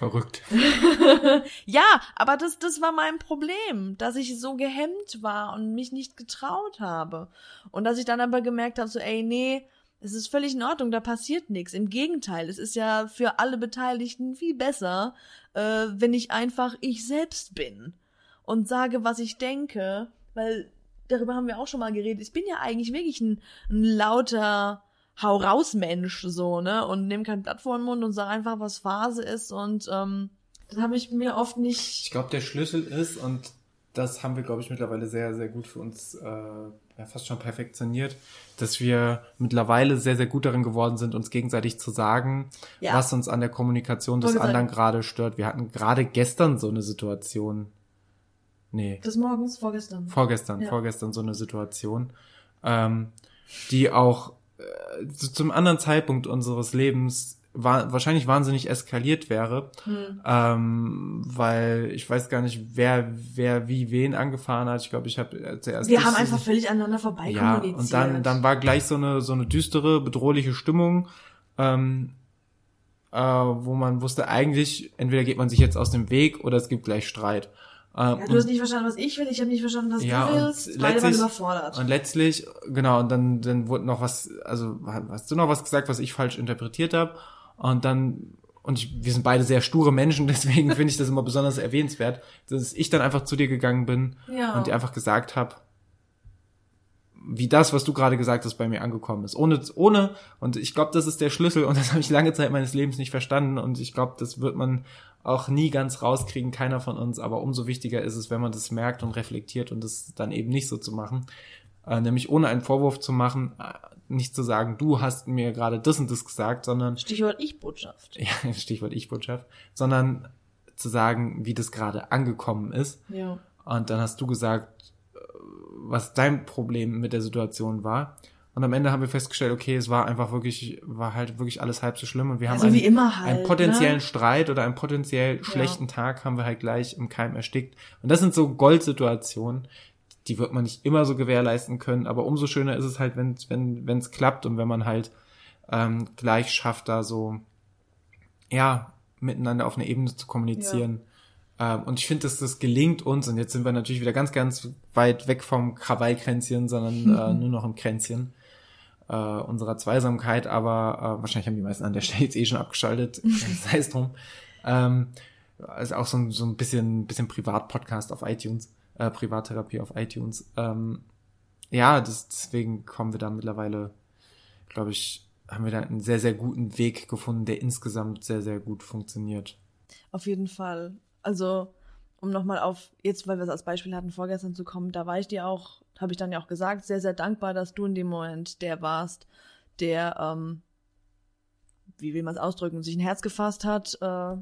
Verrückt. ja, aber das, das war mein Problem, dass ich so gehemmt war und mich nicht getraut habe. Und dass ich dann aber gemerkt habe, so, ey, nee, es ist völlig in Ordnung, da passiert nichts. Im Gegenteil, es ist ja für alle Beteiligten viel besser, äh, wenn ich einfach ich selbst bin und sage, was ich denke, weil darüber haben wir auch schon mal geredet. Ich bin ja eigentlich wirklich ein, ein lauter, hau raus Mensch so, ne? Und nehme kein Blatt vor den Mund und sag einfach, was Phase ist und ähm, das habe ich mir oft nicht. Ich glaube, der Schlüssel ist, und das haben wir, glaube ich, mittlerweile sehr, sehr gut für uns äh, ja, fast schon perfektioniert, dass wir mittlerweile sehr, sehr gut darin geworden sind, uns gegenseitig zu sagen, ja. was uns an der Kommunikation des anderen gerade stört. Wir hatten gerade gestern so eine Situation. Nee. Des Morgens, vorgestern. Vorgestern, ja. vorgestern so eine Situation, ähm, die auch äh, zum anderen Zeitpunkt unseres Lebens war, wahrscheinlich wahnsinnig eskaliert wäre, hm. ähm, weil ich weiß gar nicht, wer wer wie wen angefahren hat. Ich glaube, ich habe zuerst. Wir haben einfach völlig aneinander vorbei ja, kommuniziert. Und dann dann war gleich so eine so eine düstere, bedrohliche Stimmung, ähm, äh, wo man wusste, eigentlich entweder geht man sich jetzt aus dem Weg oder es gibt gleich Streit. Ja, du hast nicht verstanden, was ich will, ich habe nicht verstanden, was ja, du willst. Beide waren überfordert. Und letztlich, genau, und dann, dann wurde noch was, also hast du noch was gesagt, was ich falsch interpretiert habe. Und dann, und ich, wir sind beide sehr sture Menschen, deswegen finde ich das immer besonders erwähnenswert, dass ich dann einfach zu dir gegangen bin ja. und dir einfach gesagt habe, wie das, was du gerade gesagt hast, bei mir angekommen ist. Ohne, ohne, und ich glaube, das ist der Schlüssel und das habe ich lange Zeit meines Lebens nicht verstanden und ich glaube, das wird man auch nie ganz rauskriegen, keiner von uns, aber umso wichtiger ist es, wenn man das merkt und reflektiert und das dann eben nicht so zu machen. Äh, nämlich ohne einen Vorwurf zu machen, nicht zu sagen, du hast mir gerade das und das gesagt, sondern. Stichwort Ich-Botschaft. Ja, Stichwort Ich-Botschaft. Sondern zu sagen, wie das gerade angekommen ist. Ja. Und dann hast du gesagt, äh, was dein Problem mit der Situation war. Und am Ende haben wir festgestellt, okay, es war einfach wirklich, war halt wirklich alles halb so schlimm. Und wir haben also einen, halt, einen, potenziellen ne? Streit oder einen potenziell schlechten ja. Tag haben wir halt gleich im Keim erstickt. Und das sind so Goldsituationen, die wird man nicht immer so gewährleisten können, aber umso schöner ist es halt, wenn es wenn, wenn's klappt und wenn man halt ähm, gleich schafft, da so, ja, miteinander auf einer Ebene zu kommunizieren. Ja. Ähm, und ich finde, dass das gelingt uns, und jetzt sind wir natürlich wieder ganz, ganz weit weg vom Krawallkränzchen, sondern äh, nur noch im Kränzchen äh, unserer Zweisamkeit, aber äh, wahrscheinlich haben die meisten an der Stelle jetzt eh schon abgeschaltet, sei es drum. Ähm, also auch so ein, so ein bisschen, bisschen Privat-Podcast auf iTunes, äh, Privattherapie auf iTunes. Ähm, ja, das, deswegen kommen wir da mittlerweile, glaube ich, haben wir da einen sehr, sehr guten Weg gefunden, der insgesamt sehr, sehr gut funktioniert. Auf jeden Fall. Also, um nochmal auf, jetzt, weil wir es als Beispiel hatten, vorgestern zu kommen, da war ich dir auch habe ich dann ja auch gesagt, sehr, sehr dankbar, dass du in dem Moment der warst, der, ähm, wie will man es ausdrücken, sich ein Herz gefasst hat äh,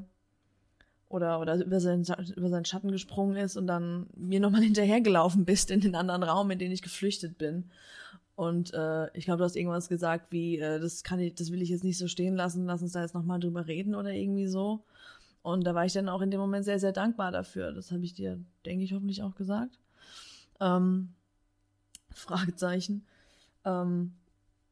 oder, oder über, seinen, über seinen Schatten gesprungen ist und dann mir nochmal hinterhergelaufen bist in den anderen Raum, in den ich geflüchtet bin. Und äh, ich glaube, du hast irgendwas gesagt wie, äh, das kann ich, das will ich jetzt nicht so stehen lassen, lass uns da jetzt nochmal drüber reden oder irgendwie so. Und da war ich dann auch in dem Moment sehr, sehr dankbar dafür. Das habe ich dir, denke ich, hoffentlich auch gesagt. Ähm, Fragezeichen. Ähm,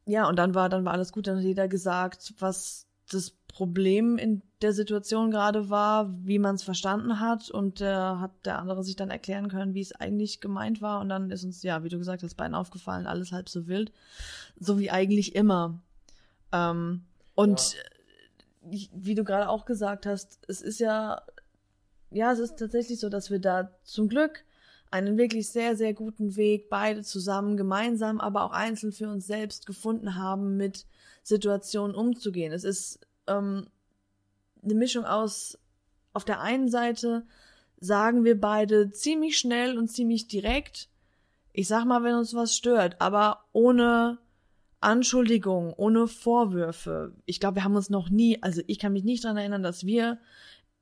ja, und dann war, dann war alles gut. Dann hat jeder gesagt, was das Problem in der Situation gerade war, wie man es verstanden hat. Und der hat der andere sich dann erklären können, wie es eigentlich gemeint war. Und dann ist uns, ja, wie du gesagt hast, beiden aufgefallen, alles halb so wild. So wie eigentlich immer. Ähm, und ja. wie du gerade auch gesagt hast, es ist ja, ja, es ist tatsächlich so, dass wir da zum Glück einen wirklich sehr, sehr guten Weg beide zusammen, gemeinsam, aber auch einzeln für uns selbst gefunden haben, mit Situationen umzugehen. Es ist ähm, eine Mischung aus, auf der einen Seite sagen wir beide ziemlich schnell und ziemlich direkt, ich sag mal, wenn uns was stört, aber ohne Anschuldigung, ohne Vorwürfe. Ich glaube, wir haben uns noch nie, also ich kann mich nicht dran erinnern, dass wir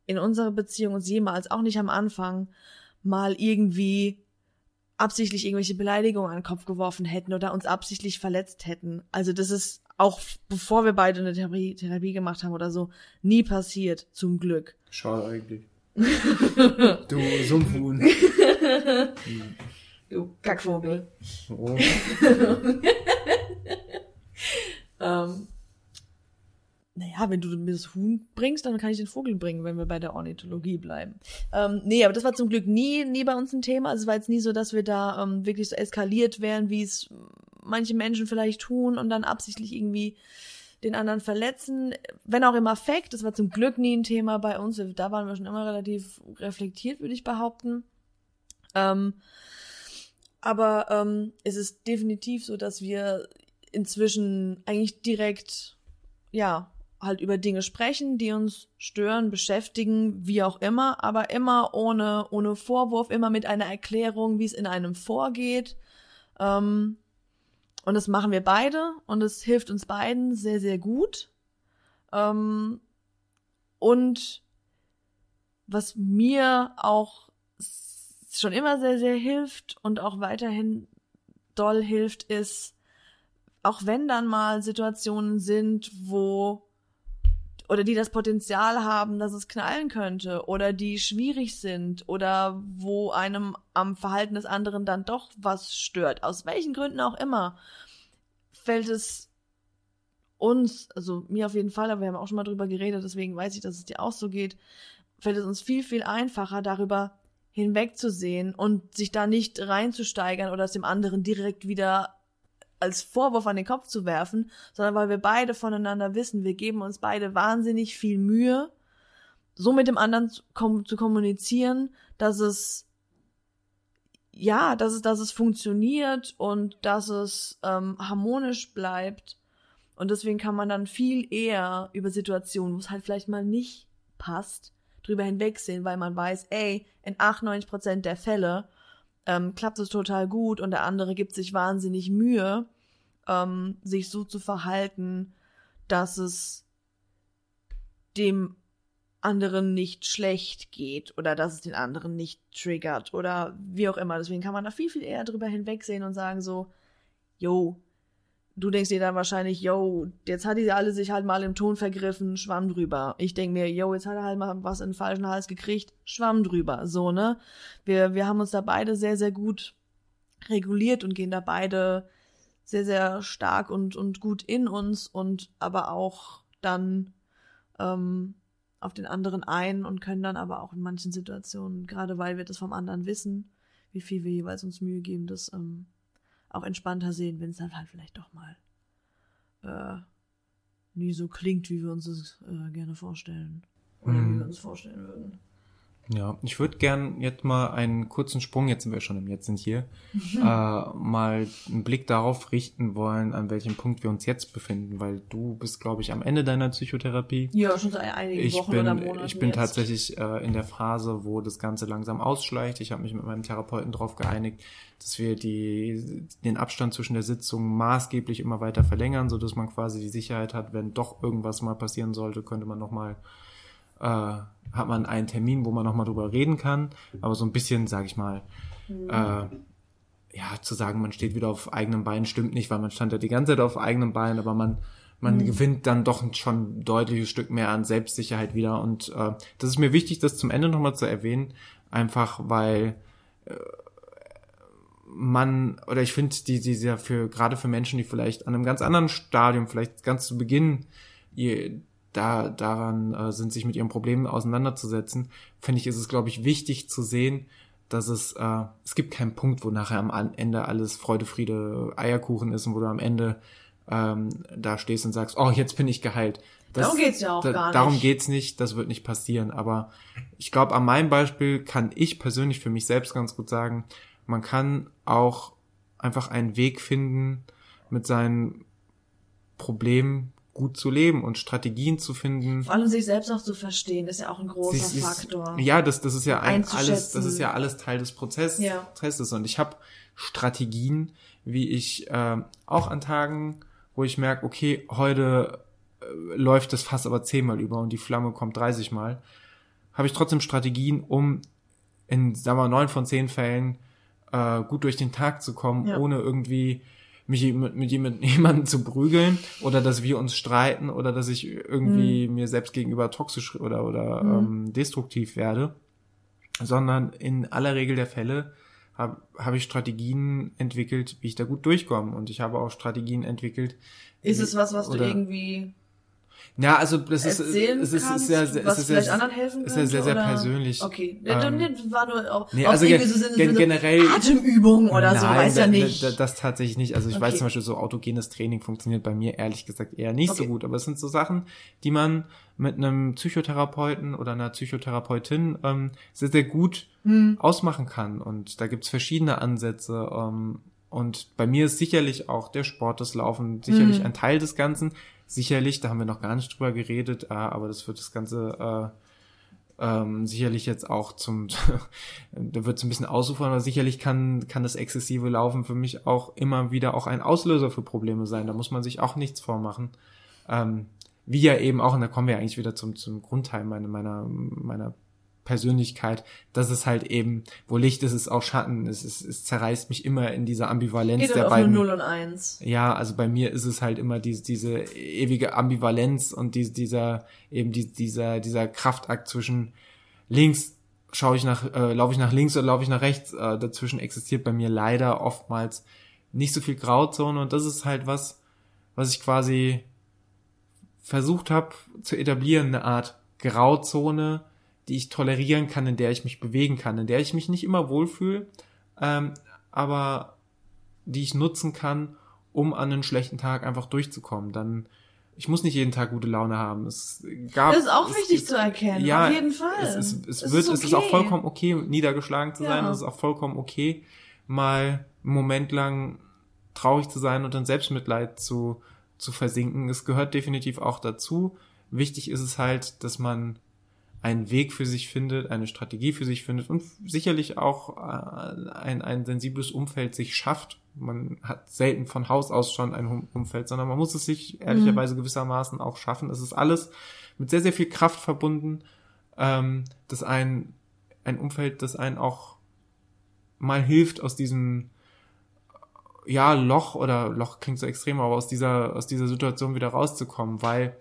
in unserer Beziehung uns jemals, auch nicht am Anfang, mal irgendwie absichtlich irgendwelche Beleidigungen an den Kopf geworfen hätten oder uns absichtlich verletzt hätten. Also das ist auch bevor wir beide eine Therapie, Therapie gemacht haben oder so, nie passiert, zum Glück. Schade eigentlich. du Sumpfhuhn. du Kackvogel. Oh. ähm, naja, wenn du mir das Huhn bringst, dann kann ich den Vogel bringen, wenn wir bei der Ornithologie bleiben. Ähm, nee, aber das war zum Glück nie, nie bei uns ein Thema. Also es war jetzt nie so, dass wir da ähm, wirklich so eskaliert wären, wie es manche Menschen vielleicht tun und dann absichtlich irgendwie den anderen verletzen. Wenn auch im Affekt, das war zum Glück nie ein Thema bei uns. Da waren wir schon immer relativ reflektiert, würde ich behaupten. Ähm, aber ähm, es ist definitiv so, dass wir inzwischen eigentlich direkt, ja, halt über Dinge sprechen, die uns stören, beschäftigen, wie auch immer, aber immer ohne, ohne Vorwurf, immer mit einer Erklärung, wie es in einem vorgeht. Ähm, und das machen wir beide und es hilft uns beiden sehr, sehr gut. Ähm, und was mir auch schon immer sehr, sehr hilft und auch weiterhin doll hilft, ist, auch wenn dann mal Situationen sind, wo oder die das Potenzial haben, dass es knallen könnte oder die schwierig sind oder wo einem am Verhalten des anderen dann doch was stört, aus welchen Gründen auch immer, fällt es uns, also mir auf jeden Fall, aber wir haben auch schon mal drüber geredet, deswegen weiß ich, dass es dir auch so geht, fällt es uns viel, viel einfacher, darüber hinwegzusehen und sich da nicht reinzusteigern oder es dem anderen direkt wieder als Vorwurf an den Kopf zu werfen, sondern weil wir beide voneinander wissen, wir geben uns beide wahnsinnig viel Mühe, so mit dem anderen zu, kom zu kommunizieren, dass es ja, dass es, dass es funktioniert und dass es ähm, harmonisch bleibt. Und deswegen kann man dann viel eher über Situationen, wo es halt vielleicht mal nicht passt, drüber hinwegsehen, weil man weiß, ey, in 98 Prozent der Fälle ähm, klappt es total gut und der andere gibt sich wahnsinnig Mühe, ähm, sich so zu verhalten, dass es dem anderen nicht schlecht geht oder dass es den anderen nicht triggert oder wie auch immer. Deswegen kann man da viel, viel eher drüber hinwegsehen und sagen so, yo, du denkst dir dann wahrscheinlich, yo, jetzt hat die alle sich halt mal im Ton vergriffen, schwamm drüber. Ich denk mir, yo, jetzt hat er halt mal was in den falschen Hals gekriegt, schwamm drüber. So, ne? Wir, wir haben uns da beide sehr, sehr gut reguliert und gehen da beide sehr, sehr stark und, und gut in uns und aber auch dann ähm, auf den anderen ein und können dann aber auch in manchen Situationen, gerade weil wir das vom anderen wissen, wie viel wir jeweils uns Mühe geben, das ähm, auch entspannter sehen, wenn es dann halt vielleicht doch mal äh, nie so klingt, wie wir uns das äh, gerne vorstellen. Oder mhm. wie wir uns vorstellen würden. Ja, ich würde gern jetzt mal einen kurzen Sprung, jetzt sind wir schon im Jetzt sind hier, mhm. äh, mal einen Blick darauf richten wollen, an welchem Punkt wir uns jetzt befinden, weil du bist, glaube ich, am Ende deiner Psychotherapie. Ja, schon seit einigen ich Wochen bin, oder Monaten. Ich bin jetzt. tatsächlich äh, in der Phase, wo das Ganze langsam ausschleicht. Ich habe mich mit meinem Therapeuten darauf geeinigt, dass wir die, den Abstand zwischen der Sitzung maßgeblich immer weiter verlängern, so dass man quasi die Sicherheit hat, wenn doch irgendwas mal passieren sollte, könnte man noch mal äh, hat man einen Termin, wo man nochmal drüber reden kann. Aber so ein bisschen, sag ich mal, mhm. äh, ja, zu sagen, man steht wieder auf eigenem Bein, stimmt nicht, weil man stand ja die ganze Zeit auf eigenem Bein, aber man, man mhm. gewinnt dann doch schon ein deutliches Stück mehr an Selbstsicherheit wieder. Und äh, das ist mir wichtig, das zum Ende nochmal zu erwähnen, einfach weil äh, man, oder ich finde, die, die ja für, gerade für Menschen, die vielleicht an einem ganz anderen Stadium, vielleicht ganz zu Beginn, ihr, da, daran äh, sind, sich mit ihren Problemen auseinanderzusetzen, finde ich, ist es, glaube ich, wichtig zu sehen, dass es, äh, es gibt keinen Punkt, wo nachher am Ende alles Freude, Friede, Eierkuchen ist und wo du am Ende ähm, da stehst und sagst, oh, jetzt bin ich geheilt. Das, darum geht's ja auch da, gar nicht. Darum geht's nicht, das wird nicht passieren. Aber ich glaube, an meinem Beispiel kann ich persönlich für mich selbst ganz gut sagen, man kann auch einfach einen Weg finden, mit seinen Problemen gut zu leben und Strategien zu finden. Vor allem sich selbst auch zu verstehen, ist ja auch ein großer sie- Faktor. Ja, das, das ist ja ein, alles, das ist ja alles Teil des Prozesses. Ja. Prozesses. Und ich habe Strategien, wie ich äh, auch an Tagen, wo ich merke, okay, heute äh, läuft das Fass aber zehnmal über und die Flamme kommt 30 Mal, habe ich trotzdem Strategien, um in, sagen wir, neun von zehn Fällen äh, gut durch den Tag zu kommen, Ja. ohne irgendwie mich mit, mit jemand- jemandem zu prügeln oder dass wir uns streiten oder dass ich irgendwie mir selbst gegenüber toxisch oder, oder ähm, destruktiv werde, sondern in aller Regel der Fälle habe hab ich Strategien entwickelt, wie ich da gut durchkomme. Und ich habe auch Strategien entwickelt. Ist es was, was du irgendwie Ja, also das ist, es ist, kannst, ist sehr, sehr, was es ist vielleicht sehr, anderen helfen ist könnte? ja sehr, sehr oder? persönlich. Okay, Ähm, das war nur auch, Nee, also gen- so gen- so generell- Atemübungen oder so, Nein, weiß ja nicht. Da, das tatsächlich nicht. Also ich weiß Okay. zum Beispiel, so autogenes Training funktioniert bei mir ehrlich gesagt eher nicht so Okay. gut. Aber es sind so Sachen, die man mit einem Psychotherapeuten oder einer Psychotherapeutin ähm, sehr, sehr gut Hm. ausmachen kann. Und da gibt's verschiedene Ansätze. Ähm, und bei mir ist sicherlich auch der Sport, das Laufen sicherlich Mhm. ein Teil des Ganzen. Sicherlich, da haben wir noch gar nicht drüber geredet, äh, aber das wird das Ganze äh, ähm, sicherlich jetzt auch zum, da wird es ein bisschen ausufern, aber sicherlich kann, kann das exzessive Laufen für mich auch immer wieder auch ein Auslöser für Probleme sein. Da muss man sich auch nichts vormachen. Ähm, wie ja eben auch, und da kommen wir eigentlich wieder zum, zum Grundteil meiner, meiner, meiner Persönlichkeit, dass es halt eben, wo Licht ist, ist auch Schatten. Es, es, es zerreißt mich immer in dieser Ambivalenz Geht der halt beiden. 0 und 1. Ja, also bei mir ist es halt immer diese, diese ewige Ambivalenz und die, dieser, eben die, dieser, dieser Kraftakt zwischen links schaue ich nach, äh, laufe ich nach links oder laufe ich nach rechts. Äh, dazwischen existiert bei mir leider oftmals nicht so viel Grauzone und das ist halt was, was ich quasi versucht habe zu etablieren, eine Art Grauzone, die ich tolerieren kann, in der ich mich bewegen kann, in der ich mich nicht immer wohlfühle, ähm, aber die ich nutzen kann, um an einen schlechten Tag einfach durchzukommen. Dann, ich muss nicht jeden Tag gute Laune haben. Es gab, Das ist auch es, wichtig es, zu erkennen, ja, auf jeden Fall. Es, es, es, Es wird, ist es ist auch okay. vollkommen okay, niedergeschlagen zu sein. Ja. Es ist auch vollkommen okay, mal einen Moment lang traurig zu sein und in Selbstmitleid zu, zu versinken. Es gehört definitiv auch dazu. Wichtig ist es halt, dass man einen Weg für sich findet, eine Strategie für sich findet und sicherlich auch äh, ein, ein sensibles Umfeld sich schafft. Man hat selten von Haus aus schon ein Umfeld, sondern man muss es sich ehrlicherweise gewissermaßen auch schaffen. Es ist alles mit sehr, sehr viel Kraft verbunden, ähm, dass ein, ein Umfeld, das einen auch mal hilft, aus diesem ja, Loch oder Loch klingt so extrem, aber aus dieser, aus dieser Situation wieder rauszukommen, weil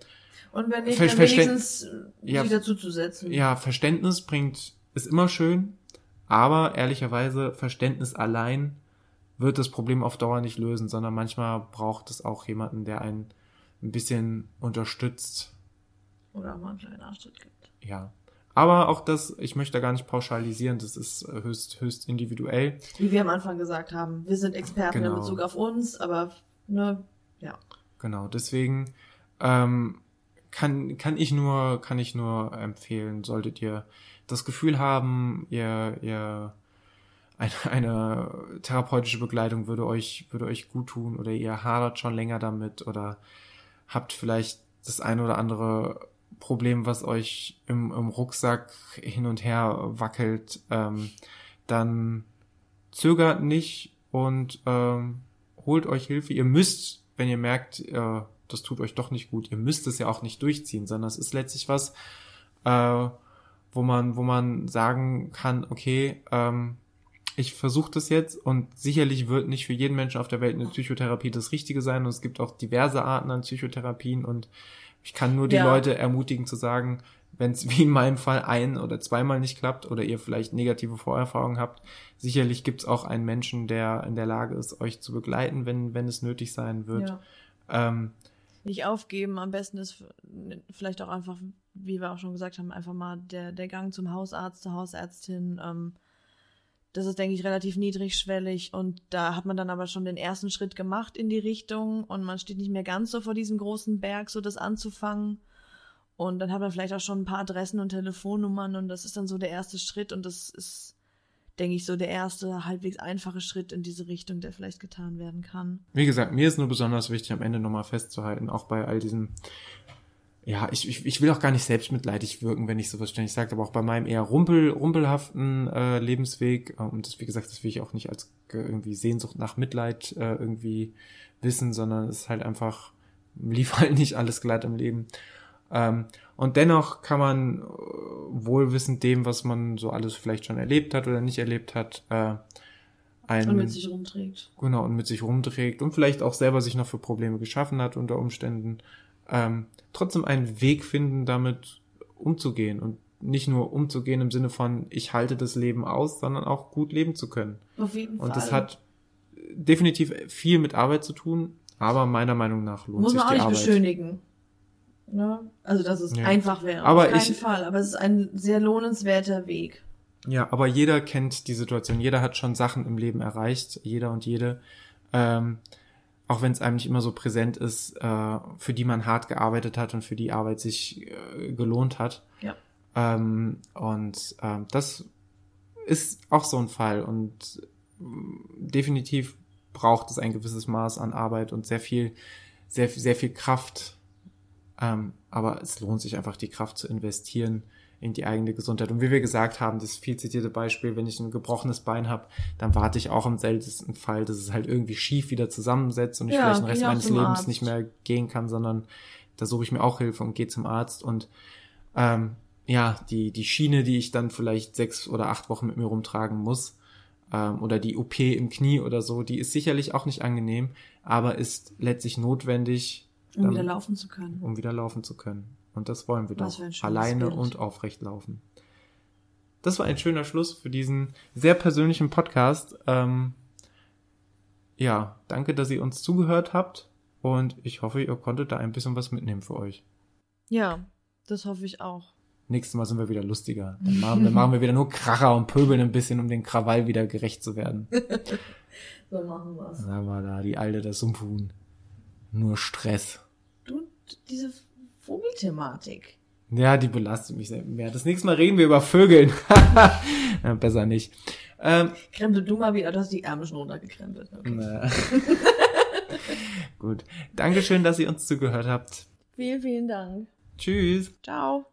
Und wenn nicht, Ver- dann wenigstens äh, Ja. sich dazu zu setzen. ja, Verständnis bringt, ist immer schön, aber ehrlicherweise Verständnis allein wird das Problem auf Dauer nicht lösen, sondern manchmal braucht es auch jemanden, der einen ein bisschen unterstützt. Oder mal einen kleinen Arschtritt gibt. Ja. Aber auch das, ich möchte da gar nicht pauschalisieren, das ist höchst, höchst individuell. Wie wir am Anfang gesagt haben, wir sind Experten Genau. in Bezug auf uns, aber ne, ja. Genau, deswegen ähm, kann, kann ich nur, kann ich nur empfehlen, solltet ihr das Gefühl haben, ihr, ihr eine, eine therapeutische Begleitung würde euch, würde euch gut tun oder ihr hadert schon länger damit oder habt vielleicht das ein oder andere Problem, was euch im, im Rucksack hin und her wackelt, ähm, dann zögert nicht und ähm, holt euch Hilfe. Ihr müsst, wenn ihr merkt, äh, das tut euch doch nicht gut, ihr müsst es ja auch nicht durchziehen, sondern es ist letztlich was, äh, wo man, wo man sagen kann, okay, ähm, ich versuche das jetzt und sicherlich wird nicht für jeden Menschen auf der Welt eine Psychotherapie das Richtige sein und es gibt auch diverse Arten an Psychotherapien und ich kann nur die Ja. Leute ermutigen zu sagen, wenn es wie in meinem Fall ein oder zweimal nicht klappt oder ihr vielleicht negative Vorerfahrungen habt, sicherlich gibt es auch einen Menschen, der in der Lage ist, euch zu begleiten, wenn, wenn es nötig sein wird. Ja. Ähm, Nicht aufgeben, am besten ist vielleicht auch einfach, wie wir auch schon gesagt haben, einfach mal der, der Gang zum Hausarzt, zur Hausärztin. Ähm, das ist, denke ich, relativ niedrigschwellig. Und da hat man dann aber schon den ersten Schritt gemacht in die Richtung. Und man steht nicht mehr ganz so vor diesem großen Berg, so das anzufangen. Und dann hat man vielleicht auch schon ein paar Adressen und Telefonnummern. Und das ist dann so der erste Schritt. Und das ist, denke ich, so der erste halbwegs einfache Schritt in diese Richtung, der vielleicht getan werden kann. Wie gesagt, mir ist nur besonders wichtig, am Ende nochmal festzuhalten, auch bei all diesen, ja, ich, ich, ich will auch gar nicht selbstmitleidig wirken, wenn ich sowas ständig sage, aber auch bei meinem eher rumpel, rumpelhaften äh, Lebensweg, äh, und das, wie gesagt, das will ich auch nicht als äh, irgendwie Sehnsucht nach Mitleid äh, irgendwie wissen, sondern es ist halt einfach, lief halt nicht alles glatt im Leben. Ähm, und dennoch kann man äh, wohlwissend dem, was man so alles vielleicht schon erlebt hat oder nicht erlebt hat, äh, ein, Und mit sich rumträgt. genau, und mit sich rumträgt und vielleicht auch selber sich noch für Probleme geschaffen hat unter Umständen, ähm, trotzdem einen Weg finden, damit umzugehen und nicht nur umzugehen im Sinne von, ich halte das Leben aus, sondern auch gut leben zu können. Auf jeden Fall. Und das hat definitiv viel mit Arbeit zu tun, aber meiner Meinung nach lohnt Muss sich man auch die nicht Arbeit. beschönigen. Ne? Also, dass es Ja. einfach wäre. Aber Auf keinen ich- Fall. Aber es ist ein sehr lohnenswerter Weg. Ja, aber jeder kennt die Situation. Jeder hat schon Sachen im Leben erreicht. Jeder und jede. Ähm, auch wenn es einem nicht immer so präsent ist, äh, für die man hart gearbeitet hat und für die Arbeit sich äh, gelohnt hat. Ja. Ähm, und ähm, das ist auch so ein Fall. Und äh, definitiv braucht es ein gewisses Maß an Arbeit und sehr viel, sehr, sehr viel Kraft. Ähm, aber es lohnt sich einfach, die Kraft zu investieren in die eigene Gesundheit. Und wie wir gesagt haben, das viel zitierte Beispiel, wenn ich ein gebrochenes Bein habe, dann warte ich auch im seltensten Fall, dass es halt irgendwie schief wieder zusammensetzt und ich Ja, vielleicht den Rest meines Lebens Arzt. nicht mehr gehen kann, sondern da suche ich mir auch Hilfe und gehe zum Arzt und ähm, ja, die, die Schiene, die ich dann vielleicht sechs oder acht Wochen mit mir rumtragen muss, ähm, oder die OP im Knie oder so, die ist sicherlich auch nicht angenehm, aber ist letztlich notwendig, Um Dann- wieder laufen zu können. um wieder laufen zu können. Und das wollen wir Was doch. für ein schönes Alleine Bild. und aufrecht laufen. Das war ein schöner Schluss für diesen sehr persönlichen Podcast. Ähm, ja, danke, dass ihr uns zugehört habt. Und ich hoffe, ihr konntet da ein bisschen was mitnehmen für euch. Ja, das hoffe ich auch. Nächstes Mal sind wir wieder lustiger. Dann machen, dann machen wir wieder nur Kracher und pöbeln ein bisschen, um den Krawall wieder gerecht zu werden. So machen wir es. Da war da die alte, das Sumpfhuhn. Nur Stress. Diese Vogelthematik. Ja, die belastet mich sehr mehr. Das nächste Mal reden wir über Vögeln. ja, besser nicht. Ähm, Krempel du mal wieder, du hast die Ärmel schon runtergekrempelt. Okay. Gut. Dankeschön, dass ihr uns zugehört habt. Vielen, vielen Dank. Tschüss. Ciao.